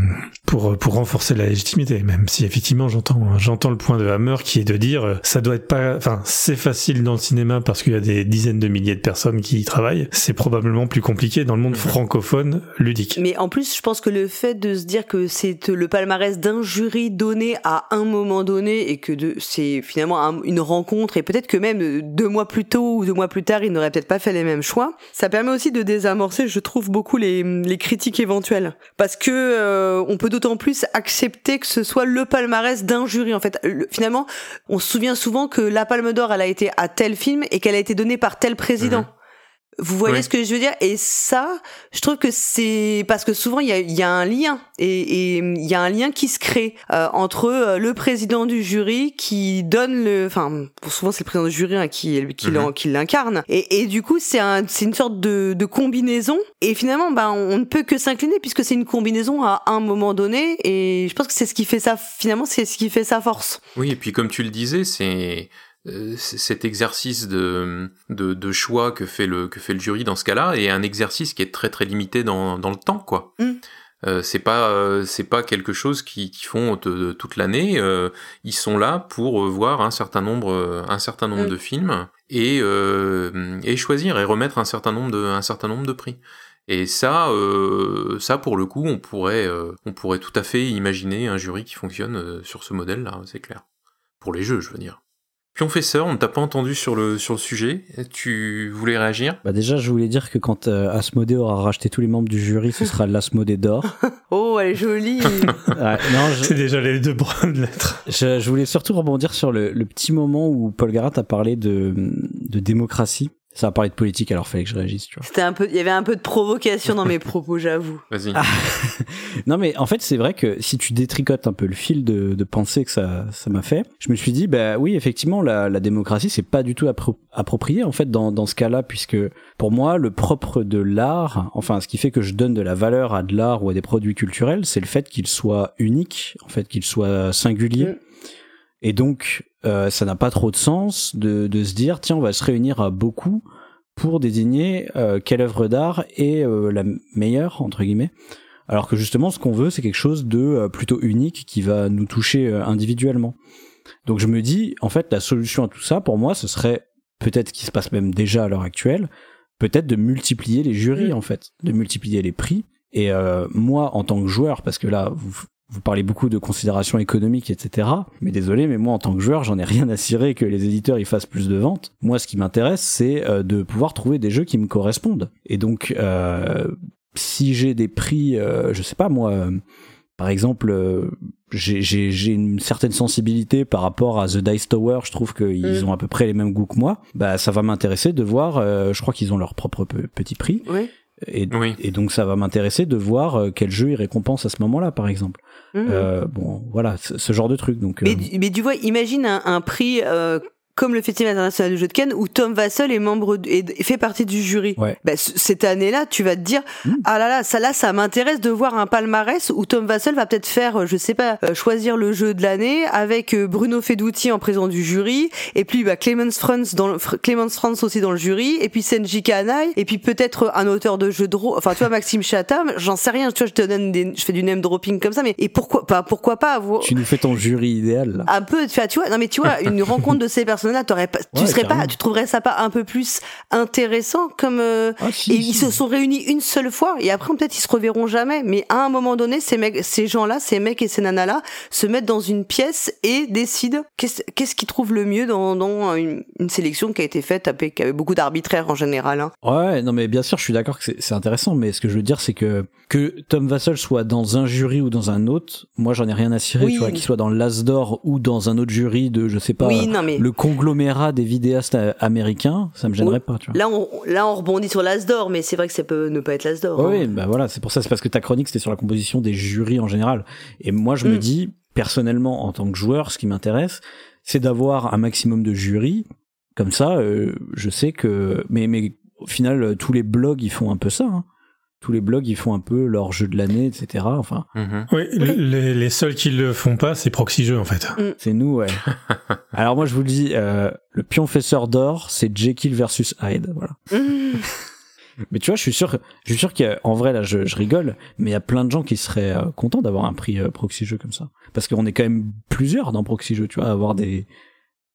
pour pour renforcer la légitimité. Même si effectivement j'entends j'entends le point de Hammer qui est de dire euh, ça doit être pas, enfin c'est facile dans le cinéma parce qu'il y a des dizaines de milliers de personnes qui y travaillent. C'est probablement plus compliqué dans le monde francophone ludique. Mais en plus, je pense que le fait de se dire que c'est le palmarès d'un jury donné à un moment donné et que c'est finalement une rencontre et peut-être que même deux mois plus tôt ou deux mois plus tard, ils n'auraient peut-être pas fait les mêmes choix. Ça permet aussi de désamorcer, je trouve, beaucoup les, les critiques éventuelles parce que euh, on peut d'autant plus accepter que ce soit le palmarès d'un. En fait, finalement, on se souvient souvent que la Palme d'Or, elle a été à tel film et qu'elle a été donnée par tel président. Mhm. Vous voyez ce que je veux dire? Et ça, je trouve que c'est parce que souvent il y a, y a, un lien. Et il y a un lien qui se crée euh, entre euh, le président du jury qui donne le, enfin souvent c'est le président du jury hein, qui qui, mhm. qui l'incarne. Et, et, du coup c'est un, c'est une sorte de, de combinaison. Et finalement ben on ne peut que s'incliner puisque c'est une combinaison à un moment donné. Et je pense que c'est ce qui fait ça finalement c'est ce qui fait sa force. Oui et puis comme tu le disais c'est cet exercice de, de, de, choix que fait, le, que fait le jury dans ce cas-là est un exercice qui est très très limité dans, dans le temps, quoi. Mm. Euh, c'est pas euh, c'est pas quelque chose qui, qui font toute l'année. Euh, ils sont là pour voir un certain nombre un certain nombre mm. de films et et choisir et remettre un certain nombre de un certain nombre de prix. Et ça, ça pour le coup, on pourrait, on pourrait tout à fait imaginer un jury qui fonctionne sur ce modèle-là, c'est clair. Pour les jeux, je veux dire. Pionfesseur, on ne t'a pas entendu sur le, sur le sujet. Tu voulais réagir? Bah déjà, je voulais dire que quand euh, Asmodée aura racheté tous les membres du jury, ce sera l'Asmodée d'or. oh, elle est jolie C'est déjà les deux brins de lettres. Je, je, voulais surtout rebondir sur le, le petit moment où Paul Garat a parlé de, de démocratie. Ça a parlé de politique, alors fallait que je réagisse, tu vois. C'était un peu, il y avait un peu de provocation dans mes propos, j'avoue. Vas-y. Ah. non, mais en fait, c'est vrai que si tu détricotes un peu le fil de, de pensée que ça, ça m'a fait, je me suis dit, bah oui, effectivement, la, la démocratie, c'est pas du tout approprié, en fait, dans, dans ce cas-là, puisque pour moi, le propre de l'art, enfin, ce qui fait que je donne de la valeur à de l'art ou à des produits culturels, c'est le fait qu'il soit unique, en fait, qu'il soit singulier. Mm. Et donc, euh, ça n'a pas trop de sens de, de, se dire, tiens, on va se réunir à beaucoup pour désigner euh, quelle œuvre d'art est euh, la meilleure, entre guillemets. Alors que justement, ce qu'on veut, c'est quelque chose de euh, plutôt unique qui va nous toucher individuellement. Donc je me dis, en fait, la solution à tout ça, pour moi, ce serait peut-être ce qui se passe même déjà à l'heure actuelle, peut-être de multiplier les jurys, mm. en fait, de multiplier les prix. Et moi, en tant que joueur, parce que là, vous, vous parlez beaucoup de considérations économiques, etc. Mais désolé, mais moi en tant que joueur, j'en ai rien à cirer que les éditeurs y fassent plus de ventes. Moi, ce qui m'intéresse, c'est euh, de pouvoir trouver des jeux qui me correspondent. Et donc, euh, si j'ai des prix, euh, je sais pas moi, par exemple, j'ai une certaine sensibilité par rapport à The Dice Tower. Je trouve qu'ils mm. ont à peu près les mêmes goûts que moi. Bah, ça va m'intéresser de voir. je crois qu'ils ont leur propre petit prix. Oui. Et, et, donc ça va m'intéresser de voir quel jeu ils récompensent à ce moment-là, par exemple. Mmh. Euh, bon, voilà, ce genre de truc. Donc, mais, euh, mais tu vois, imagine un, un prix euh, comme le Festival international du jeu de Cannes où Tom Vassell est membre et fait partie du jury. Bah, cette année-là, tu vas te dire hmm. ah là là, ça là ça m'intéresse de voir un palmarès où Tom Vassell va peut-être faire je sais pas euh, choisir le jeu de l'année avec euh, Bruno Fedouti en président du jury et puis bah Clemens Franz dans le, Clemens Franz aussi dans le jury et puis Senji Kanai et puis peut-être un auteur de jeux de rôle enfin tu vois Maxime Chatham, j'en sais rien, tu vois je te donne des je fais du name dropping comme ça mais et pourquoi pas pourquoi pas avoir Tu nous fais ton jury idéal là. Un peu tu vois non mais tu vois une rencontre de ces personnes là tu serais pas, tu trouverais ça pas un peu plus intéressant comme euh, ah, et ils se sont réunis une seule fois et après peut-être ils se reverront jamais. Mais à un moment donné, ces mecs, ces gens-là, ces mecs et ces nanas-là se mettent dans une pièce et décident qu'est-ce qu'ils trouvent le mieux dans, dans une, sélection qui a été faite avec, avait beaucoup d'arbitraire en général. Hein. Ouais, non mais bien sûr, je suis d'accord que c'est intéressant, mais ce que je veux dire, c'est que que Tom Vassell soit dans un jury ou dans un autre, moi j'en ai rien à cirer, tu vois, qu'il soit dans l'As d'or ou dans un autre jury de, je sais pas, le conglomérat des vidéastes américains, ça me gênerait pas. Tu vois. Là, on, là, on rebondit sur l'As d'or, mais c'est vrai que ça peut ne pas être l'As d'or. Oui, hein. bah voilà, c'est pour ça, c'est parce que ta chronique c'était sur la composition des jurys en général. Et moi, je me mm. dis, personnellement, en tant que joueur, ce qui m'intéresse, c'est d'avoir un maximum de jurys. Comme ça, euh, je sais que, mais, mais au final, tous les blogs, ils font un peu ça. Hein tous les blogs ils font un peu leur jeu de l'année, etc. Enfin. Mhm. Oui, Les, les, seuls qui le font pas, c'est Proxy Jeux en fait. Mm. C'est nous, ouais. Alors moi je vous le dis, euh, le pionfesseur d'or, c'est Jekyll versus Hyde, voilà. Mm. Mais tu vois, je suis sûr, je suis sûr qu'en vrai là, je, rigole, mais il y a plein de gens qui seraient euh, contents d'avoir un prix euh, proxy jeu comme ça, parce qu'on est quand même plusieurs dans proxy jeu, tu vois, avoir des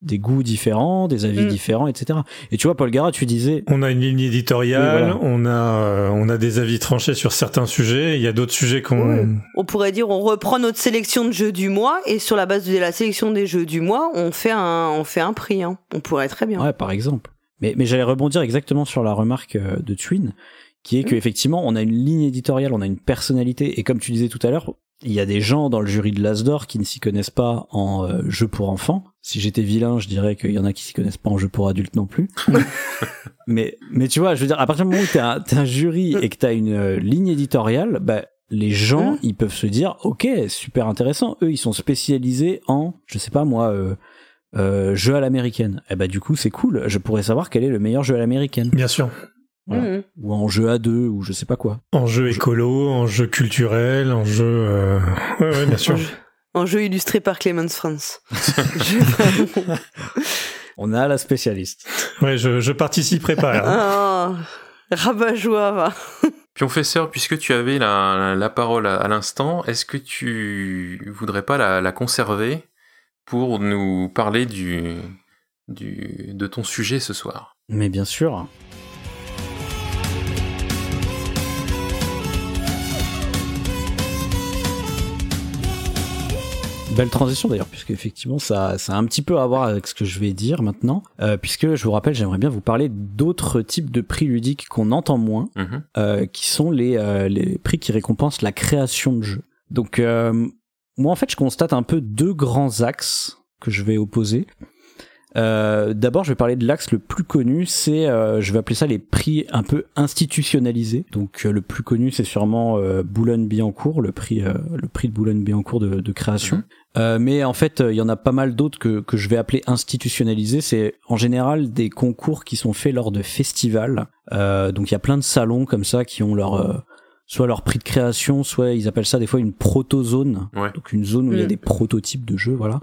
des goûts différents, des avis mm. différents, etc. Et tu vois, Paul Gara, tu disais, on a une ligne éditoriale, on a euh, on a des avis tranchés sur certains sujets. Il y a d'autres sujets qu'on. On pourrait dire, on reprend notre sélection de jeux du mois et sur la base de la sélection des jeux du mois, on fait un on fait un prix. Hein. On pourrait très bien. Ouais, par exemple. Mais, mais j'allais rebondir exactement sur la remarque euh, de Twin, qui est mmh. qu'effectivement, on a une ligne éditoriale, on a une personnalité, et comme tu disais tout à l'heure, il y a des gens dans le jury de l'Asdor qui ne s'y connaissent pas en euh, jeu pour enfants. Si j'étais vilain, je dirais qu'il y en a qui s'y connaissent pas en jeu pour adultes non plus. mais, mais tu vois, je veux dire, à partir du moment où t'es un, un jury et que t'as une euh, ligne éditoriale, bah, les gens, mmh. ils peuvent se dire, ok, super intéressant. Eux, ils sont spécialisés en, je sais pas moi, euh, euh, jeu à l'américaine. Et eh bah du coup c'est cool, je pourrais savoir quel est le meilleur jeu à l'américaine. Bien sûr. Mhm. Ou en jeu à deux, ou je sais pas quoi. En jeu écolo, en jeu culturel, en jeu... Euh... Ouais, ouais, bien sûr. en, jeu, illustré par Clemens France. On a la spécialiste. Ouais, je, je participerai pas. Hein. Oh, rabat-joie, va. Pionfesseur, puisque tu avais la, la parole à, l'instant, est-ce que tu voudrais pas la, la conserver pour nous parler du, du, de ton sujet ce soir? Mais bien sûr. Belle transition d'ailleurs, puisque effectivement ça, ça a un petit peu à voir avec ce que je vais dire maintenant, euh, puisque je vous rappelle, j'aimerais bien vous parler d'autres types de prix ludiques qu'on entend moins, mhm. euh, qui sont les, euh, les prix qui récompensent la création de jeux. Donc moi en fait je constate un peu deux grands axes que je vais opposer. Euh, D'abord, je vais parler de l'axe le plus connu, c'est, euh, je vais appeler ça les prix un peu institutionnalisés. Donc, euh, le plus connu, c'est sûrement Boulogne-Billancourt, le prix, le prix de Boulogne-Billancourt de, de, création. Mhm. mais en fait, il y en a pas mal d'autres que, que je vais appeler institutionnalisés. C'est en général des concours qui sont faits lors de festivals. donc, il y a plein de salons comme ça qui ont leur soit leur prix de création, soit ils appellent ça des fois une proto-zone, donc une zone où il y a mm. des prototypes de jeux, voilà.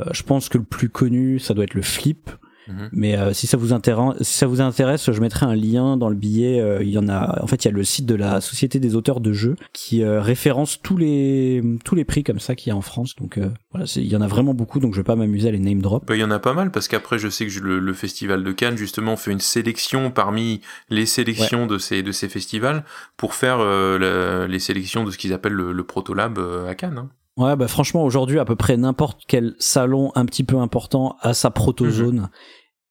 Euh, je pense que le plus connu, ça doit être le Flip. Mhm. Mais euh, si ça vous intéresse, si ça vous intéresse, je mettrai un lien dans le billet. Euh, il y en a, en fait, il y a le site de la Société des auteurs de jeux qui référence tous les tous les prix comme ça qu'il y a en France. Donc voilà, il y en a vraiment beaucoup. Donc je vais pas m'amuser à les name drop. Bah, il y en a pas mal parce qu'après, je sais que le, festival de Cannes justement fait une sélection parmi les sélections de ces de ces festivals pour faire les sélections de ce qu'ils appellent le, le Protolab à Cannes. Hein. Ouais, bah franchement, aujourd'hui, à peu près n'importe quel salon un petit peu important a sa protozone mhm.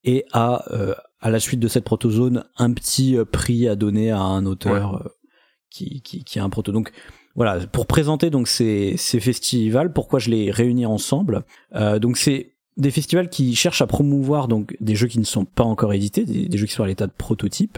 Et a, euh, à la suite de cette protozone, un petit euh, prix à donner à un auteur euh, qui, qui, qui, a un proto. Donc, voilà, pour présenter donc ces, ces festivals, pourquoi je les réunis ensemble. donc, c'est des festivals qui cherchent à promouvoir donc des jeux qui ne sont pas encore édités, des, des jeux qui sont à l'état de prototype.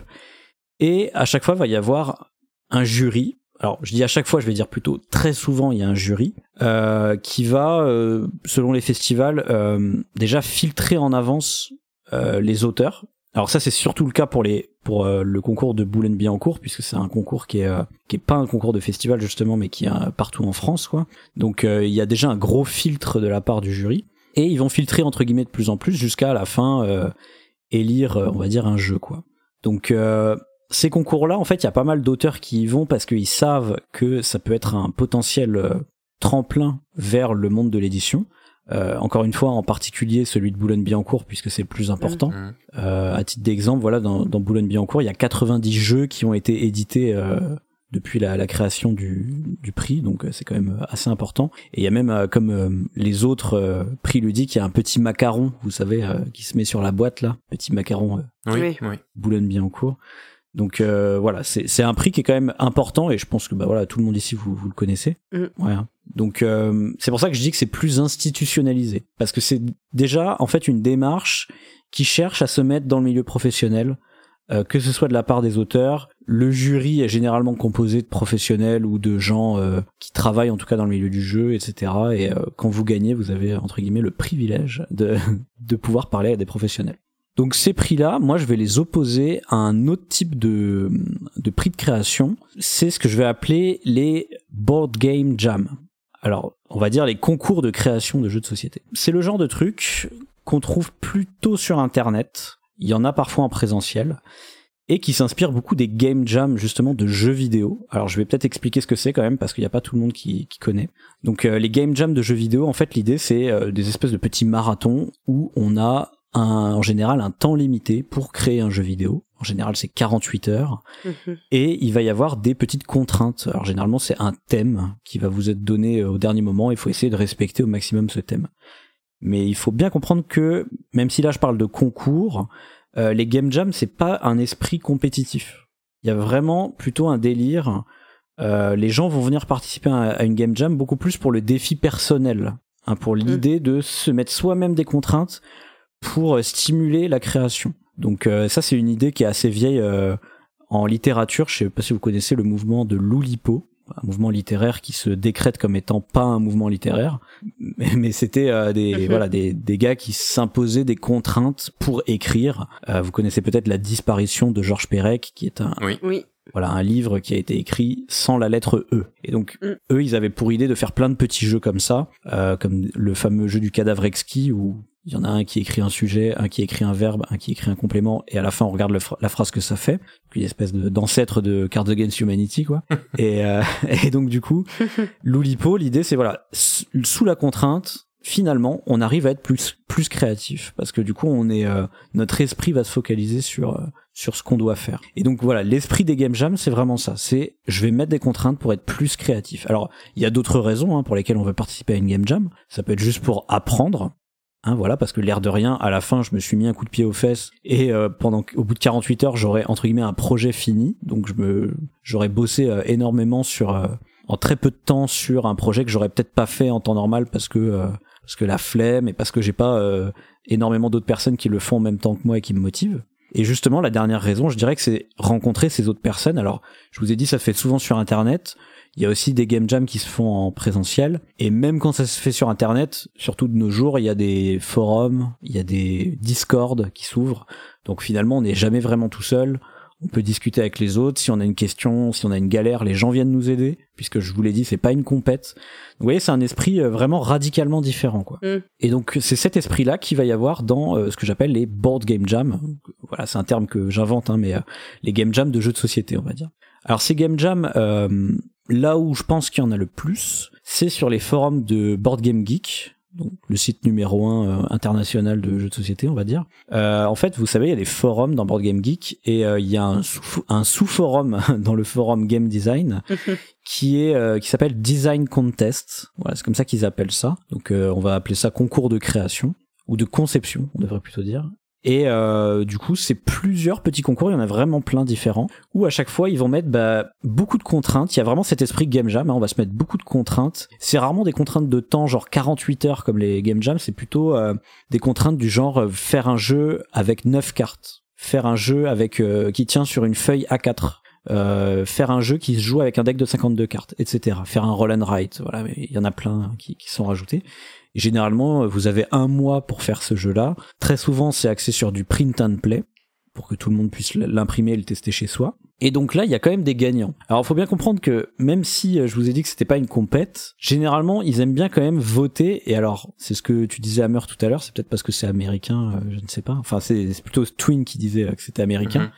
Et à chaque fois, il va y avoir un jury alors je dis à chaque fois, je vais dire plutôt très souvent, il y a un jury euh, qui va, euh, selon les festivals, euh, déjà filtrer en avance les auteurs. Alors ça c'est surtout le cas pour les pour le concours de Boulogne-Billancourt puisque c'est un concours qui est qui est pas un concours de festival justement mais qui est partout en France quoi. Donc il y a déjà un gros filtre de la part du jury et ils vont filtrer entre guillemets de plus en plus jusqu'à la fin élire on va dire un jeu quoi. Donc ces concours-là, en fait, il y a pas mal d'auteurs qui y vont parce qu'ils savent que ça peut être un potentiel euh, tremplin vers le monde de l'édition. Euh, encore une fois, en particulier celui de Boulogne-Billancourt, puisque c'est le plus important. Mmh. Euh, à titre d'exemple, voilà, dans, dans Boulogne-Billancourt, il y a 90 jeux qui ont été édités euh, depuis la, la, création du, du prix, donc c'est quand même assez important. Et il y a même, comme les autres prix ludiques, il y a un petit macaron, vous savez, qui se met sur la boîte là, petit macaron oui, oui. Boulogne-Billancourt. Donc euh, voilà, c'est un prix qui est quand même important et je pense que bah voilà tout le monde ici vous, vous le connaissez. Mm. Ouais. Donc euh, c'est pour ça que je dis que c'est plus institutionnalisé parce que c'est déjà en fait une démarche qui cherche à se mettre dans le milieu professionnel, euh, que ce soit de la part des auteurs. Le jury est généralement composé de professionnels ou de gens qui travaillent en tout cas dans le milieu du jeu, etc. Et quand vous gagnez, vous avez entre guillemets le privilège de de pouvoir parler à des professionnels. Donc ces prix-là, moi je vais les opposer à un autre type de, de prix de création. C'est ce que je vais appeler les board game jam. Alors, on va dire les concours de création de jeux de société. C'est le genre de truc qu'on trouve plutôt sur Internet. Il y en a parfois en présentiel. et qui s'inspire beaucoup des game jams justement de jeux vidéo. Alors je vais peut-être expliquer ce que c'est quand même parce qu'il n'y a pas tout le monde qui, connaît. Donc les game jams de jeux vidéo, en fait l'idée c'est des espèces de petits marathons où on a en général un temps limité pour créer un jeu vidéo. En général, c'est 48 heures. Mhm. Et il va y avoir des petites contraintes. Alors généralement, c'est un thème qui va vous être donné au dernier moment. Il faut essayer de respecter au maximum ce thème. Mais il faut bien comprendre que, même si là je parle de concours, euh, les game jams, c'est pas un esprit compétitif. Il y a vraiment plutôt un délire. Euh, les gens vont venir participer à, une game jam beaucoup plus pour le défi personnel, hein, pour mhm. l'idée de se mettre soi-même des contraintes pour euh, stimuler la création. Donc euh, ça c'est une idée qui est assez vieille euh, en littérature. Je sais pas si vous connaissez le mouvement de l'Oulipo, un mouvement littéraire qui se décrète comme étant pas un mouvement littéraire, mais, c'était euh, des mhm. voilà des, des gars qui s'imposaient des contraintes pour écrire. vous connaissez peut-être la disparition de Georges Perec, qui est un oui. Voilà, un livre qui a été écrit sans la lettre E. Et donc, mm. eux, ils avaient pour idée de faire plein de petits jeux comme ça, comme le fameux jeu du cadavre exquis, où il y en a un qui écrit un sujet, un qui écrit un verbe, un qui écrit un complément, et à la fin on regarde la phrase que ça fait, une espèce d'ancêtre de, Cards Against Humanity quoi. et, euh, et donc du coup, l'Oulipo, l'idée c'est voilà, sous la contrainte, finalement on arrive à être plus plus créatif parce que du coup on est euh, notre esprit va se focaliser sur euh, sur ce qu'on doit faire. Et donc voilà, l'esprit des game jams, c'est vraiment ça. C'est je vais mettre des contraintes pour être plus créatif. Alors il y a d'autres raisons hein, pour lesquelles on veut participer à une game jam. Ça peut être juste pour apprendre. Hein, voilà, parce que l'air de rien, à la fin, je me suis mis un coup de pied aux fesses et euh, pendant au bout de 48 heures, j'aurais entre guillemets un projet fini. Donc je me j'aurais bossé euh, énormément sur euh, en très peu de temps sur un projet que j'aurais peut-être pas fait en temps normal parce que parce que la flemme et parce que j'ai pas énormément d'autres personnes qui le font en même temps que moi et qui me motivent. Et justement, la dernière raison, je dirais que c'est rencontrer ces autres personnes. Alors, je vous ai dit, ça se fait souvent sur Internet. Il y a aussi des game jams qui se font en présentiel. Et même quand ça se fait sur Internet, surtout de nos jours, il y a des forums, il y a des Discord qui s'ouvrent. Donc finalement, on n'est jamais vraiment tout seul. On peut discuter avec les autres. Si on a une question, si on a une galère, les gens viennent nous aider. Puisque je vous l'ai dit, c'est pas une compète. Vous voyez, c'est un esprit euh, vraiment radicalement différent, quoi. Mm. Et donc, c'est cet esprit-là qui va y avoir dans euh, ce que j'appelle les board game jams. Voilà, c'est un terme que j'invente, hein, mais euh, les game jams de jeux de société, on va dire. Alors, ces game jams, Là où je pense qu'il y en a le plus, c'est sur les forums de Board Game Geek, donc le site numéro un euh, international de jeux de société, on va dire. Euh, en fait, vous savez, il y a des forums dans Board Game Geek et euh, il y a un, sous, un sous-forum dans le forum Game Design qui est qui s'appelle Design Contest. Voilà, c'est comme ça qu'ils appellent ça. Donc on va appeler ça concours de création ou de conception, on devrait plutôt dire. Et euh, du coup, c'est plusieurs petits concours, il y en a vraiment plein différents, où à chaque fois, ils vont mettre bah, beaucoup de contraintes. Il y a vraiment cet esprit game jam, hein, on va se mettre beaucoup de contraintes. C'est rarement des contraintes de temps, genre 48 heures comme les game jams, c'est plutôt euh, des contraintes du genre euh, faire un jeu avec 9 cartes, faire un jeu avec qui tient sur une feuille A4. Euh, faire un jeu qui se joue avec un deck de 52 cartes, etc. Faire un roll and write, voilà, il y en a plein qui, qui sont rajoutés. Généralement, vous avez un mois pour faire ce jeu-là. Très souvent, c'est axé sur du print and play pour que tout le monde puisse l'imprimer et le tester chez soi. Et donc là, il y a quand même des gagnants. Alors, il faut bien comprendre que même si euh, je vous ai dit que c'était pas une compète, généralement, ils aiment bien quand même voter. Et alors, c'est ce que tu disais à Meur tout à l'heure, c'est peut-être parce que c'est américain, euh, je ne sais pas. Enfin, c'est plutôt Twin qui disait euh, que c'était américain.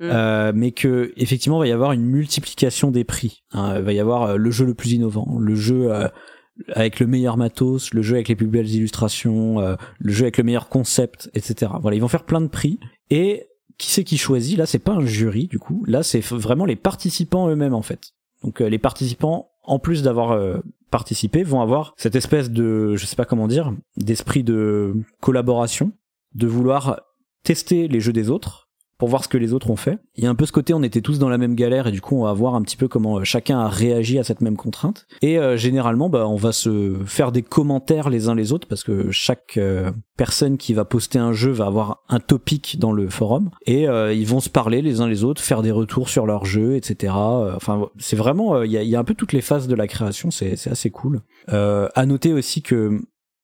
Mm-hmm. mais que effectivement il va y avoir une multiplication des prix. Hein. il va y avoir le jeu le plus innovant, le jeu avec le meilleur matos, le jeu avec les plus belles illustrations, euh, le jeu avec le meilleur concept, etc. Voilà, ils vont faire plein de prix. Et qui c'est qui choisit? Là, c'est pas un jury du coup. Là, c'est vraiment les participants eux-mêmes en fait. Donc euh, les participants, en plus d'avoir euh, participé, vont avoir cette espèce de, je sais pas comment dire, d'esprit de collaboration, de vouloir tester les jeux des autres pour voir ce que les autres ont fait. Il y a un peu ce côté, on était tous dans la même galère et du coup on va voir un petit peu comment euh, chacun a réagi à cette même contrainte. Et euh, généralement, bah, on va se faire des commentaires les uns les autres parce que chaque euh, personne qui va poster un jeu va avoir un topic dans le forum et ils vont se parler les uns les autres, faire des retours sur leur jeu, etc. Enfin, c'est vraiment, il y a, y, a, un peu toutes les phases de la création, c'est assez cool. à noter aussi que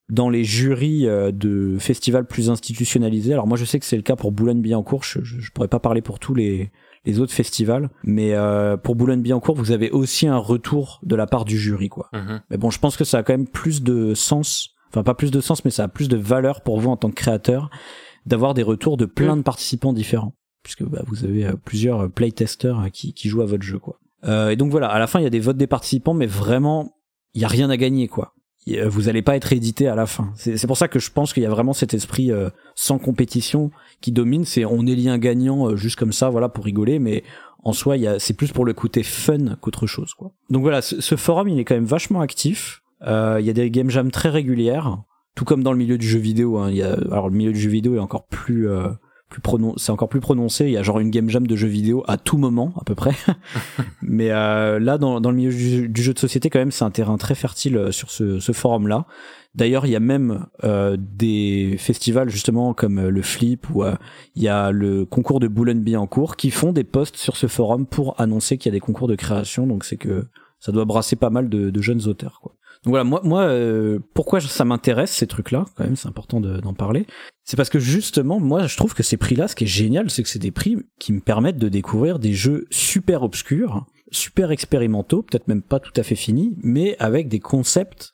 dans les jurys euh, de festivals plus institutionnalisés. Alors moi je sais que c'est le cas pour Boulogne-Billancourt, je, je, pourrais pas parler pour tous les, les autres festivals, mais euh, pour Boulogne-Billancourt vous avez aussi un retour de la part du jury quoi. Mhm. Mais bon je pense que ça a quand même plus de sens, enfin pas plus de sens mais ça a plus de valeur pour vous en tant que créateur d'avoir des retours de plein de participants différents puisque bah, vous avez plusieurs playtesters qui, qui jouent à votre jeu, quoi. et donc voilà, à la fin, il y a des votes des participants, mais vraiment, il y a rien à gagner, quoi. Vous allez pas être édité à la fin. C'est pour ça que je pense qu'il y a vraiment cet esprit sans compétition qui domine. C'est on élit un gagnant juste comme ça, voilà, pour rigoler, mais en soi, c'est plus pour le côté fun qu'autre chose. Donc voilà, ce, forum, il est quand même vachement actif. Euh, il y a des game jams très régulières, tout comme dans le milieu du jeu vidéo. Hein. Alors le milieu du jeu vidéo est encore plus, euh, plus c'est encore plus prononcé. Il y a genre une game jam de jeu vidéo à tout moment à peu près. Mais euh, là, dans, dans le milieu du, jeu de société, quand même, c'est un terrain très fertile euh, sur ce, ce forum-là. D'ailleurs, il y a même euh, des festivals justement comme le Flip ou euh, il y a le concours de Boulogne en cours qui font des posts sur ce forum pour annoncer qu'il y a des concours de création. Donc c'est que ça doit brasser pas mal de, de jeunes auteurs. Quoi. Voilà, moi, moi pourquoi ça m'intéresse ces trucs-là Quand même, c'est important d'en parler. C'est parce que justement, moi, je trouve que ces prix-là, ce qui est génial, c'est que c'est des prix qui me permettent de découvrir des jeux super obscurs, super expérimentaux, peut-être même pas tout à fait finis, mais avec des concepts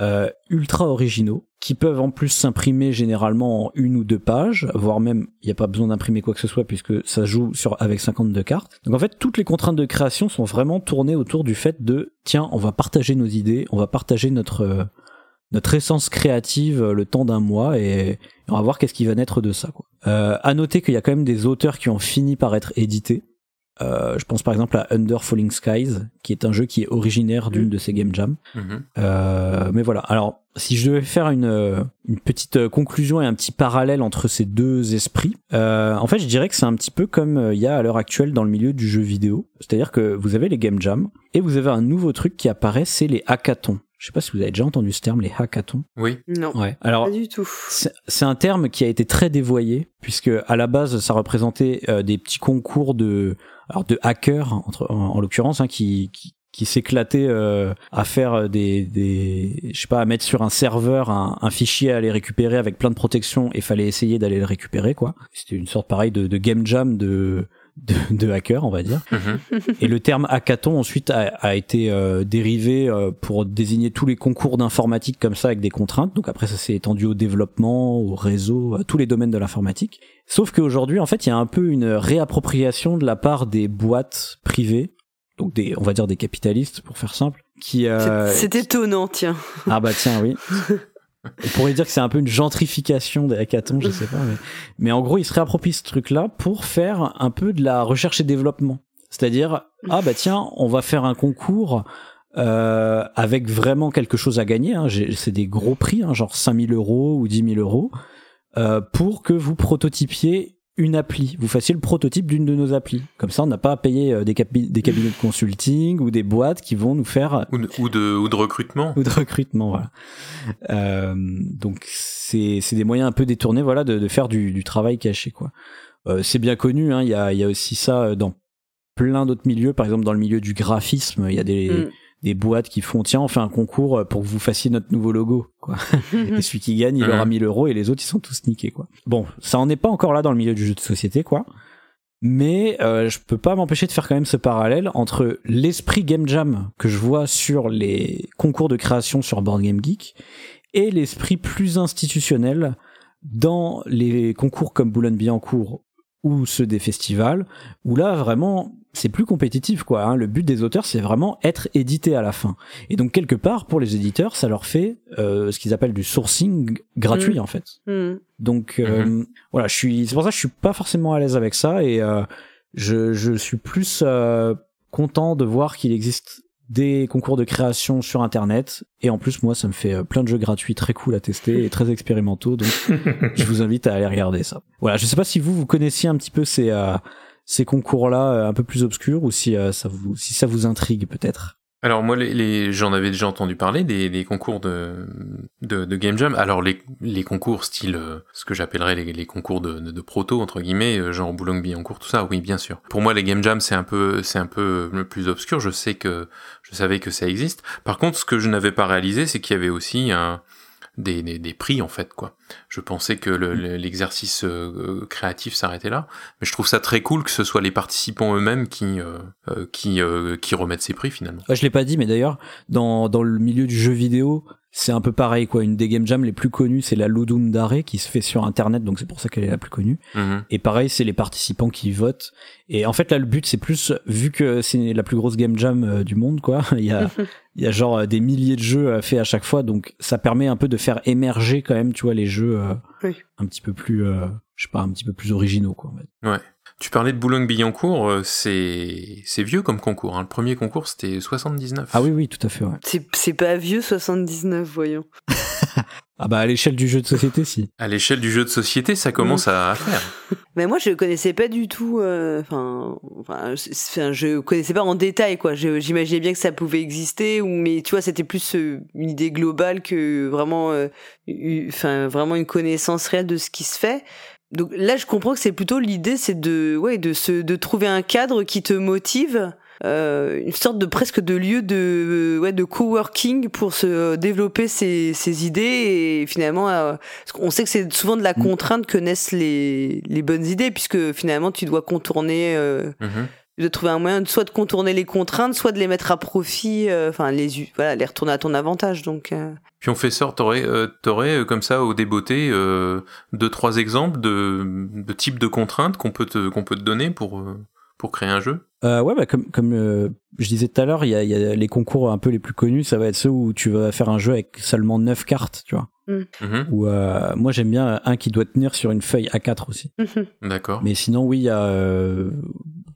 euh, ultra originaux qui peuvent en plus s'imprimer généralement en une ou deux pages, voire même il n'y a pas besoin d'imprimer quoi que ce soit puisque ça joue sur avec 52 cartes. Donc en fait toutes les contraintes de création sont vraiment tournées autour du fait de tiens on va partager nos idées, on va partager notre notre essence créative le temps d'un mois et on va voir qu'est-ce qui va naître de ça. Quoi. Euh, à noter qu'il y a quand même des auteurs qui ont fini par être édités. Euh, je pense par exemple à Under Falling Skies, qui est un jeu qui est originaire d'une mm. de ces game jams. Mm-hmm. Euh, mais voilà. Alors, si je devais faire une, euh, une petite conclusion et un petit parallèle entre ces deux esprits, euh, en fait, je dirais que c'est un petit peu comme il y a à l'heure actuelle dans le milieu du jeu vidéo. C'est-à-dire que vous avez les game jams et vous avez un nouveau truc qui apparaît, c'est les hackathons. Je sais pas si vous avez déjà entendu ce terme, les hackathons. Oui. Non. Ouais. Alors, pas du tout. C'est un terme qui a été très dévoyé puisque à la base, ça représentait des petits concours de alors de hackers entre, en, l'occurrence, hein, qui, qui, qui s'éclatait euh, à faire des, des je sais pas à mettre sur un serveur un, un, fichier à aller récupérer avec plein de protections et fallait essayer d'aller le récupérer quoi c'était une sorte pareil de, de game jam de de, de hacker, on va dire. Mhm. Et le terme hackathon ensuite a, a été euh, dérivé euh, pour désigner tous les concours d'informatique comme ça avec des contraintes. Donc après ça s'est étendu au développement, au réseau, à tous les domaines de l'informatique. Sauf qu'aujourd'hui en fait il y a un peu une réappropriation de la part des boîtes privées donc des, on va dire des capitalistes pour faire simple, qui. Euh, c'est étonnant, tiens. Ah bah tiens, oui. On pourrait dire que c'est un peu une gentrification des hackathons, je sais pas, mais, mais en gros, ils se réapproprient ce truc-là pour faire un peu de la recherche et développement. C'est-à-dire, ah bah tiens, on va faire un concours euh, avec vraiment quelque chose à gagner. Hein. C'est des gros prix, hein, genre 5000 euros ou 10 000 euros, euh, pour que vous prototypiez une appli, vous fassiez le prototype d'une de nos applis. Comme ça, on n'a pas à payer euh, des, des, cabinets de consulting ou des boîtes qui vont nous faire ou de, ou de, ou de recrutement. Ou de recrutement, voilà. Euh, donc c'est c'est des moyens un peu détournés, voilà, de, de faire du, du travail caché, quoi. Euh, c'est bien connu, hein. Il y a il y a aussi ça dans plein d'autres milieux. Par exemple, dans le milieu du graphisme, il y a des mm des boîtes qui font tiens on fait un concours euh, pour que vous fassiez notre nouveau logo quoi. Et celui qui gagne il aura 1000 euros et les autres ils sont tous niqués quoi. Bon ça en est pas encore là dans le milieu du jeu de société quoi. Mais euh, je peux pas m'empêcher de faire quand même ce parallèle entre l'esprit game jam que je vois sur les concours de création sur Board Game Geek et l'esprit plus institutionnel dans les concours comme Boulogne-Billancourt ou ceux des festivals, où là vraiment c'est plus compétitif quoi. Hein. Le but des auteurs c'est vraiment être édité à la fin. Et donc quelque part pour les éditeurs ça leur fait euh, ce qu'ils appellent du sourcing gratuit mm. en fait. Mm. Donc euh, mm-hmm. voilà, je suis c'est pour ça que je suis pas forcément à l'aise avec ça et euh, je, je suis plus euh, content de voir qu'il existe des concours de création sur internet et en plus moi ça me fait euh, plein de jeux gratuits très cool à tester et très expérimentaux donc je vous invite à aller regarder ça. Voilà, je sais pas si vous vous connaissiez un petit peu ces euh, ces concours là euh, un peu plus obscurs ou si ça vous si ça vous intrigue peut-être? Alors moi, les, j'en avais déjà entendu parler des, concours de, de, de, game jam. Alors les, les concours style euh, ce que j'appellerais les, les, concours de, de, proto entre guillemets, euh, genre Boulogne-Billancourt, tout ça. Oui, bien sûr. Pour moi, les game jam c'est un peu c'est un peu plus obscur. Je sais que je savais que ça existe. Par contre, ce que je n'avais pas réalisé, c'est qu'il y avait aussi un des, des, prix en fait quoi. Je pensais que mm. l'exercice euh, créatif s'arrêtait là, mais je trouve ça très cool que ce soit les participants eux-mêmes qui euh, euh, qui remettent ces prix finalement. je l'ai pas dit, mais d'ailleurs dans dans le milieu du jeu vidéo, c'est un peu pareil quoi. Une des game jams les plus connues, c'est la Ludum Dare qui se fait sur internet, donc c'est pour ça qu'elle est la plus connue. Mhm. Et pareil, c'est les participants qui votent. Et en fait là, le but c'est plus vu que c'est la plus grosse game jam euh, du monde quoi. Il y a il y a genre euh, des milliers de jeux euh, faits à chaque fois, donc ça permet un peu de faire émerger quand même, tu vois, les jeux euh, Oui. un petit peu plus, euh, je sais pas, un petit peu plus originaux quoi. en fait. Tu parlais de Boulogne-Billancourt, euh, c'est c'est vieux comme concours. hein. Le premier concours, c'était 79. Ah oui oui, tout à fait. Ouais. C'est c'est pas vieux 79, voyons. Ah bah à l'échelle du jeu de société si. À l'échelle du jeu de société, ça commence à, à faire. Mais moi, je connaissais pas du tout. euh, Enfin, enfin, je connaissais pas en détail, quoi. J'imaginais bien que ça pouvait exister, ou mais tu vois, c'était plus euh, une idée globale que vraiment, euh, enfin, vraiment une connaissance réelle de ce qui se fait. Donc là, je comprends que c'est plutôt l'idée, c'est de, ouais, de se, de trouver un cadre qui te motive. Euh, une sorte de presque de lieu de ouais de coworking pour se développer ses, ses idées et finalement euh, qu'on sait que c'est souvent de la Mm. contrainte que naissent les, les bonnes idées, puisque finalement tu dois contourner, euh, Mhm. tu dois trouver un moyen de soit de contourner les contraintes, soit de les mettre à profit, euh, enfin les voilà, les retourner à ton avantage. Donc euh, Puis on fait ça, t'aurais, euh, t'aurais euh, comme ça au débeauté euh, deux trois exemples de, de types de contraintes qu'on peut te qu'on peut te donner pour euh, pour créer un jeu? Euh, ouais, bah comme comme euh, je disais tout à l'heure, il y a, il y a les concours un peu les plus connus, ça va être ceux où tu vas faire un jeu avec seulement 9 cartes, tu vois. Mhm. Ou euh, moi j'aime bien un qui doit tenir sur une feuille A4 aussi. D'accord. Mais sinon oui, il y a euh,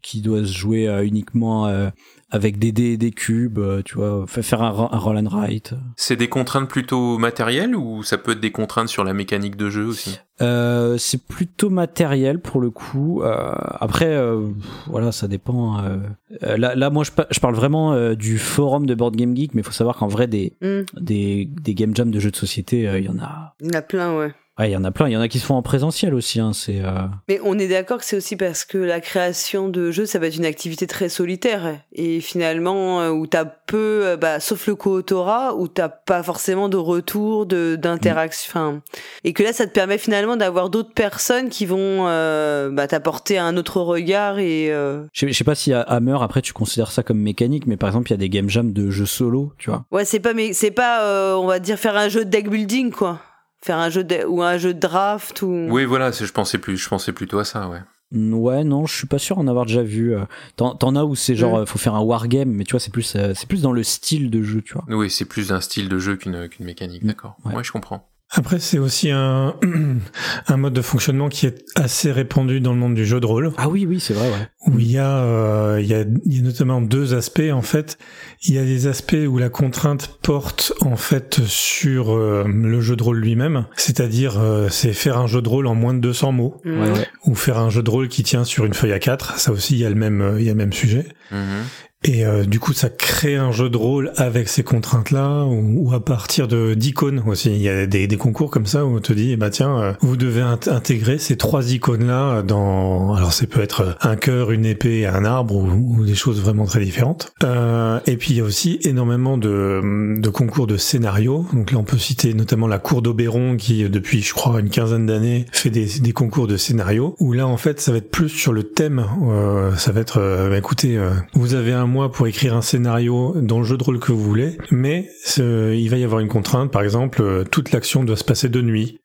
qui doit se jouer euh, uniquement euh, avec des dés et des cubes, euh, tu vois, fa- faire un, un roll and write. C'est des contraintes plutôt matérielles ou ça peut être des contraintes sur la mécanique de jeu aussi? Euh, c'est plutôt matériel pour le coup. Euh, après, euh, voilà, ça dépend. euh. Euh, là, là, moi, je, pa- je parle vraiment euh, du forum de Board Game Geek, mais il faut savoir qu'en vrai, des, hum, des, des game jams de jeux de société, euh, il y en a. il y en a plein, ouais. Ouais, il y en a plein. Il y en a qui se font en présentiel aussi. Hein, c'est. euh, Mais on est d'accord que c'est aussi parce que la création de jeux, ça va être une activité très solitaire. Et finalement, euh, où t'as peu, euh, bah, sauf le co-autorat, où t'as pas forcément de retour, de d'interaction. Enfin, et que là, ça te permet finalement d'avoir d'autres personnes qui vont euh, bah, t'apporter un autre regard et. euh, Je sais, je sais pas si à Hammer après tu considères ça comme mécanique, mais par exemple il y a des game jams de jeux solo, tu vois. Ouais, c'est pas, mais c'est pas, euh, on va dire faire un jeu de deck building, quoi. Faire un jeu de, ou un jeu de draft ou. Oui, voilà, c'est- je pensais plus, je pensais plutôt à ça, ouais. Mm, Ouais, non, je suis pas sûr en avoir déjà vu. euh. T'en as où c'est genre Mm. euh, faut faire un wargame, mais tu vois c'est plus euh, c'est plus dans le style de jeu, tu vois. Oui, c'est plus un style de jeu qu'une qu'une mécanique, Mm, d'accord. ouais. Ouais. je comprends. Après, c'est aussi un, un mode de fonctionnement qui est assez répandu dans le monde du jeu de rôle, Ah oui, oui, c'est vrai, ouais. où il y a, euh, il y a, il y a notamment deux aspects. En fait, il y a des aspects où la contrainte porte en fait sur euh, le jeu de rôle lui-même, c'est-à-dire euh, c'est faire un jeu de rôle en moins de 200 mots. Ouais, ouais. ou faire un jeu de rôle qui tient sur une feuille à 4 Ça aussi, il y a le même, il y a le même sujet. Mhm. Et euh, du coup, ça crée un jeu de rôle avec ces contraintes-là, ou, ou à partir de d'icônes aussi. Il y a des, des concours comme ça où on te dit, bah tiens, euh, vous devez int- intégrer ces trois icônes-là dans. Alors, ça peut être un cœur, une épée, un arbre, ou, ou des choses vraiment très différentes. Euh, et puis il y a aussi énormément de, de concours de scénarios. Donc là, on peut citer notamment la Cour d'Oberon qui, depuis, je crois, une quinzaine d'années, fait des, des concours de scénarios. Où là, en fait, ça va être plus sur le thème. Euh, ça va être, euh, bah, écoutez, euh, vous avez un pour écrire un scénario dans le jeu de rôle que vous voulez, mais ce- il va y avoir une contrainte. Par exemple, euh, toute l'action doit se passer de nuit.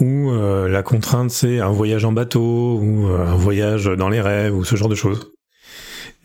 Ou euh, la contrainte, c'est un voyage en bateau, ou euh, un voyage dans les rêves, ou ce genre de choses.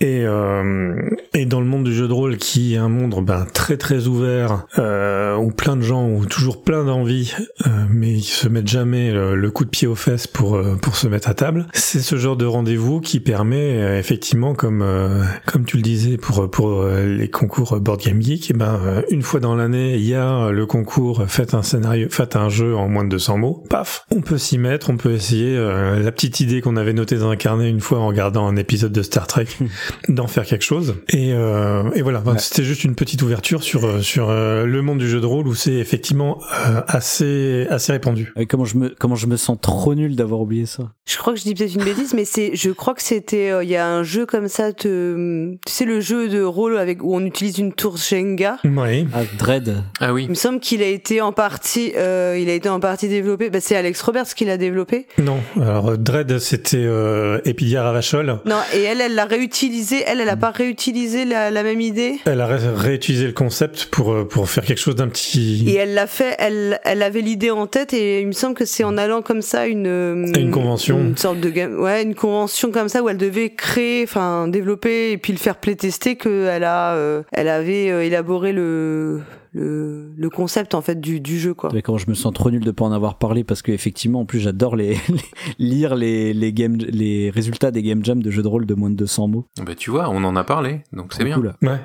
Et, euh, et dans le monde du jeu de rôle, qui est un monde ben, très très ouvert, euh, où plein de gens ont toujours plein d'envie, euh, mais ils se mettent jamais le, coup de pied aux fesses pour euh, pour se mettre à table. C'est ce genre de rendez-vous qui permet euh, effectivement, comme euh, comme tu le disais pour pour les concours Board Game Geek, eh ben une fois dans l'année, il y a le concours faites un scénario, faites un jeu en moins de 200 mots. Paf, on peut s'y mettre, on peut essayer la petite idée qu'on avait notée dans un carnet une fois en regardant un épisode de Star Trek d'en faire quelque chose. Et, euh, et voilà, Enfin, Ouais. c'était juste une petite ouverture sur euh, sur euh, le monde du jeu de rôle où c'est effectivement euh, assez assez répandu. Comment je me comment je me sens trop nul d'avoir oublié ça? Je crois que je dis peut-être une bêtise, mais c'est, je crois que c'était, euh, il y a un jeu comme ça, te, tu sais le jeu de rôle avec où on utilise une tour Jenga. Oui. Ah Dread. Ah oui. Il me semble qu'il a été en partie, euh, il a été en partie développé. Bah, c'est Alex Roberts qui l'a développé. Non, alors Dread c'était euh, Epidia Ravachol. Non, et elle, elle l'a réutilisé réutilisé, elle, elle a pas réutilisé la, la même idée? Elle a réutilisé le concept pour, euh, pour faire quelque chose d'un petit... Et elle l'a fait, elle, elle avait l'idée en tête et il me semble que c'est en allant comme ça une... Une convention. Une sorte de... Ouais, une convention comme ça où elle devait créer, enfin développer et puis le faire playtester qu'elle a, elle avait élaboré le le, le, concept en fait du, du jeu quoi. Quand je me sens trop nul de pas en avoir parlé parce que effectivement en plus j'adore les, lire les les game les résultats des game jams de jeux de rôle de moins de 200 mots. Bah tu vois, on en a parlé donc c'est bien. Ouais. ouais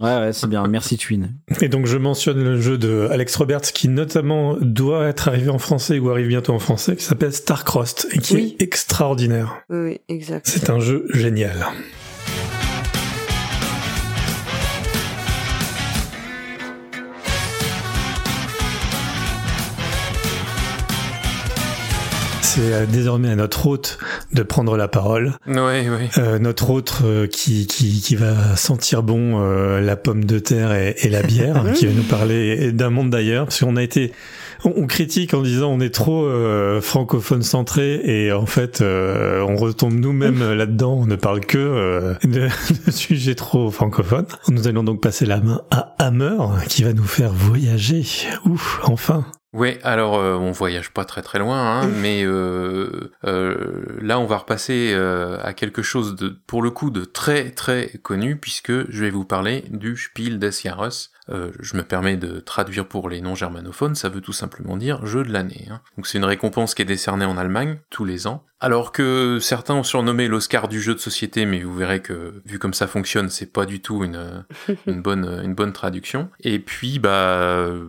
ouais, c'est bien. Merci Twin. Et donc je mentionne le jeu de Alex Roberts qui notamment doit être arrivé en français ou arrive bientôt en français qui s'appelle Starcrossed et qui est extraordinaire. Oui, oui exact. C'est un jeu génial. C'est euh, désormais à notre hôte de prendre la parole. Oui, oui. Euh, notre hôte euh, qui, qui, qui, va sentir bon euh, la pomme de terre et, et la bière, qui va nous parler d'un monde d'ailleurs, parce qu'on a été on, critique en disant on est trop francophone centré et en fait on retombe nous-mêmes là-dedans, on ne parle que de, de, sujets trop francophones. Nous allons donc passer la main à Hammer qui va nous faire voyager. Ouf, enfin. Oui, alors euh, on voyage pas très très loin, hein, mais euh, euh, là on va repasser euh, à quelque chose de, pour le coup, de très très connu, puisque je vais vous parler du Spiel des Jahres. Euh, je me permets de traduire pour les non-germanophones, ça veut tout simplement dire jeu de l'année. Hein. Donc c'est une récompense qui est décernée en Allemagne tous les ans, alors que certains ont surnommé l'Oscar du jeu de société, mais vous verrez que vu comme ça fonctionne, c'est pas du tout une, une bonne une bonne traduction. Et puis bah euh,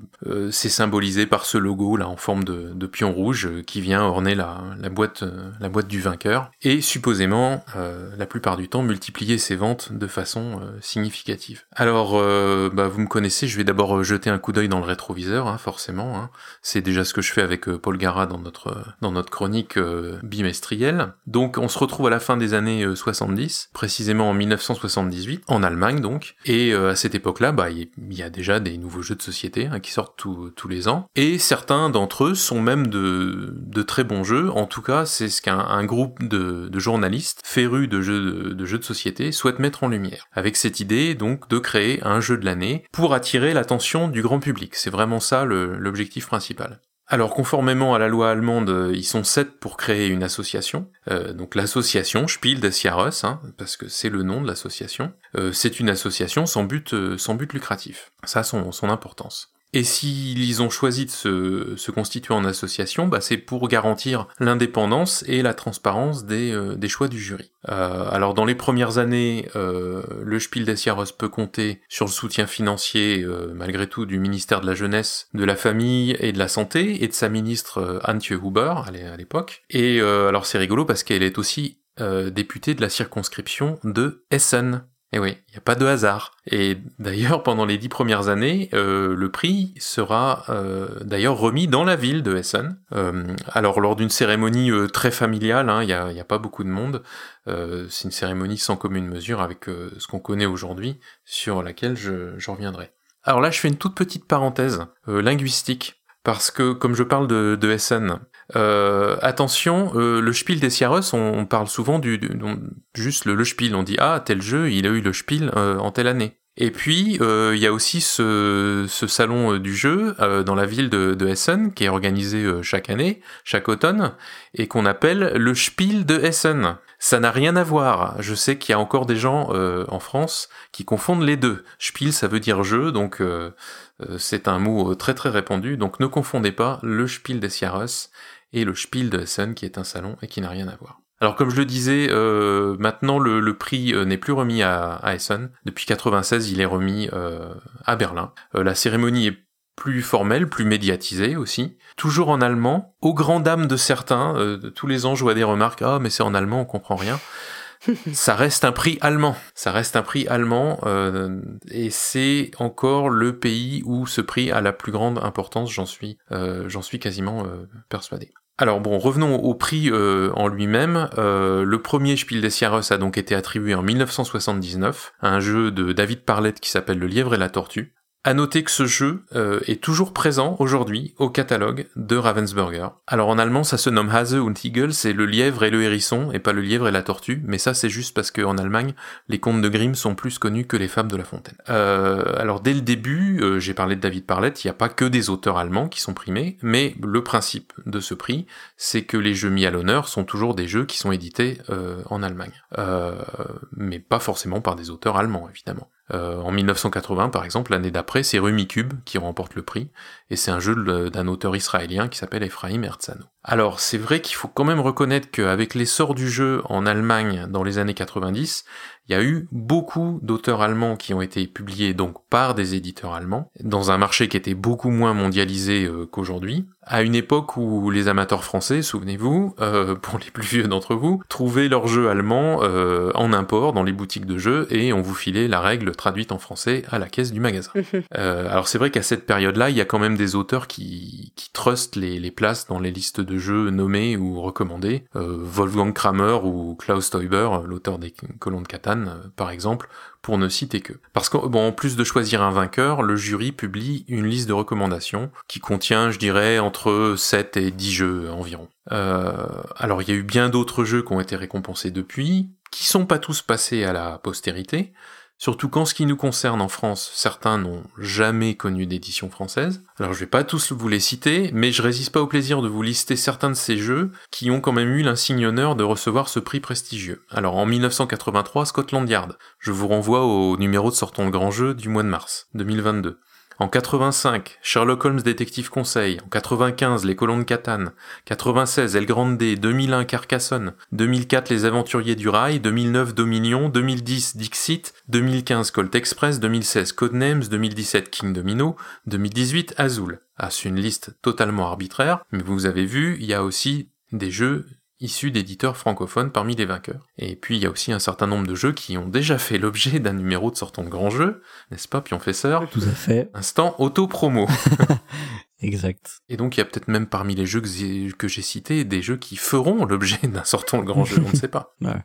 c'est symbolisé par ce logo là en forme de, de pion rouge qui vient orner la, la boîte la boîte du vainqueur et supposément euh, la plupart du temps multiplier ses ventes de façon euh, significative. Alors euh, bah vous me connaissez, je vais d'abord jeter un coup d'œil dans le rétroviseur, hein, forcément. Hein. C'est déjà ce que je fais avec Paul Gara dans notre dans notre chronique bimestrielle donc on se retrouve à la fin des années 70, euh, précisément en 1978, en Allemagne donc. Et euh, à cette époque-là, bah il y a déjà des nouveaux jeux de société hein, qui sortent tous les ans. Et certains d'entre eux sont même de, de très bons jeux. En tout cas, c'est ce qu'un groupe de, de, journalistes férus de jeux de, jeux de société souhaite mettre en lumière. Avec cette idée donc de créer un jeu de l'année pour attirer l'attention du grand public. C'est vraiment ça l'objectif principal. Alors conformément à la loi allemande, euh, ils sont sept pour créer une association. Euh, donc l'association Spiel des Jahres, hein, parce que c'est le nom de l'association. Euh, c'est une association sans but, sans but lucratif. Ça a son, son importance. Et s'ils ont choisi de se, se, constituer en association, bah c'est pour garantir l'indépendance et la transparence des, euh, des, choix du jury. Euh, alors dans les premières années, euh, le Spiel des peut compter sur le soutien financier, euh, malgré tout, du ministère de la Jeunesse, de la Famille et de la Santé, et de sa ministre euh, Antje Huber à l'époque. Et alors c'est rigolo parce qu'elle est aussi députée de la circonscription de Essen, et eh oui, il n'y a pas de hasard. Et d'ailleurs, pendant les dix premières années, euh, le prix sera euh, d'ailleurs remis dans la ville de Essen. Euh, alors, lors d'une cérémonie très familiale, hein, il n'y a, pas beaucoup de monde. C'est une cérémonie sans commune mesure avec ce qu'on connaît aujourd'hui, sur laquelle je, je, reviendrai. Alors là, je fais une toute petite parenthèse linguistique. Parce que, comme je parle de, de Essen, euh, attention, euh, le Spiel des Jahres, on, parle souvent du, juste le, le, Spiel. On dit ah tel jeu, il a eu le Spiel euh, en telle année. Et puis il y a aussi ce, salon du jeu dans la ville de, de, Essen qui est organisé chaque année, chaque automne, et qu'on appelle le Spiel de Essen. Ça n'a rien à voir. Je sais qu'il y a encore des gens en France qui confondent les deux. Spiel, ça veut dire jeu, donc c'est un mot très très répandu. Donc ne confondez pas le Spiel des Jahres et le Spiel de Essen qui est un salon et qui n'a rien à voir. Alors comme je le disais, euh, maintenant le, prix euh, n'est plus remis à, Essen. Depuis 96, il est remis euh, à Berlin. La cérémonie est plus formelle, plus médiatisée aussi. Toujours en allemand, aux grand dames de certains. Tous les ans, je vois des remarques. Ah, mais c'est en allemand, on comprend rien. Ça reste un prix allemand. Ça reste un prix allemand euh, et c'est encore le pays où ce prix a la plus grande importance. J'en suis, euh, j'en suis quasiment euh, persuadé. Alors bon, revenons au prix en lui-même. Le premier Spiel des Jahres a donc été attribué en 1979 à un jeu de David Parlett qui s'appelle Le Lièvre et la Tortue. À noter que ce jeu euh, est toujours présent aujourd'hui au catalogue de Ravensburger. Alors en allemand, ça se nomme Hase und Igel, c'est le lièvre et le hérisson, et pas le lièvre et la tortue, mais ça c'est juste parce qu'en Allemagne, les contes de Grimm sont plus connus que les femmes de La Fontaine. Euh, alors dès le début, euh, j'ai parlé de David Parlett, il n'y a pas que des auteurs allemands qui sont primés, mais le principe de ce prix, c'est que les jeux mis à l'honneur sont toujours des jeux qui sont édités en Allemagne. mais pas forcément par des auteurs allemands, évidemment. Euh, en 1980, par exemple, l'année d'après, c'est Rumicube qui remporte le prix, et c'est un jeu d'un auteur israélien qui s'appelle Ephraim Herzano. Alors, c'est vrai qu'il faut quand même reconnaître qu'avec l'essor du jeu en Allemagne dans les années 90, il y a eu beaucoup d'auteurs allemands qui ont été publiés donc par des éditeurs allemands, dans un marché qui était beaucoup moins mondialisé euh, qu'aujourd'hui, à une époque où les amateurs français, souvenez-vous, euh, pour les plus vieux d'entre vous, trouvaient leurs jeux allemands euh, en import dans les boutiques de jeux et on vous filait la règle traduite en français à la caisse du magasin. alors c'est vrai qu'à cette période-là, il y a quand même des auteurs qui, qui trustent les, les places dans les listes de jeux nommés ou recommandés. Wolfgang Kramer ou Klaus Teuber, l'auteur des Colons de Catane, par exemple, pour ne citer que. Parce qu'en bon, en plus de choisir un vainqueur, le jury publie une liste de recommandations qui contient, je dirais, entre 7 et 10 jeux environ. Euh, alors il y a eu bien d'autres jeux qui ont été récompensés depuis, qui sont pas tous passés à la postérité, Surtout qu'en ce qui nous concerne en France, certains n'ont jamais connu d'édition française. Alors je vais pas tous vous les citer, mais je résiste pas au plaisir de vous lister certains de ces jeux qui ont quand même eu l'insigne honneur de recevoir ce prix prestigieux. Alors en 1983, Scotland Yard. Je vous renvoie au numéro de Sortons le Grand Jeu du mois de mars 2022. En 85, Sherlock Holmes Détective Conseil. En 95, Les Colons de Catane. 96, El Grande. 2001, Carcassonne. 2004, Les Aventuriers du Rail. 2009, Dominion. 2010, Dixit. 2015, Colt Express. 2016, Codenames. 2017, King Domino. 2018, Azul. Ah, c'est une liste totalement arbitraire, mais vous avez vu, il y a aussi des jeux issus d'éditeurs francophones parmi les vainqueurs. Et puis il y a aussi un certain nombre de jeux qui ont déjà fait l'objet d'un numéro de sortant de grand jeu, n'est-ce pas, Pionfesseur? Tout à fait. Instant auto-promo. exact. Et donc il y a peut-être même parmi les jeux que j'ai cités des jeux qui feront l'objet d'un sortant de grand jeu, on ne sait pas. Ouais.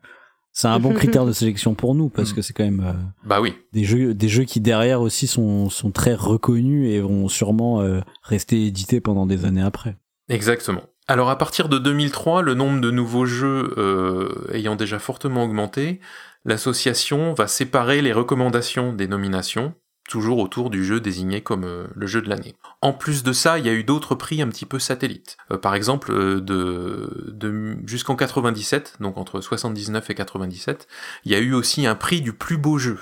C'est un bon critère de sélection pour nous parce mm. que c'est quand même euh, bah oui des jeux des jeux qui derrière aussi sont sont très reconnus et vont sûrement euh, rester édités pendant des années après. Exactement. Alors à partir de 2003, le nombre de nouveaux jeux euh, ayant déjà fortement augmenté, l'association va séparer les recommandations des nominations, toujours autour du jeu désigné comme euh, le jeu de l'année. En plus de ça, il y a eu d'autres prix un petit peu satellites. Euh, par exemple, de, jusqu'en 97, donc entre 79 et 97, il y a eu aussi un prix du plus beau jeu.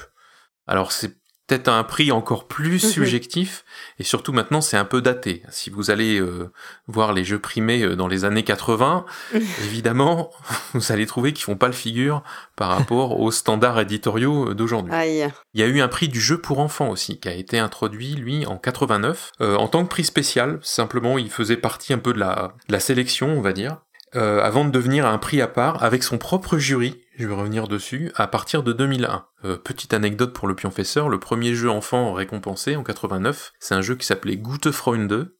Alors c'est peut-être un prix encore plus mhm. subjectif, et surtout maintenant c'est un peu daté. Si vous allez euh, voir les jeux primés euh, dans les années 80, évidemment, vous allez trouver qu'ils font pas le figure par rapport aux standards éditoriaux d'aujourd'hui. Il y a eu un prix du jeu pour enfants aussi, qui a été introduit, lui, en 89, euh, en tant que prix spécial, simplement il faisait partie un peu de la, de la sélection, on va dire, avant de devenir un prix à part, avec son propre jury, je vais revenir dessus, à partir de 2001. Euh, petite anecdote pour le pionfesseur, le premier jeu enfant récompensé en 89, c'est un jeu qui s'appelait Gute Freunde,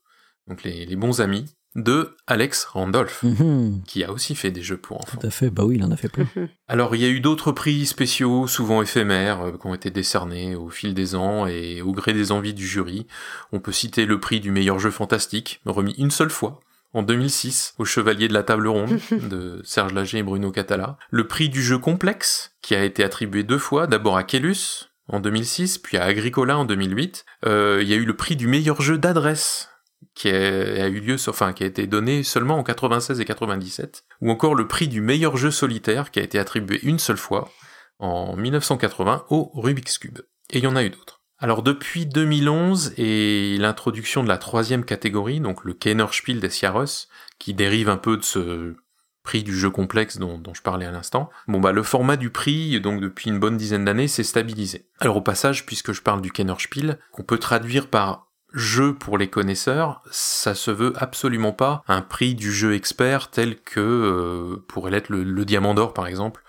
donc les, bons amis, de Alex Randolph, mhm. qui a aussi fait des jeux pour enfants. Tout à fait, bah oui, il en a fait plein. Alors il y a eu d'autres prix spéciaux, souvent éphémères, euh, qui ont été décernés au fil des ans et au gré des envies du jury. On peut citer le prix du meilleur jeu fantastique, remis une seule fois, en 2006 au Chevalier de la Table Ronde de Serge Lager et Bruno Catala. Le prix du jeu complexe qui a été attribué deux fois, d'abord à Kellus en 2006, puis à Agricola en 2008. Euh, il y a eu le prix du meilleur jeu d'adresse qui a, eu lieu, enfin qui a été donné seulement en 96 et 97, ou encore le prix du meilleur jeu solitaire qui a été attribué une seule fois en 1980 au Rubik's Cube. Et il y en a eu d'autres. Alors depuis 2011 et l'introduction de la troisième catégorie, donc le Kennerspiel des Jahres, qui dérive un peu de ce prix du jeu complexe dont, je parlais à l'instant, bon bah le format du prix, donc depuis une bonne dizaine d'années, s'est stabilisé. Alors au passage, puisque je parle du Kennerspiel, qu'on peut traduire par jeu pour les connaisseurs, ça se veut absolument pas un prix du jeu expert tel que euh, pourrait l'être le, Diamant d'Or par exemple,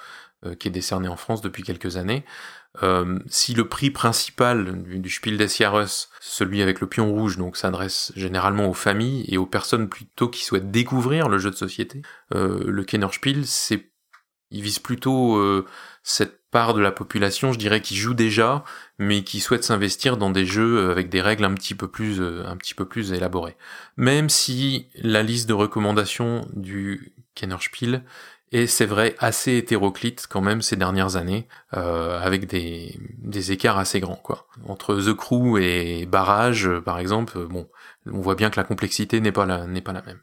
euh, qui est décerné en France depuis quelques années. Euh, si le prix principal du, Spiel des Jahres, celui avec le pion rouge, donc s'adresse généralement aux familles et aux personnes plutôt qui souhaitent découvrir le jeu de société, euh, le Kennerspiel, c'est, il vise plutôt euh, cette part de la population, je dirais, qui joue déjà, mais qui souhaite s'investir dans des jeux avec des règles un petit peu plus, un petit peu plus élaborées. Même si la liste de recommandations du Kennerspiel et c'est vrai assez hétéroclite quand même ces dernières années, euh, avec des, des écarts assez grands quoi. Entre The Crew et Barrage, par exemple, bon, on voit bien que la complexité n'est pas la n'est pas la même.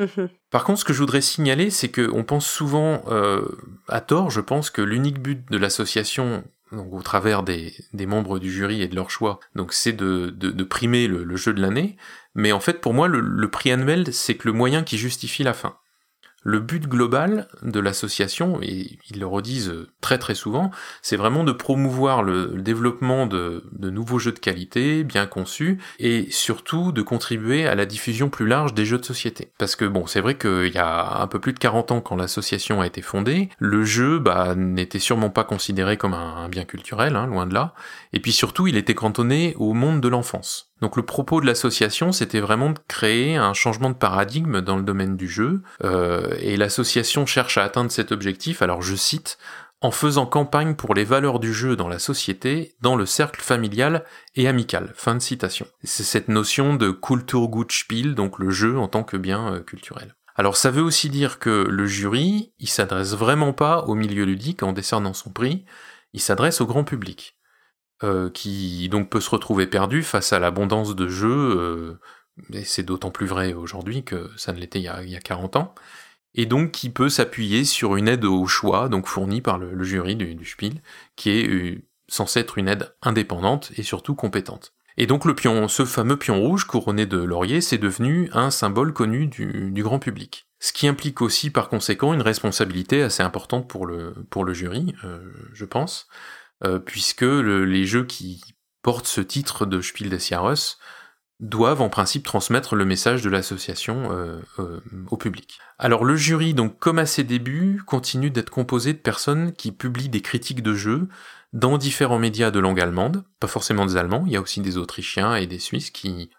Mhm. Par contre, ce que je voudrais signaler, c'est qu'on pense souvent, euh, à tort, je pense que l'unique but de l'association, donc au travers des, des, membres du jury et de leur choix, donc c'est de, de, de, primer le, jeu de l'année. Mais en fait, pour moi, le, le prix annuel, c'est que le moyen qui justifie la fin. Le but global de l'association, et ils le redisent très très souvent, c'est vraiment de promouvoir le développement de, nouveaux jeux de qualité, bien conçus, et surtout de contribuer à la diffusion plus large des jeux de société. Parce que bon, c'est vrai qu'il y a un peu plus de 40 ans quand l'association a été fondée, le jeu bah, n'était sûrement pas considéré comme un, bien culturel, hein, loin de là, et puis surtout il était cantonné au monde de l'enfance. Donc le propos de l'association, c'était vraiment de créer un changement de paradigme dans le domaine du jeu, euh, et l'association cherche à atteindre cet objectif, alors je cite, en faisant campagne pour les valeurs du jeu dans la société, dans le cercle familial et amical. Fin de citation. C'est cette notion de Kulturgutspiel, donc le jeu en tant que bien euh, culturel. Alors ça veut aussi dire que le jury, il s'adresse vraiment pas au milieu ludique en décernant son prix, il s'adresse au grand public. Euh, qui donc peut se retrouver perdu face à l'abondance de jeux, euh, et c'est d'autant plus vrai aujourd'hui que ça ne l'était il, y a 40 ans, et donc qui peut s'appuyer sur une aide au choix, donc fournie par le, jury du, Spiel, qui est euh, censée être une aide indépendante et surtout compétente. Et donc le pion, ce fameux pion rouge couronné de laurier, c'est devenu un symbole connu du, grand public. Ce qui implique aussi par conséquent une responsabilité assez importante pour le jury, je pense, euh, puisque les jeux qui portent ce titre de Spiel des Jahres doivent en principe transmettre le message de l'association euh, euh, au public. Alors le jury, donc comme à ses débuts, continue d'être composé de personnes qui publient des critiques de jeux dans différents médias de langue allemande, pas forcément des Allemands, il y a aussi des Autrichiens et des Suisses qui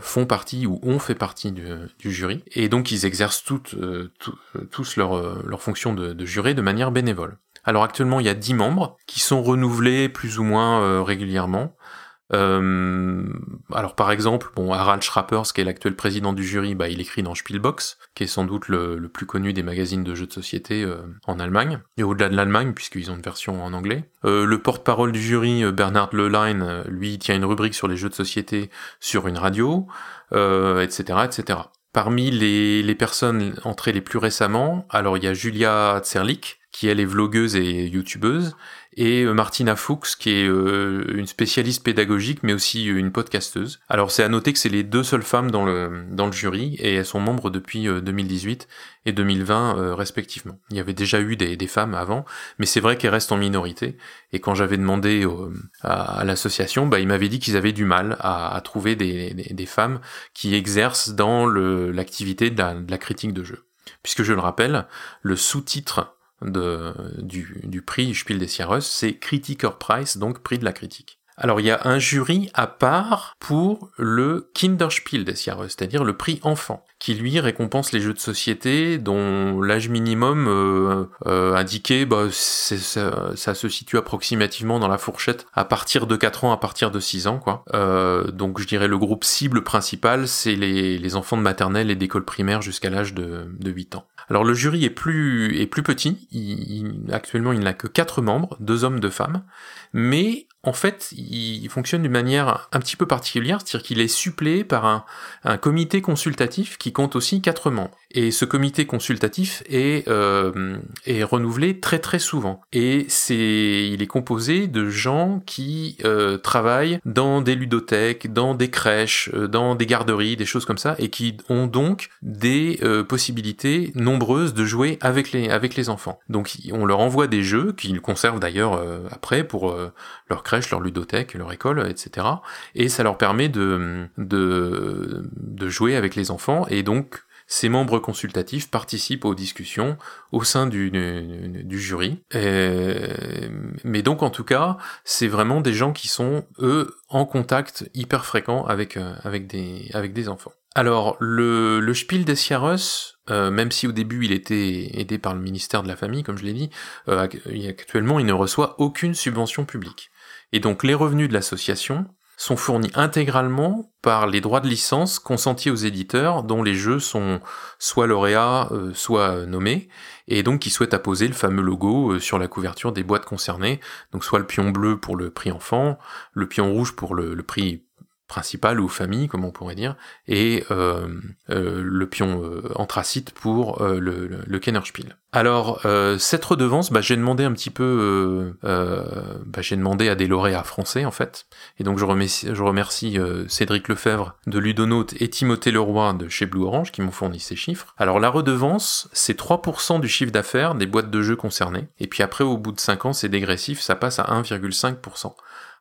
font partie ou ont fait partie du, jury, et donc ils exercent toutes, tous leur, leur fonction de, de juré de manière bénévole. Alors actuellement, il y a 10 membres qui sont renouvelés plus ou moins euh, régulièrement. Euh, alors par exemple, bon, Harald Schrappers, qui est l'actuel président du jury, bah, il écrit dans Spielbox, qui est sans doute le, plus connu des magazines de jeux de société euh, en Allemagne, et au-delà de l'Allemagne, puisqu'ils ont une version en anglais. le porte-parole du jury, Bernard Lelein, lui, tient une rubrique sur les jeux de société sur une radio, etc., etc. Parmi les, les personnes entrées les plus récemment, alors il y a Julia Zerlik, qui elle est vlogueuse et youtubeuse, et euh, Martina Fuchs, qui est euh, une spécialiste pédagogique, mais aussi une podcasteuse. Alors c'est à noter que c'est les deux seules femmes dans le, dans le jury, et elles sont membres depuis 2018 euh, et 2020 respectivement. Il y avait déjà eu des, des femmes avant, mais c'est vrai qu'elles restent en minorité, et quand j'avais demandé à, l'association, bah, ils m'avaient dit qu'ils avaient du mal à, à trouver des, des, des, femmes qui exercent dans l'activité de, de la critique de jeu. Puisque je le rappelle, le sous-titre du, du prix Spiel des Jahres, c'est Critiker Prize, donc prix de la critique. Alors il y a un jury à part pour le Kinderspiel des Jahres, c'est-à-dire le prix enfant, qui lui récompense les jeux de société dont l'âge minimum euh, euh, indiqué, bah, ça, se situe approximativement dans la fourchette à partir de 4 ans, à partir de 6 ans. quoi. Euh, donc je dirais le groupe cible principal, c'est les, enfants de maternelle et d'école primaire jusqu'à l'âge de, de 8 ans. Alors le jury est plus, est plus petit, actuellement il n'a que 4 membres, deux hommes, deux femmes, mais en fait, il fonctionne d'une manière un petit peu particulière, c'est-à-dire qu'il est suppléé par un, comité consultatif qui compte aussi quatre membres. Et ce comité consultatif est, euh, est renouvelé très très souvent. Et c'est, il est composé de gens qui euh, travaillent dans des ludothèques, dans des crèches, euh, dans des garderies, des choses comme ça, et qui ont donc des euh, possibilités nombreuses de jouer avec les, avec les enfants. Donc on leur envoie des jeux qu'ils conservent d'ailleurs euh, après pour leur crèche, leur ludothèque, leur école, etc. Et ça leur permet de, de, de jouer avec les enfants et donc ces membres consultatifs participent aux discussions au sein du, du, jury. mais donc en tout cas, c'est vraiment des gens qui sont, eux, en contact hyper fréquent avec, euh, avec, des, avec des enfants. Alors, le, le Spiel des Jahres, euh, même si au début il était aidé par le ministère de la Famille, comme je l'ai dit, euh, actuellement il ne reçoit aucune subvention publique. Et donc les revenus de l'association sont fournis intégralement par les droits de licence consentis aux éditeurs dont les jeux sont soit lauréats, euh, soit nommés, et donc qui souhaitent apposer le fameux logo sur la couverture des boîtes concernées, donc soit le pion bleu pour le prix enfant, le pion rouge pour le prix principal ou famille, comme on pourrait dire, et euh, euh, le pion euh, anthracite pour le, le, le Kennerspiel. Alors cette redevance, bah, j'ai demandé un petit peu, bah, j'ai demandé à des lauréats français en fait, et donc je remercie, je remercie Cédric Lefebvre de Ludonote et Timothée Leroy de chez Blue Orange qui m'ont fourni ces chiffres. Alors la redevance, c'est 3% du chiffre d'affaires des boîtes de jeux concernées, et puis après au bout de 5 ans c'est dégressif, ça passe à 1,5%.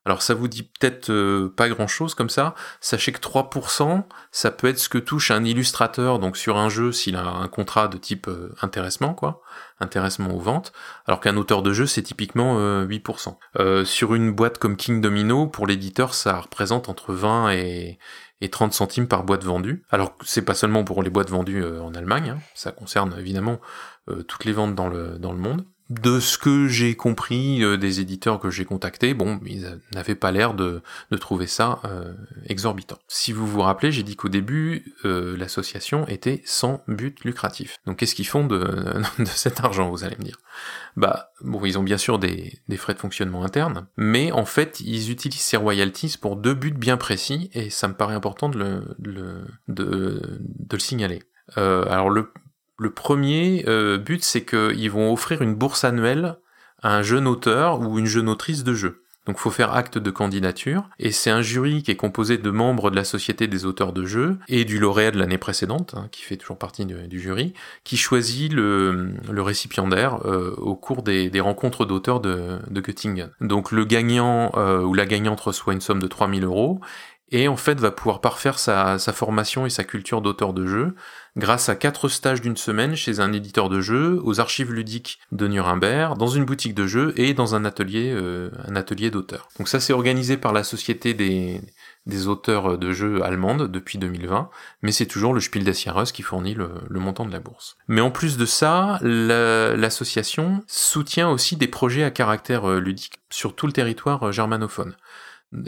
Alors ça vous dit peut-être euh, pas grand-chose comme ça. Sachez que 3%, ça peut être ce que touche un illustrateur donc sur un jeu s'il a un contrat de type euh, intéressement quoi, intéressement aux ventes, alors qu'un auteur de jeu c'est typiquement 8%. Euh, sur une boîte comme King Domino, pour l'éditeur ça représente entre 20 et, 30 centimes par boîte vendue. Alors c'est pas seulement pour les boîtes vendues en Allemagne, hein. ça concerne évidemment toutes les ventes dans le, dans le monde de ce que j'ai compris euh, des éditeurs que j'ai contactés, bon, ils n'avaient pas l'air de, de, trouver ça euh, exorbitant. Si vous vous rappelez, j'ai dit qu'au début, euh, l'association était sans but lucratif. Donc qu'est-ce qu'ils font de, de, cet argent, vous allez me dire? Bah, bon, ils ont bien sûr des, des, frais de fonctionnement internes, mais en fait, ils utilisent ces royalties pour deux buts bien précis, et ça me paraît important de le, de, de, le signaler. Euh, alors le le premier euh, but, c'est qu'ils vont offrir une bourse annuelle à un jeune auteur ou une jeune autrice de jeu. Donc faut faire acte de candidature, et c'est un jury qui est composé de membres de la Société des auteurs de jeux et du lauréat de l'année précédente, hein, qui fait toujours partie du, jury, qui choisit le, récipiendaire euh, au cours des, rencontres d'auteurs de, Göttingen. Donc le gagnant euh, ou la gagnante reçoit une somme de 3000 euros, et en fait va pouvoir parfaire sa, formation et sa culture d'auteur de jeu grâce à quatre stages d'une semaine chez un éditeur de jeux, aux archives ludiques de Nuremberg, dans une boutique de jeux et dans un atelier, euh, atelier d'auteurs. Donc ça c'est organisé par la société des, auteurs de jeux allemandes depuis 2020, mais c'est toujours le Spiel des Jahres qui fournit le, le, montant de la bourse. Mais en plus de ça, l'association soutient aussi des projets à caractère euh, ludique sur tout le territoire euh, germanophone.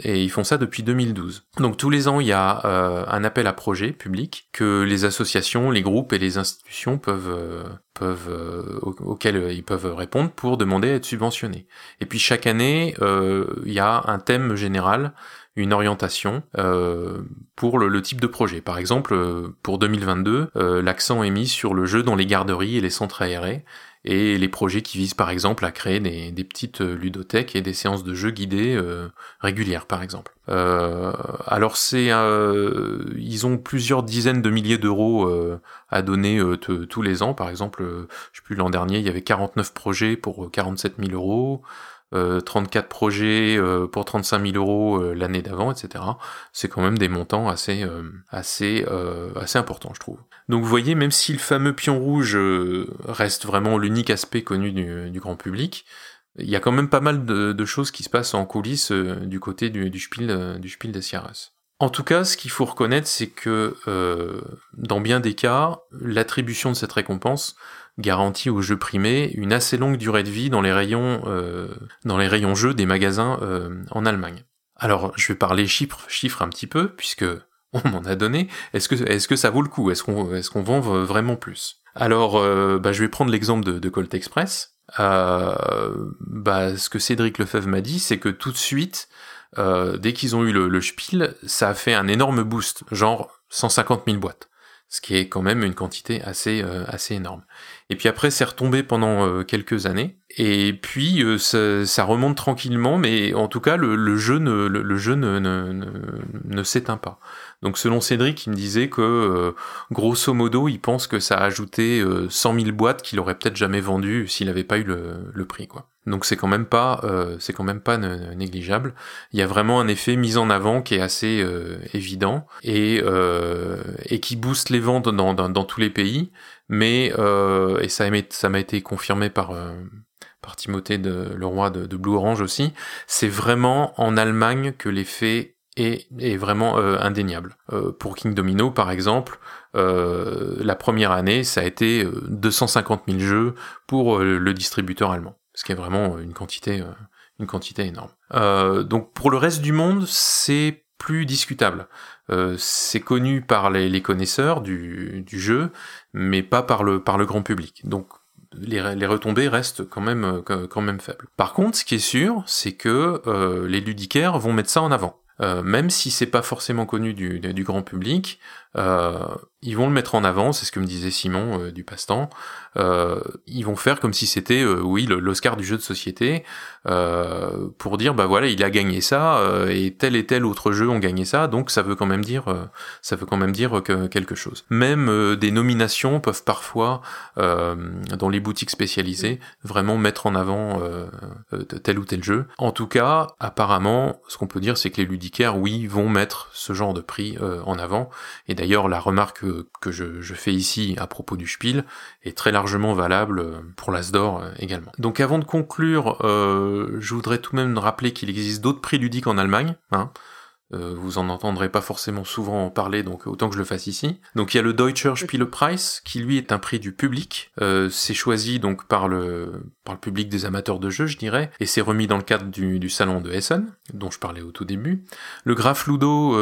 Et ils font ça depuis 2012. Donc tous les ans, il y a euh, un appel à projet public que les associations, les groupes et les institutions peuvent, euh, euh, auxquels ils peuvent répondre pour demander à être subventionnés. Et puis chaque année, il y a un thème général, une orientation pour le, le, type de projet. Par exemple, pour 2022, l'accent est mis sur le jeu dans les garderies et les centres aérés et les projets qui visent par exemple à créer des, petites euh, ludothèques et des séances de jeux guidées euh, régulières par exemple. Euh, alors c'est, euh, ils ont plusieurs dizaines de milliers d'euros euh, à donner tous les ans. Par exemple, je sais plus l'an dernier, il y avait 49 projets pour 47 000 euros. 34 projets pour 35 000 euros l'année d'avant, etc. C'est quand même des montants assez, assez, assez importants, je trouve. Donc vous voyez, même si le fameux pion rouge reste vraiment l'unique aspect connu du, grand public, il y a quand même pas mal de, choses qui se passent en coulisses du côté du, du Spiel, du Spiel des Sierras. En tout cas, ce qu'il faut reconnaître, c'est que dans bien des cas, l'attribution de cette récompense garantit aux jeux primés une assez longue durée de vie dans les rayons, euh, dans les rayons jeux des magasins euh, en Allemagne. Alors, je vais parler chiffres, chiffres un petit peu, puisque on m'en a donné. Est-ce que, ça vaut le coup? Est-ce qu'on, vend vraiment plus? Alors, euh, bah, je vais prendre l'exemple de, de Colt Express. bah, ce que Cédric Lefebvre m'a dit, c'est que tout de suite, dès qu'ils ont eu le, le Spiel, ça a fait un énorme boost, genre 150 000 boîtes ce qui est quand même une quantité assez, assez énorme. Et puis après, c'est retombé pendant euh, quelques années. Et puis euh, ça, remonte tranquillement, mais en tout cas, le, jeu ne, le, ne, ne, ne, s'éteint pas. Donc selon Cédric, il me disait que euh, grosso modo, il pense que ça a ajouté 100 000 boîtes qu'il aurait peut-être jamais vendues s'il n'avait pas eu le, prix, quoi. Donc c'est quand même pas, c'est quand même pas négligeable. Il y a vraiment un effet mis en avant qui est assez évident et qui booste les ventes dans, tous les pays mais euh, et ça m'a été confirmé par euh, par Timothée de, le roi de, Blue Orange aussi, c'est vraiment en Allemagne que l'effet est, est vraiment indéniable. pour King Domino, par exemple, la première année, ça a été 250 000 jeux pour le distributeur allemand, ce qui est vraiment une quantité, une quantité énorme. donc pour le reste du monde, c'est plus discutable. Euh, c'est connu par les, connaisseurs du, jeu, mais pas par le, par le grand public. Donc les, retombées restent quand même, euh, quand même faibles. Par contre, ce qui est sûr, c'est que euh, les ludicaires vont mettre ça en avant. Même si c'est pas forcément connu du, du grand public, ils vont le mettre en avant, c'est ce que me disait Simon du passe-temps. ils vont faire comme si c'était, oui, l'Oscar du jeu de société. Euh, pour dire bah voilà il a gagné ça euh, et tel et tel autre jeu ont gagné ça donc ça veut quand même dire euh, ça veut quand même dire que quelque chose même des nominations peuvent parfois dans les boutiques spécialisées vraiment mettre en avant tel ou tel jeu en tout cas apparemment ce qu'on peut dire c'est que les ludicaires oui vont mettre ce genre de prix en avant et d'ailleurs la remarque que je, fais ici à propos du Spiel est très largement valable pour l'Asdor également donc avant de conclure euh, je voudrais tout de même rappeler qu'il existe d'autres prix ludiques en Allemagne. Hein. Euh, vous en entendrez pas forcément souvent en parler, donc autant que je le fasse ici. Donc il y a le Deutscher Spielepreis, qui lui est un prix du public. Euh, c'est choisi donc par le par le public des amateurs de jeux, je dirais, et c'est remis dans le cadre du, salon de Essen, dont je parlais au tout début. Le Graf Ludo,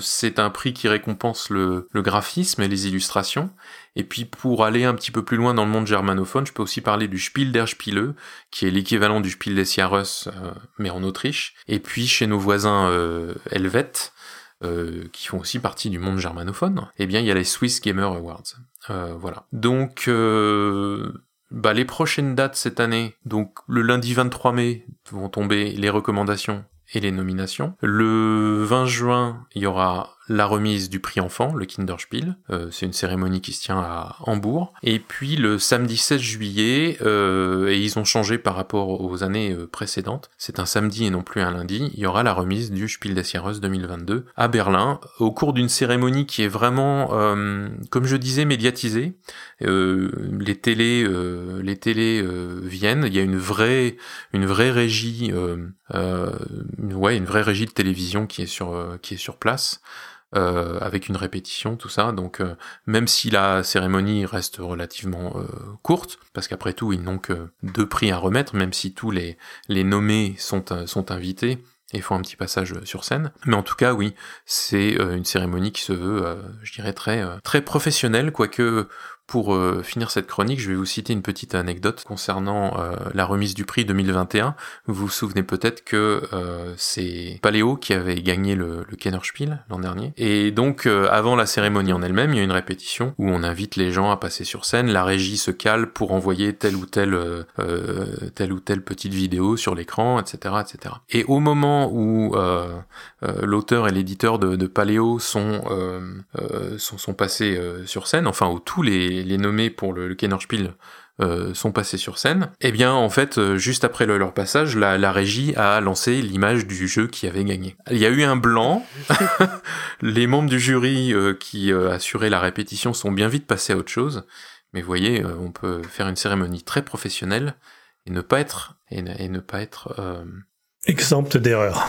c'est un prix qui récompense le, le graphisme et les illustrations. Et puis pour aller un petit peu plus loin dans le monde germanophone, je peux aussi parler du Spiel der Spiele, qui est l'équivalent du Spiel des Jahres, euh, mais en Autriche. Et puis chez nos voisins euh, helvètes, euh, qui font aussi partie du monde germanophone, eh bien il y a les Swiss Gamer Awards. voilà. Donc bah, les prochaines dates cette année, donc le lundi 23 mai vont tomber les recommandations et les nominations. Le 20 juin, il y aura la remise du prix enfant, le Kinderspiel. Euh, c'est une cérémonie qui se tient à Hambourg. Et puis le samedi 16 juillet, euh, et ils ont changé par rapport aux années euh, précédentes, c'est un samedi et non plus un lundi, il y aura la remise du Spiel des Jahres 2022 à Berlin, au cours d'une cérémonie qui est vraiment, comme je disais, médiatisée. les télés, les télés viennent, il y a une vraie, une vraie régie, ouais, une vraie régie de télévision qui est sur, qui est sur place. Euh, avec une répétition, tout ça. Donc euh, même si la cérémonie reste relativement euh, courte, parce qu'après tout ils n'ont que deux prix à remettre, même si tous les, les nommés sont, sont invités et font un petit passage sur scène. Mais en tout cas, oui, c'est une cérémonie qui se veut, je dirais, très, très professionnelle, quoique pour euh, finir cette chronique, je vais vous citer une petite anecdote concernant euh, la remise du prix 2021. Vous vous souvenez peut-être que euh, c'est Paléo qui avait gagné le, le Kennerspiel l'an dernier. Et donc, avant la cérémonie en elle-même, il y a une répétition où on invite les gens à passer sur scène. La régie se cale pour envoyer telle ou telle, telle ou telle petite vidéo sur l'écran, etc., etc. Et au moment où l'auteur et l'éditeur de, Paléo sont, sont, sont passés sur scène, enfin où tous les les, nommés pour le, le Kennerspiel euh, sont passés sur scène, et eh bien en fait, euh, juste après leur passage, la, régie a lancé l'image du jeu qui avait gagné. Il y a eu un blanc, les membres du jury euh, qui assuraient la répétition sont bien vite passés à autre chose, mais vous voyez, on peut faire une cérémonie très professionnelle et ne pas être... Et ne, pas être Exempt d'erreur.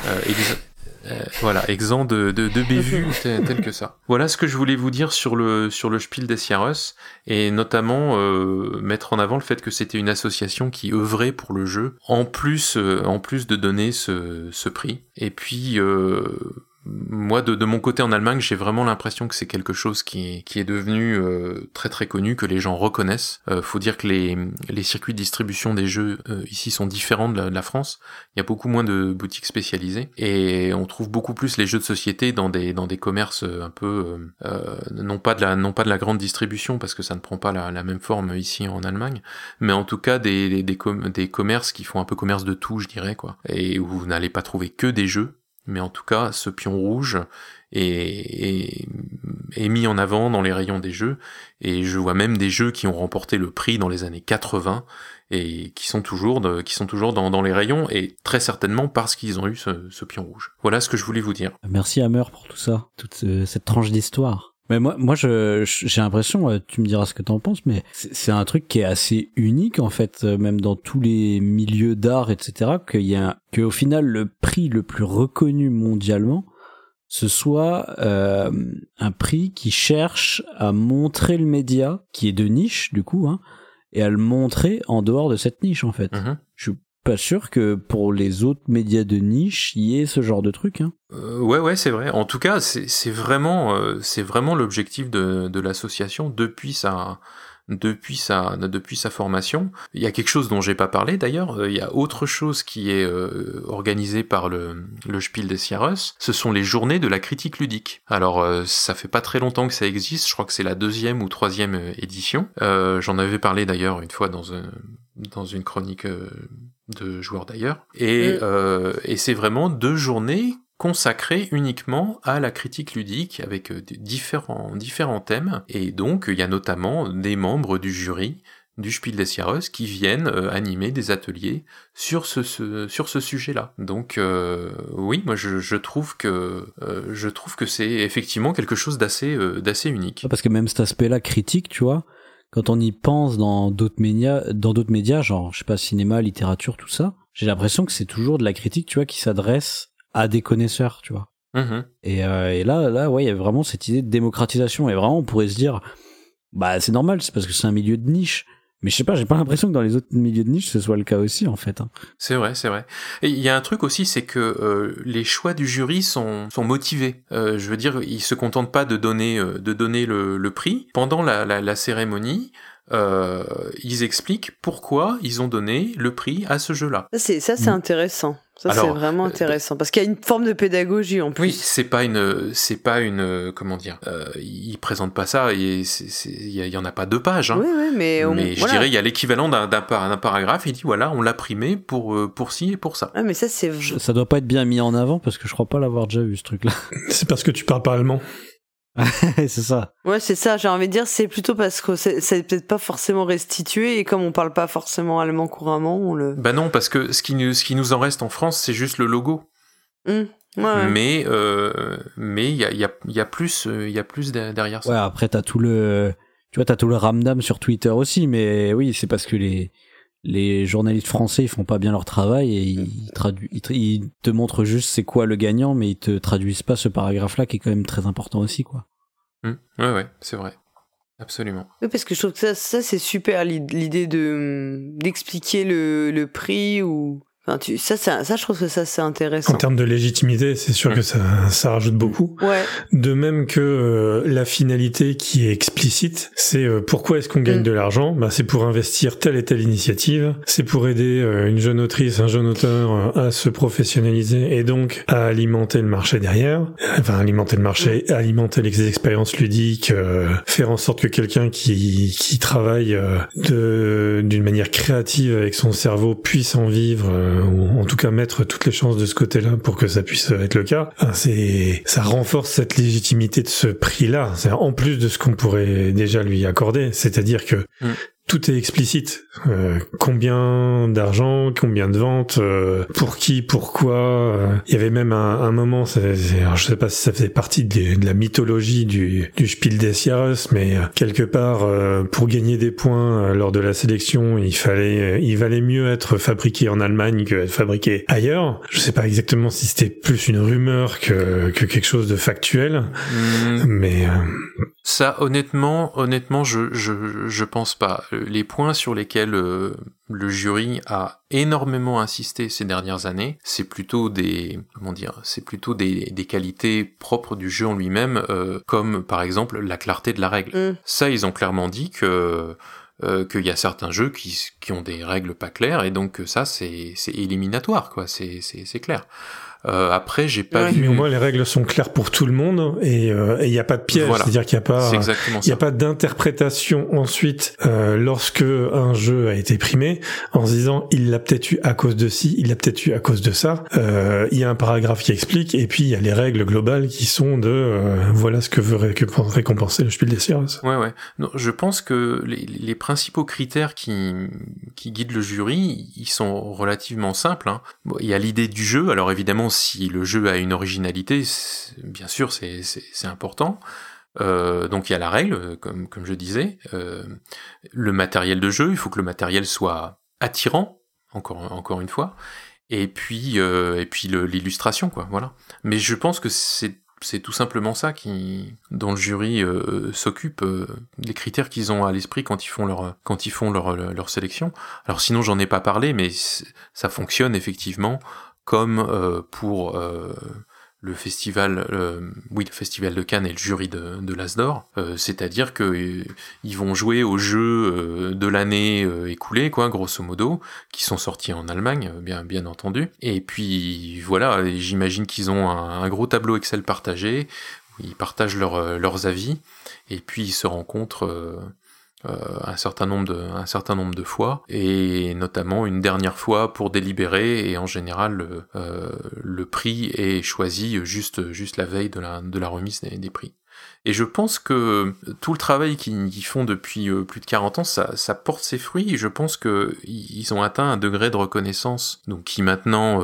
Euh, voilà, exempt de, de, de bévues tel, que ça. Voilà ce que je voulais vous dire sur le, sur le Spiel des Jahres, et notamment euh, mettre en avant le fait que c'était une association qui œuvrait pour le jeu, en plus, euh, en plus de donner ce, ce prix. Et puis, moi, de, de, mon côté en Allemagne, j'ai vraiment l'impression que c'est quelque chose qui qui est devenu euh, très très connu, que les gens reconnaissent. Euh, faut dire que les, les circuits de distribution des jeux euh, ici sont différents de la, France. Il y a beaucoup moins de boutiques spécialisées et on trouve beaucoup plus les jeux de société dans des dans des commerces un peu non pas de la non pas de la grande distribution parce que ça ne prend pas la, la même forme ici en Allemagne, mais en tout cas des des, des, des commerces qui font un peu commerce de tout, je dirais quoi, et où vous n'allez pas trouver que des jeux mais en tout cas, ce pion rouge est, mis en avant dans les rayons des jeux, et je vois même des jeux qui ont remporté le prix dans les années 80 et qui sont toujours, qui sont toujours dans, dans, les rayons, et très certainement parce qu'ils ont eu ce, ce, pion rouge. Voilà ce que je voulais vous dire. Merci Hammer pour tout ça, toute cette tranche d'histoire. Mais moi, moi, je, j'ai l'impression, euh, tu me diras ce que t'en penses, mais c'est un truc qui est assez unique en fait, euh, même dans tous les milieux d'art, etc. Qu'il y a, qu'au final, le prix le plus reconnu mondialement, ce soit euh, un prix qui cherche à montrer le média, qui est de niche du coup, hein, et à le montrer en dehors de cette niche en fait. Mhm. Pas sûr que pour les autres médias de niche, il y ait ce genre de truc. Hein. Euh, ouais, ouais, c'est vrai. En tout cas, c'est vraiment, euh, c'est vraiment l'objectif de, de l'association depuis sa, depuis sa, depuis sa formation. Il y a quelque chose dont j'ai pas parlé d'ailleurs. Euh, Il y a autre chose qui est euh, organisé par le, le Spiel des Jahres. Ce sont les journées de la critique ludique. Alors, euh, ça fait pas très longtemps que ça existe. Je crois que c'est la deuxième ou troisième euh, édition. Euh, J'en avais parlé d'ailleurs une fois dans un, dans une chronique euh, de joueurs d'ailleurs. Et, Mm. euh, et c'est vraiment deux journées consacrées uniquement à la critique ludique avec euh, différents, différents thèmes. Et donc, il y a notamment des membres du jury du Spiel des Jahres qui viennent euh, animer des ateliers sur ce, ce- sur ce sujet-là. Donc euh, oui, moi je, je trouve que euh, je trouve que c'est effectivement quelque chose d'assez euh, d'assez unique. Parce que même cet aspect-là critique, tu vois, quand on y pense dans d'autres médias, dans d'autres médias, genre, je sais pas, cinéma, littérature, tout ça, j'ai l'impression que c'est toujours de la critique, tu vois, qui s'adresse à des connaisseurs, tu vois. Mhm. Et, euh, et là, là, ouais, il y a vraiment cette idée de démocratisation. Et vraiment, on pourrait se dire, bah, c'est normal, c'est parce que c'est un milieu de niche. Mais je sais pas, j'ai pas l'impression que dans les autres milieux de niche, ce soit le cas aussi, en fait. hein. C'est vrai, c'est vrai. Et il y a un truc aussi, c'est que euh, les choix du jury sont, sont motivés. Euh, je veux dire, ils se contentent pas de donner, euh, de donner le, le prix. Pendant la, la, la cérémonie, euh, ils expliquent pourquoi ils ont donné le prix à ce jeu-là. Ça, c'est ça, c'est Mm. intéressant. Ça, c'est vraiment euh, intéressant. Parce qu'il y a une forme de pédagogie en plus. Oui, c'est pas une, c'est pas une, comment dire, euh, ils présentent pas ça et c'est- c'est- il y, en a pas deux pages. Hein. Oui, oui, mais, on- mais je voilà. dirais il y a l'équivalent d'un d'un par- d'un paragraphe. Il dit voilà, on l'a primé pour euh, pour ci et pour ça. Ah, mais ça, c'est. Je- Ça doit pas être bien mis en avant parce que je crois pas l'avoir déjà vu, ce truc-là. C'est parce que tu parles pas allemand. c'est ça. Ouais, c'est ça. J'ai envie de dire, c'est plutôt parce que c'est peut-être pas forcément restitué et comme on parle pas forcément allemand couramment, on le. Bah non, parce que ce qui nous, ce qui nous en reste en France, c'est juste le logo. Ouais, ouais. Mais euh, mais il y a, il y, a, il y a plus euh, il y a plus de- derrière ça. Ouais, après, t'as tout le, tu vois, t'as tout le ramdam sur Twitter aussi, mais oui, c'est parce que les, les journalistes français, ils font pas bien leur travail et ils, tradu- ils, tra- ils te montrent juste c'est quoi le gagnant, mais ils te traduisent pas ce paragraphe-là qui est quand même très important aussi, quoi. Hum, Ouais ouais, c'est vrai. Absolument. Oui, parce que je trouve que ça, ça c'est super l'id- l'idée de d'expliquer le, le prix ou. Enfin, tu, ça, ça, ça, je trouve que ça, c'est intéressant. En termes de légitimité, c'est sûr Mm. que ça, ça rajoute beaucoup. Ouais, De même que euh, la finalité qui est explicite, c'est euh, pourquoi est-ce qu'on gagne Mm. de l'argent? Bah, C'est pour investir telle et telle initiative, c'est pour aider euh, une jeune autrice, un jeune auteur à se professionnaliser et donc à alimenter le marché derrière, enfin alimenter le marché, alimenter les expériences ludiques, faire en sorte que quelqu'un qui, qui travaille de d'une manière créative avec son cerveau puisse en vivre, ou en tout cas mettre toutes les chances de ce côté-là pour que ça puisse être le cas. Enfin, C'est ça renforce cette légitimité de ce prix-là. En plus de ce qu'on pourrait déjà lui accorder, c'est-à-dire que Mm. Tout est explicite. Euh, combien d'argent, combien de ventes, euh, pour qui, pourquoi. euh. Il y avait même un, un moment, alors je sais pas si ça faisait partie de, de la mythologie du, du Spiel des Jahres, mais euh, quelque part, euh, pour gagner des points euh, lors de la sélection, il fallait, il valait mieux être fabriqué en Allemagne que être fabriqué ailleurs. Je sais pas exactement si c'était plus une rumeur que, que quelque chose de factuel, Hum, mais euh, Ça, honnêtement, honnêtement, je, je, je pense pas. Euh, Les points sur lesquels euh, le jury a énormément insisté ces dernières années, c'est plutôt des, comment dire, c'est plutôt des, des qualités propres du jeu en lui-même, euh, comme par exemple la clarté de la règle. Hum. Ça, ils ont clairement dit que euh, qu'il y a certains jeux qui, qui ont des règles pas claires et donc que ça c'est éliminatoire quoi, c'est clair. Euh, après, j'ai pas Ouais. vu. mais au moins les règles sont claires pour tout le monde et euh, et il n'y a pas de piège, Voilà. c'est-à-dire qu'il n'y a pas Il ça. a pas d'interprétation ensuite euh, lorsque un jeu a été primé en se disant il l'a peut-être eu à cause de ci, il l'a peut-être eu à cause de ça. Euh, il y a un paragraphe qui explique et puis il y a les règles globales qui sont de euh, voilà ce que veut récomp- récompenser le Spiel des Jahres. Ouais, ouais. Non, je pense que les, les principaux critères qui, qui guident le jury, ils sont relativement simples. Hein. Bon, il y a l'idée du jeu. Alors évidemment, si le jeu a une originalité, bien sûr, c'est important. Euh, donc il y a la règle, comme, je disais. Euh, le matériel de jeu, il faut que le matériel soit attirant, encore, une fois. Et puis, euh, puis l'illustration, quoi. Voilà. Mais je pense que c'est tout simplement ça qui, dont le jury s'occupe, euh, les critères qu'ils ont à l'esprit quand ils font leur, quand ils font leur sélection. Alors sinon, j'en ai pas parlé, mais ça fonctionne effectivement comme euh, pour le festival, euh, oui, le festival de Cannes et le jury de, de l'Asdor, euh, c'est-à-dire que euh, ils vont jouer aux jeux de l'année écoulée, quoi, grosso modo, qui sont sortis en Allemagne, bien, bien entendu. Et puis voilà, j'imagine qu'ils ont un, gros tableau Excel partagé, ils partagent leurs avis, et puis ils se rencontrent euh, un certain nombre de un certain nombre de fois et notamment une dernière fois pour délibérer et en général le, euh, prix est choisi juste juste la veille de la remise des, prix. Et je pense que tout le travail qu'ils font depuis euh, plus de 40 ans, ça, porte ses fruits. Et je pense que ils ont atteint un degré de reconnaissance, donc qui maintenant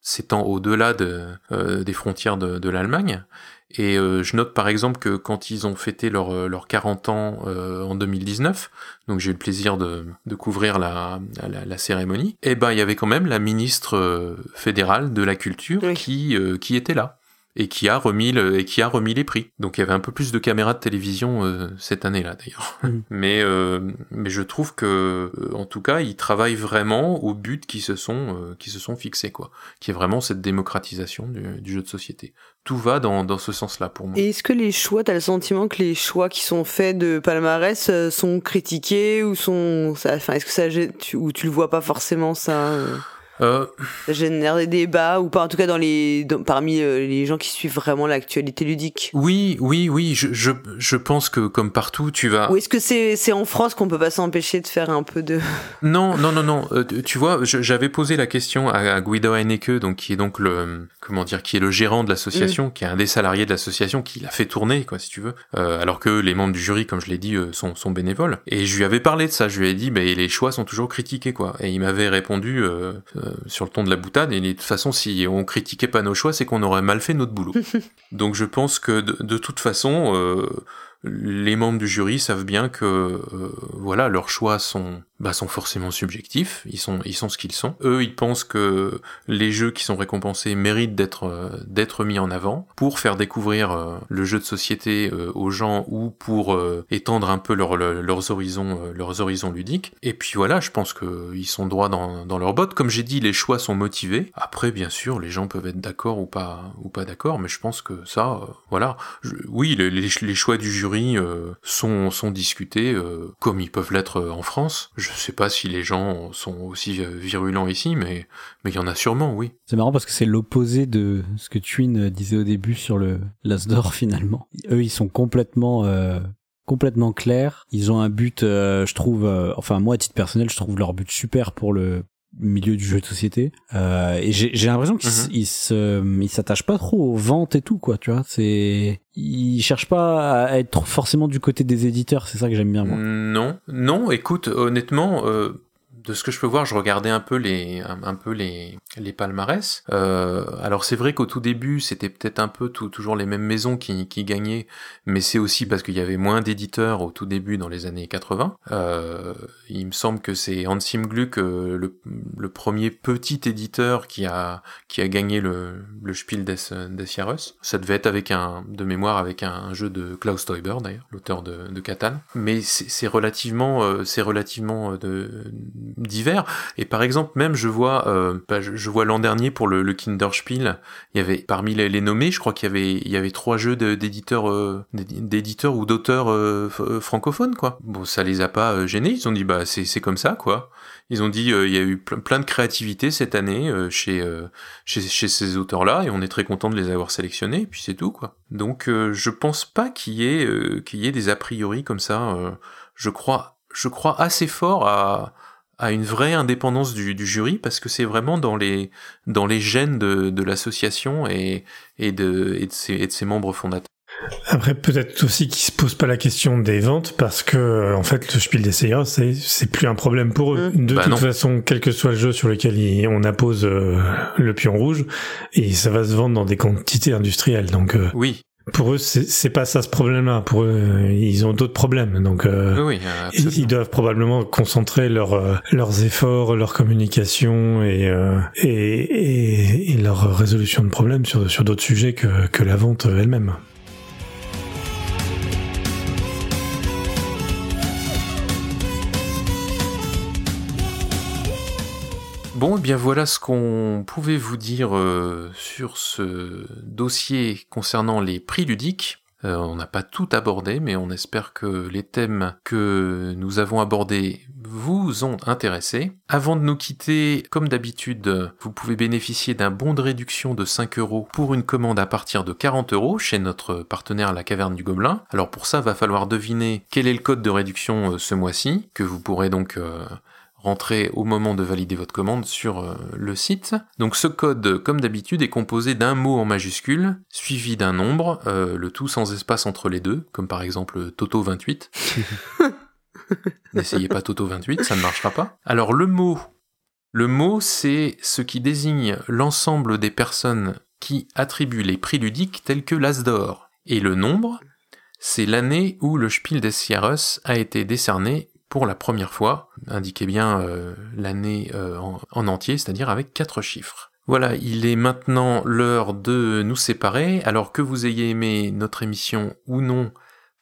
s'étend au-delà de, des frontières de l'Allemagne. Et euh, je note par exemple que quand ils ont fêté leurs euh, leur 40 ans euh, en 2019, donc j'ai eu le plaisir de, de couvrir la, la, la, cérémonie, et eh ben il y avait quand même la ministre fédérale de la culture qui, qui était là et qui a remis le, et qui a remis les prix. Donc il y avait un peu plus de caméras de télévision euh, cette année-là d'ailleurs. Mm. Mais euh, mais je trouve que euh, en tout cas ils travaillent vraiment au but qui se sont qui se sont fixés quoi, qui est vraiment cette démocratisation du, du jeu de société. Tout va dans, dans ce sens-là pour moi. Et est-ce que les choix, t'as le sentiment que les choix qui sont faits de palmarès sont critiqués ou sont, enfin est-ce que ça tu, ou tu le vois pas forcément ça? Euh... Ça génère des débats ou pas en tout cas dans les parmi euh, les gens qui suivent vraiment l'actualité ludique. Oui, oui, oui. Je, je, je pense que comme partout, tu vas. Ou est-ce que c'est c'est en France qu'on peut pas s'empêcher de faire un peu de. Non, non, non, non. Euh, tu vois, j'avais posé la question à, Guido Heineke, donc qui est donc le comment dire, qui est le gérant de l'association, mm. qui est un des salariés de l'association, qui l'a fait tourner, quoi, si tu veux. Euh, alors que les membres du jury, comme je l'ai dit, sont, sont bénévoles. Et je lui avais parlé de ça. Je lui ai dit, mais les choix sont toujours critiqués, quoi. Et il m'avait répondu euh, sur le ton de la boutade. Et de toute façon, si on critiquait pas nos choix, c'est qu'on aurait mal fait notre boulot. Donc je pense que de, de toute façon, euh, les membres du jury savent bien que euh, voilà leurs choix sont bah, sont forcément subjectifs, ils sont ils sont ce qu'ils sont. Eux, ils pensent que les jeux qui sont récompensés méritent d'être euh, d'être mis en avant pour faire découvrir euh, le jeu de société aux gens ou pour étendre un peu leur, leurs horizons leurs horizons ludiques. Et puis voilà, je pense que ils sont droits dans dans leurs bottes. Comme j'ai dit, les choix sont motivés. Après, bien sûr, les gens peuvent être d'accord ou pas ou pas d'accord, mais je pense que ça, voilà, oui, les, choix du jury euh, sont, sont discutés euh, comme ils peuvent l'être euh, en France. Sais pas si les gens sont aussi virulents ici, mais mais il y en a sûrement, oui. C'est marrant parce que c'est l'opposé de ce que Twin disait au début sur le l'Asdor finalement. Eux, ils sont complètement complètement clairs. Ils ont un but, je trouve, enfin moi à titre personnel, je trouve leur but super pour le milieu du jeu de société euh, et j'ai l'impression qu'ils se ils s'attachent pas trop aux ventes et tout quoi tu vois. C'est ils cherchent pas à être forcément du côté des éditeurs c'est ça que j'aime bien moi. Non. Non écoute honnêtement euh, de ce que je peux voir, je regardais un peu les, un, peu les, les palmarès. Euh, alors c'est vrai qu'au tout début, c'était peut-être un peu tout, toujours les mêmes maisons qui, qui gagnaient, mais c'est aussi parce qu'il y avait moins d'éditeurs au tout début dans les années 80. Euh, il me semble que c'est Hansim Gluck, euh, le, le, premier petit éditeur qui a, qui a gagné le, le Spiel des, des Jahres. Ça devait être avec un, de mémoire, avec un, jeu de Klaus Teuber d'ailleurs, l'auteur de, de Catan. Mais c'est relativement, euh, c'est relativement euh, de, divers. Et par exemple, même je vois, euh, bah, je, vois l'an dernier pour le, le, Kinderspiel, il y avait parmi les, les nommés, je crois qu'il y avait, il y avait trois jeux d'éditeurs, euh, d'éditeurs ou d'auteurs euh, euh, francophones, quoi. Bon, ça les a pas euh, gênés. Ils ont dit, bah c'est comme ça, quoi. Ils ont dit, il y a eu plein de créativité cette année chez, chez, chez ces auteurs-là, et on est très content de les avoir sélectionnés. Et puis c'est tout, quoi. Donc je pense pas qu'il y ait, qu'il y ait des a priori comme ça. je crois, je crois assez fort à à une vraie indépendance du, du jury parce que c'est vraiment dans les dans les gènes de, de l'association et, et, de, et, de ses, et de ses membres fondateurs. Après, peut-être aussi qu'ils se posent pas la question des ventes parce que, en fait, le Spiel des CA, c'est, c'est plus un problème pour eux. Mmh. De bah toute façon, quel que soit le jeu sur lequel on appose euh, le pion rouge, et ça va se vendre dans des quantités industrielles. Donc, euh, oui. Pour eux, c'est pas ça ce problème-là. Pour eux, ils ont d'autres problèmes. Donc, euh, oui, ils, doivent probablement concentrer leur, euh, leurs efforts, leur communication et, euh, et, et, leur résolution de problèmes sur, sur d'autres sujets que, que la vente elle-même. Bon, et eh bien voilà ce qu'on pouvait vous dire euh, sur ce dossier concernant les prix ludiques. Euh, on n'a pas tout abordé, mais on espère que les thèmes que nous avons abordés vous ont intéressé. Avant de nous quitter, comme d'habitude, vous pouvez bénéficier d'un bon de réduction de 5 euros pour une commande à partir de 40 euros chez notre partenaire La Caverne du Gobelin. Alors pour ça, va falloir deviner quel est le code de réduction euh, ce mois-ci, que vous pourrez donc rentrer au moment de valider votre commande sur euh, le site. Donc ce code, comme d'habitude, est composé d'un mot en majuscule, suivi d'un nombre, euh, le tout sans espace entre les deux, comme par exemple Toto28. N'essayez pas Toto28, ça ne marchera pas. Alors le mot, le mot c'est ce qui désigne l'ensemble des personnes qui attribuent les prix ludiques tels que l'As d'or. Et le nombre, c'est l'année où le Spiel des Jahres a été décerné pour la première fois. Indiquez bien euh, l'année euh, en, entier, c'est-à-dire avec quatre chiffres. Voilà, il est maintenant l'heure de nous séparer. Alors que vous ayez aimé notre émission ou non,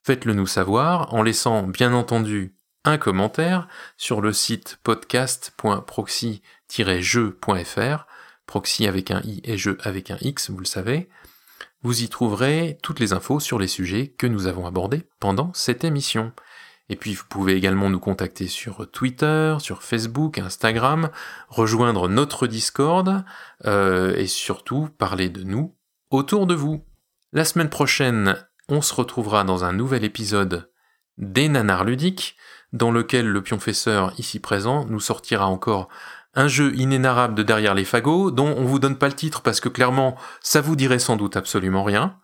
faites-le nous savoir en laissant bien entendu un commentaire sur le site podcast.proxy-jeu.fr, proxy avec un i et jeu avec un x, vous le savez. Vous y trouverez toutes les infos sur les sujets que nous avons abordés pendant cette émission. Et puis vous pouvez également nous contacter sur Twitter, sur Facebook, Instagram, rejoindre notre Discord euh, et surtout parler de nous autour de vous. La semaine prochaine, on se retrouvera dans un nouvel épisode des nanars ludiques, dans lequel le pionfesseur ici présent nous sortira encore un jeu inénarrable de derrière les fagots, dont on vous donne pas le titre parce que clairement ça vous dirait sans doute absolument rien.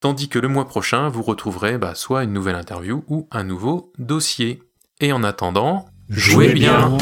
Tandis que le mois prochain, vous retrouverez bah, soit une nouvelle interview ou un nouveau dossier. Et en attendant, jouez, bien.